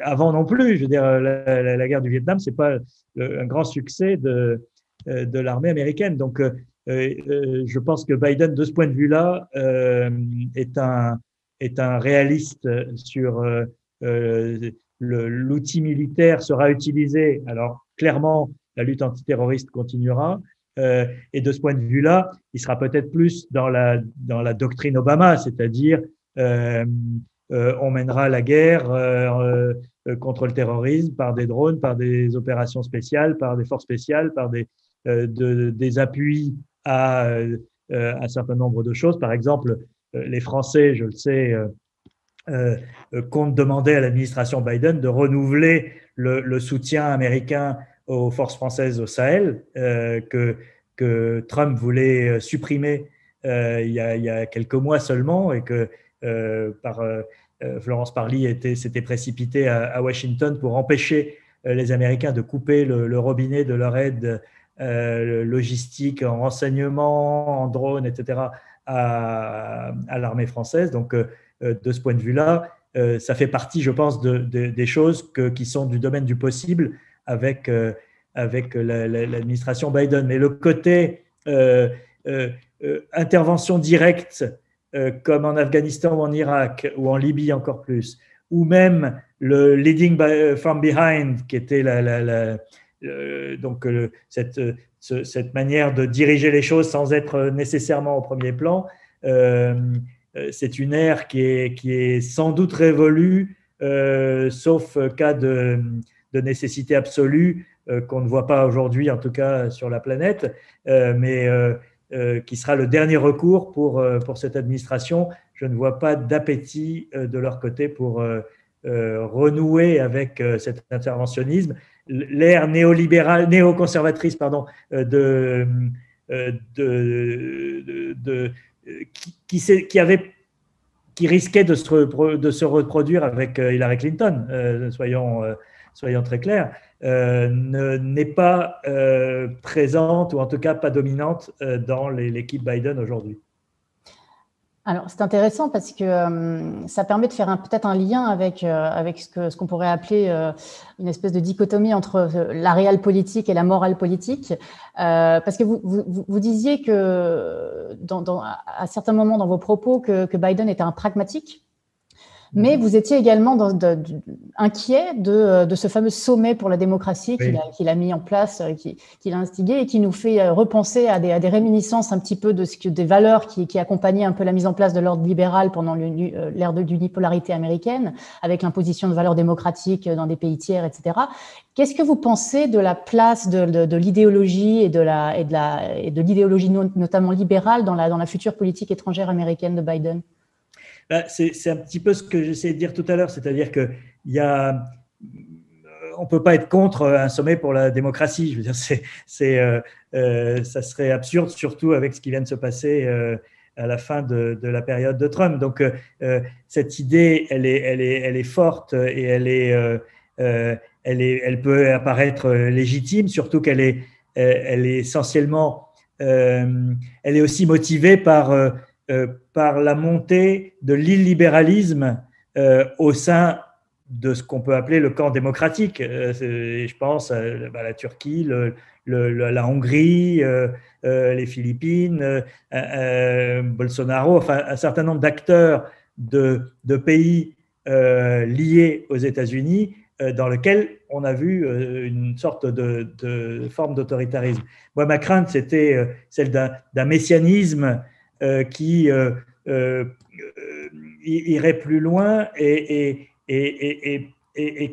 avant non plus, je veux dire, la, guerre du Vietnam, c'est pas un grand succès de, de l'armée américaine. Donc, je pense que Biden, de ce point de vue-là, est un est un réaliste sur l'outil militaire sera utilisé. Alors, clairement, la lutte antiterroriste continuera. Euh, et de ce point de vue-là, il sera peut-être plus dans la, dans la doctrine Obama, c'est-à-dire euh, euh, on mènera la guerre euh, euh, contre le terrorisme par des drones, par des opérations spéciales, par des forces spéciales, par des, de, des appuis à un certain nombre de choses. Par exemple, les Français, je le sais, euh, euh, compte demander à l'administration Biden de renouveler le, soutien américain aux forces françaises au Sahel euh, que, Trump voulait supprimer il, y a, quelques mois seulement et que par Florence Parly s'était précipité à, à, Washington pour empêcher les Américains de couper le, robinet de leur aide logistique en renseignement, en drone, etc. à, l'armée française. Donc de ce point de vue-là, euh, ça fait partie, je pense, de, des choses qui sont du domaine du possible avec, euh, avec l'administration Biden. Mais le côté intervention directe comme en Afghanistan ou en Irak ou en Libye encore plus, ou même le leading from behind, qui était donc cette, cette, manière de diriger les choses sans être nécessairement au premier plan, c'est une ère qui est, qui est sans doute révolue, sauf cas de, nécessité absolue euh, qu'on ne voit pas aujourd'hui, en tout cas sur la planète, euh, mais euh, qui sera le dernier recours pour, pour cette administration. Je ne vois pas d'appétit de leur côté pour renouer avec cet interventionnisme. L'ère néolibérale, néoconservatrice pardon, de, de, de, qui, avait qui risquait de se, reproduire avec Hillary Clinton, soyons, soyons très clairs, euh, n'est pas euh, présente, ou en tout cas pas dominante, euh, dans l'équipe Biden aujourd'hui. Alors, c'est intéressant parce que ça permet de faire peut-être un lien avec, avec ce qu'on ce qu'on pourrait appeler une espèce de dichotomie entre la réelle politique et la morale politique. parce que vous, vous, vous, disiez que, dans, dans, à certains moments dans vos propos, que, que Biden était un pragmatique. Mais vous étiez également dans, inquiet de, de, ce fameux sommet pour la démocratie qu'il a, mis en place, euh, qu'il a instigé et qui nous fait euh, repenser à des, à des réminiscences un petit peu de ce que, des valeurs qui, qui accompagnaient un peu la mise en place de l'ordre libéral pendant euh, l'ère de l'unipolarité américaine, avec l'imposition de valeurs démocratiques dans des pays tiers, etc. Qu'est-ce que vous pensez de la place de, de l'idéologie et de de et de l'idéologie notamment libérale dans la dans la future politique étrangère américaine de Biden? Bah, c'est un petit peu ce que j'essayais de dire tout à l'heure, c'est-à-dire que il y a, on peut pas être contre un sommet pour la démocratie. Je veux dire, c'est, euh, euh, ça serait absurde, surtout avec ce qui vient de se passer euh, à la fin de, de, la période de Trump. Donc, cette idée, elle est, elle est, elle est forte et elle est, elle est, elle peut apparaître légitime, surtout qu'elle est, elle est essentiellement, elle est aussi motivée par par la montée de l'illibéralisme euh, au sein de ce qu'on peut appeler le camp démocratique. Euh, je pense à, la Turquie, la Hongrie, les Philippines, Bolsonaro, enfin un certain nombre d'acteurs de, pays liés aux États-Unis dans lesquels on a vu une sorte de, de forme d'autoritarisme. Moi, ma crainte, c'était celle d'un messianisme euh, qui euh, euh, irait plus loin et, et,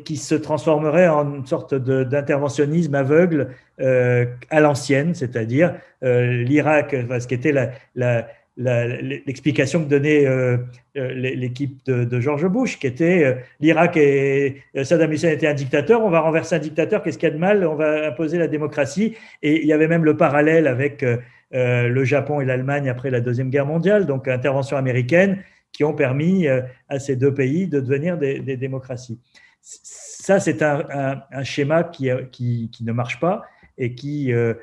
qui se transformerait en une sorte d'interventionnisme aveugle à l'ancienne, c'est-à-dire l'Irak, ce qui était l'explication que donnait l'équipe de, George Bush, qui était l'Irak et Saddam Hussein était un dictateur, on va renverser un dictateur, qu'est-ce qu'il y a de mal? On va imposer la démocratie. Et il y avait même le parallèle avec euh, le Japon et l'Allemagne après la Deuxième Guerre mondiale, donc intervention américaine, qui ont permis euh, à ces deux pays de devenir des, démocraties. Ça, c'est un, schéma qui, qui, ne marche pas et qui, euh,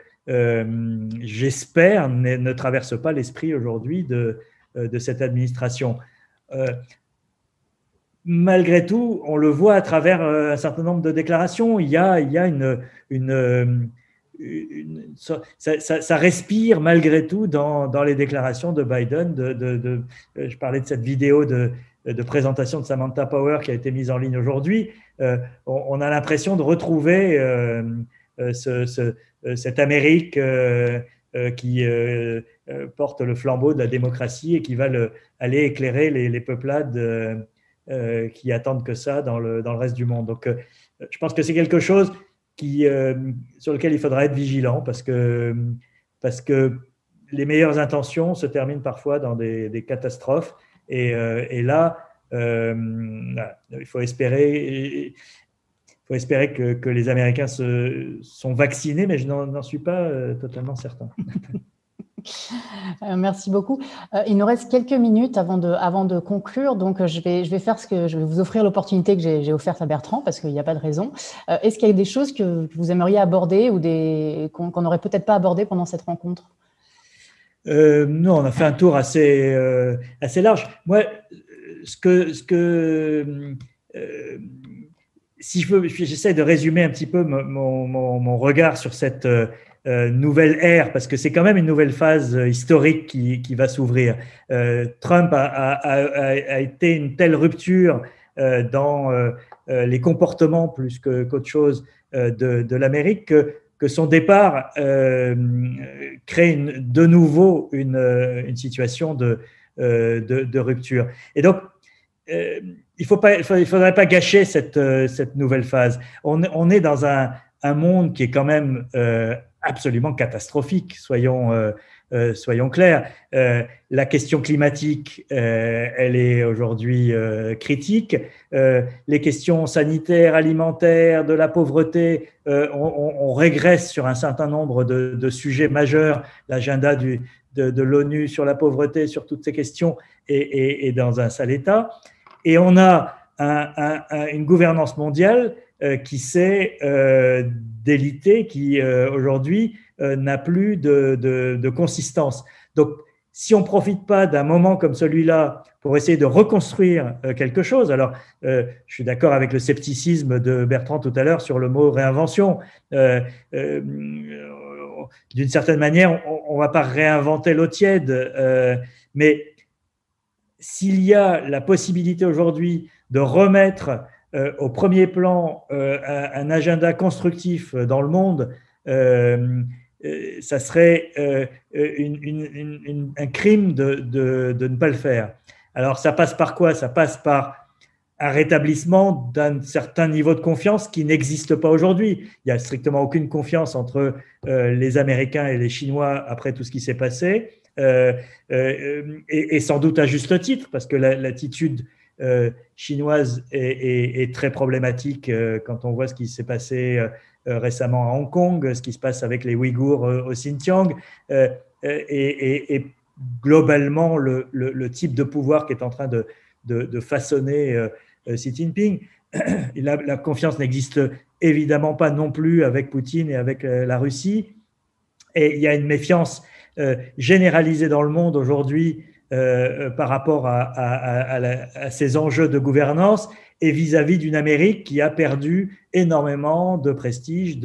j'espère, ne, traverse pas l'esprit aujourd'hui de, de, cette administration. malgré tout, on le voit à travers un certain nombre de déclarations. Il y a, il y a une, une ça, respire malgré tout dans, les déclarations de Biden. De, de, euh, je parlais de cette vidéo de, présentation de Samantha Power qui a été mise en ligne aujourd'hui. Euh, on, a l'impression de retrouver euh, ce, cette Amérique qui porte le flambeau de la démocratie et qui va le, aller éclairer les, peuplades qui attendent que ça dans le reste du monde. Donc, je pense que c'est quelque chose qui, euh, sur lequel il faudra être vigilant parce que, parce que les meilleures intentions se terminent parfois dans des, catastrophes. Et, euh, et là, euh, il faut espérer, il faut espérer que, que, les Américains se, sont vaccinés, mais je n'en suis pas totalement certain. Euh, merci beaucoup. Euh, il nous reste quelques minutes avant de, avant de conclure, donc euh, je vais, je vais faire ce que je vais vous offrir l'opportunité que j'ai offerte à Bertrand parce qu'il n'y a pas de raison. Est-ce qu'il y a des choses que vous aimeriez aborder ou des qu'on n'aurait peut-être pas abordé pendant cette rencontre? Non, on a fait un tour assez, assez large. Moi, ce que, ce que si je j'essaie de résumer un petit peu mon, mon, regard sur cette nouvelle ère, parce que c'est quand même une nouvelle phase historique qui, qui va s'ouvrir. Trump a, a, a, été une telle rupture dans les comportements plus qu'autre chose de, de l'Amérique que que son départ euh, crée de nouveau une, une situation de, euh, de, rupture. Et donc, euh, il ne faudrait pas gâcher cette, cette nouvelle phase. On, on est dans un, un, monde qui est quand même absolument catastrophique, soyons, euh, soyons clairs. Euh, la question climatique, euh, elle est aujourd'hui critique. les questions sanitaires, alimentaires, de la pauvreté, on, régresse sur un certain nombre de, sujets majeurs. L'agenda de l'ONU sur la pauvreté, sur toutes ces questions, est, dans un sale état. Et on a une gouvernance mondiale qui s'est délitée, qui aujourd'hui euh, n'a plus de, consistance. Donc, si on ne profite pas d'un moment comme celui-là pour essayer de reconstruire euh, quelque chose, alors euh, je suis d'accord avec le scepticisme de Bertrand tout à l'heure sur le mot réinvention. D'une certaine manière, on ne va pas réinventer l'eau tiède, mais s'il y a la possibilité aujourd'hui de remettre au premier plan un, agenda constructif dans le monde, euh, ça serait euh, un crime de, ne pas le faire. Alors ça passe par quoi? Ça passe par un rétablissement d'un certain niveau de confiance qui n'existe pas aujourd'hui. Il n'y a strictement aucune confiance entre euh, les Américains et les Chinois après tout ce qui s'est passé, et, sans doute à juste titre, parce que l'attitude chinoise est, très problématique quand on voit ce qui s'est passé euh, récemment à Hong Kong, ce qui se passe avec les Ouïghours euh, au Xinjiang, euh, et, globalement le, type de pouvoir qui est en train de, façonner Xi Jinping. La confiance n'existe évidemment pas non plus avec Poutine et avec la Russie. Et il y a une méfiance généralisée dans le monde aujourd'hui par rapport à, ces enjeux de gouvernance et vis-à-vis d'une Amérique qui a perdu énormément de prestige,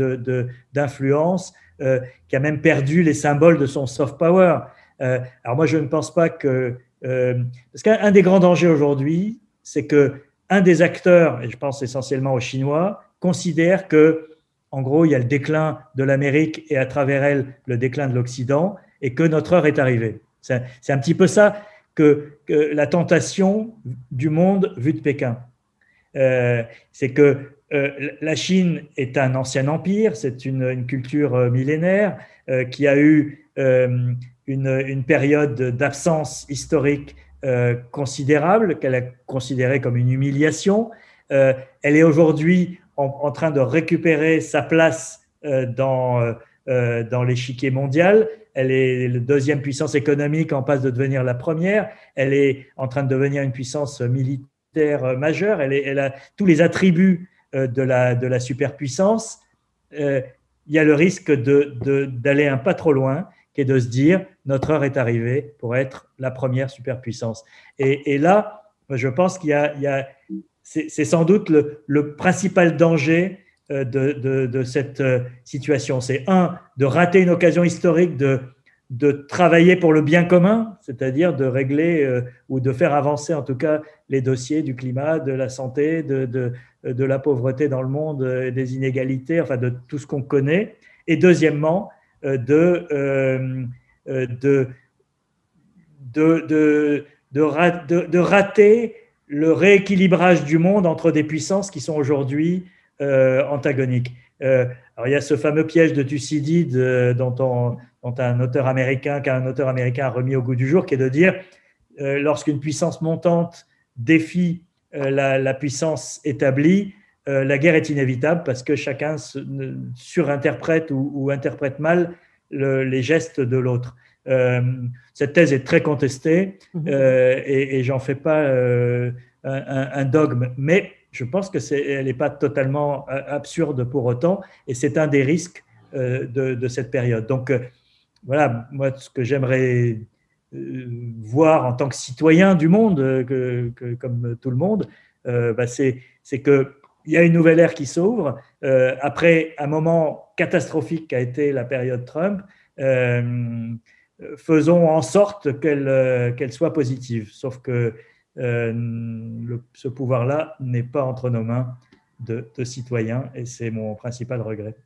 d'influence, de, euh, qui a même perdu les symboles de son soft power. Euh, alors moi, je ne pense pas que... Euh, parce qu'un des grands dangers aujourd'hui, c'est que un des acteurs, et je pense essentiellement aux Chinois, considère que, en gros, il y a le déclin de l'Amérique et à travers elle le déclin de l'Occident, et que notre heure est arrivée. C'est un petit peu ça que, la tentation du monde vu de Pékin. Euh, c'est que euh, la Chine est un ancien empire, c'est une, culture euh, millénaire qui a eu une, période d'absence historique considérable, qu'elle a considérée comme une humiliation. elle est aujourd'hui en, train de récupérer sa place dans, dans l'échiquier mondial. Elle est la deuxième puissance économique en passe de devenir la première. Elle est en train de devenir une puissance militaire euh, majeure, elle, a tous les attributs euh, de la, de la superpuissance, euh, il y a le risque d'aller de, un pas trop loin, qui est de se dire notre heure est arrivée pour être la première superpuissance. Et, là, je pense qu'il y a, c'est sans doute le, principal danger de, de, de cette situation. C'est un, de rater une occasion historique de, de travailler pour le bien commun, c'est-à-dire de régler euh, ou de faire avancer en tout cas les dossiers du climat, de la santé, de, de, la pauvreté dans le monde, euh, des inégalités, enfin de tout ce qu'on connaît. Et deuxièmement, euh, de, de, de, de, rater le rééquilibrage du monde entre des puissances qui sont aujourd'hui antagoniques. alors il y a ce fameux piège de Thucydide dont on dont un auteur américain, qu'un auteur américain a remis au goût du jour, qui est de dire euh, lorsqu'une puissance montante défie euh, la, puissance établie, euh, la guerre est inévitable parce que chacun surinterprète ou, interprète mal les gestes de l'autre. cette thèse est très contestée et, et j'en fais pas un, dogme, mais je pense que c'est, elle n'est pas totalement absurde pour autant et c'est un des risques de, de, cette période. Donc, voilà, moi, ce que j'aimerais euh, voir en tant que citoyen du monde, euh, que, comme tout le monde, euh, bah, c'est que il y a une nouvelle ère qui s'ouvre après un moment catastrophique qui a été la période Trump. faisons en sorte qu'elle soit positive. Sauf que ce pouvoir-là n'est pas entre nos mains de, citoyens et c'est mon principal regret.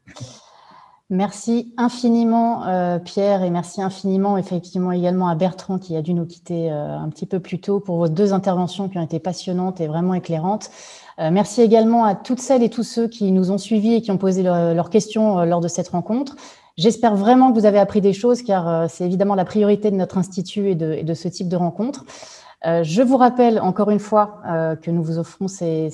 Merci infiniment euh, Pierre et merci infiniment effectivement également à Bertrand qui a dû nous quitter euh, un petit peu plus tôt pour vos deux interventions qui ont été passionnantes et vraiment éclairantes. Euh, merci également à toutes celles et tous ceux qui nous ont suivis et qui ont posé leurs questions lors de cette rencontre. J'espère vraiment que vous avez appris des choses car c'est évidemment la priorité de notre institut et de ce type de rencontre. Euh, je vous rappelle encore une fois euh, que nous vous offrons ces,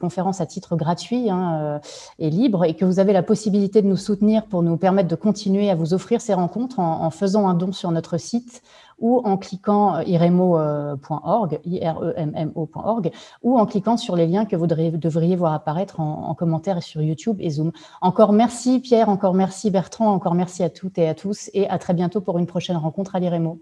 conférences à titre gratuit hein, euh, et libre et que vous avez la possibilité de nous soutenir pour nous permettre de continuer à vous offrir ces rencontres en, faisant un don sur notre site ou en cliquant iremo.org, iremmo.org, ou en cliquant sur les liens que vous devriez voir apparaître en, en commentaire sur YouTube et Zoom. Encore merci Pierre, encore merci Bertrand, encore merci à toutes et à tous et à très bientôt pour une prochaine rencontre à l'IREMO.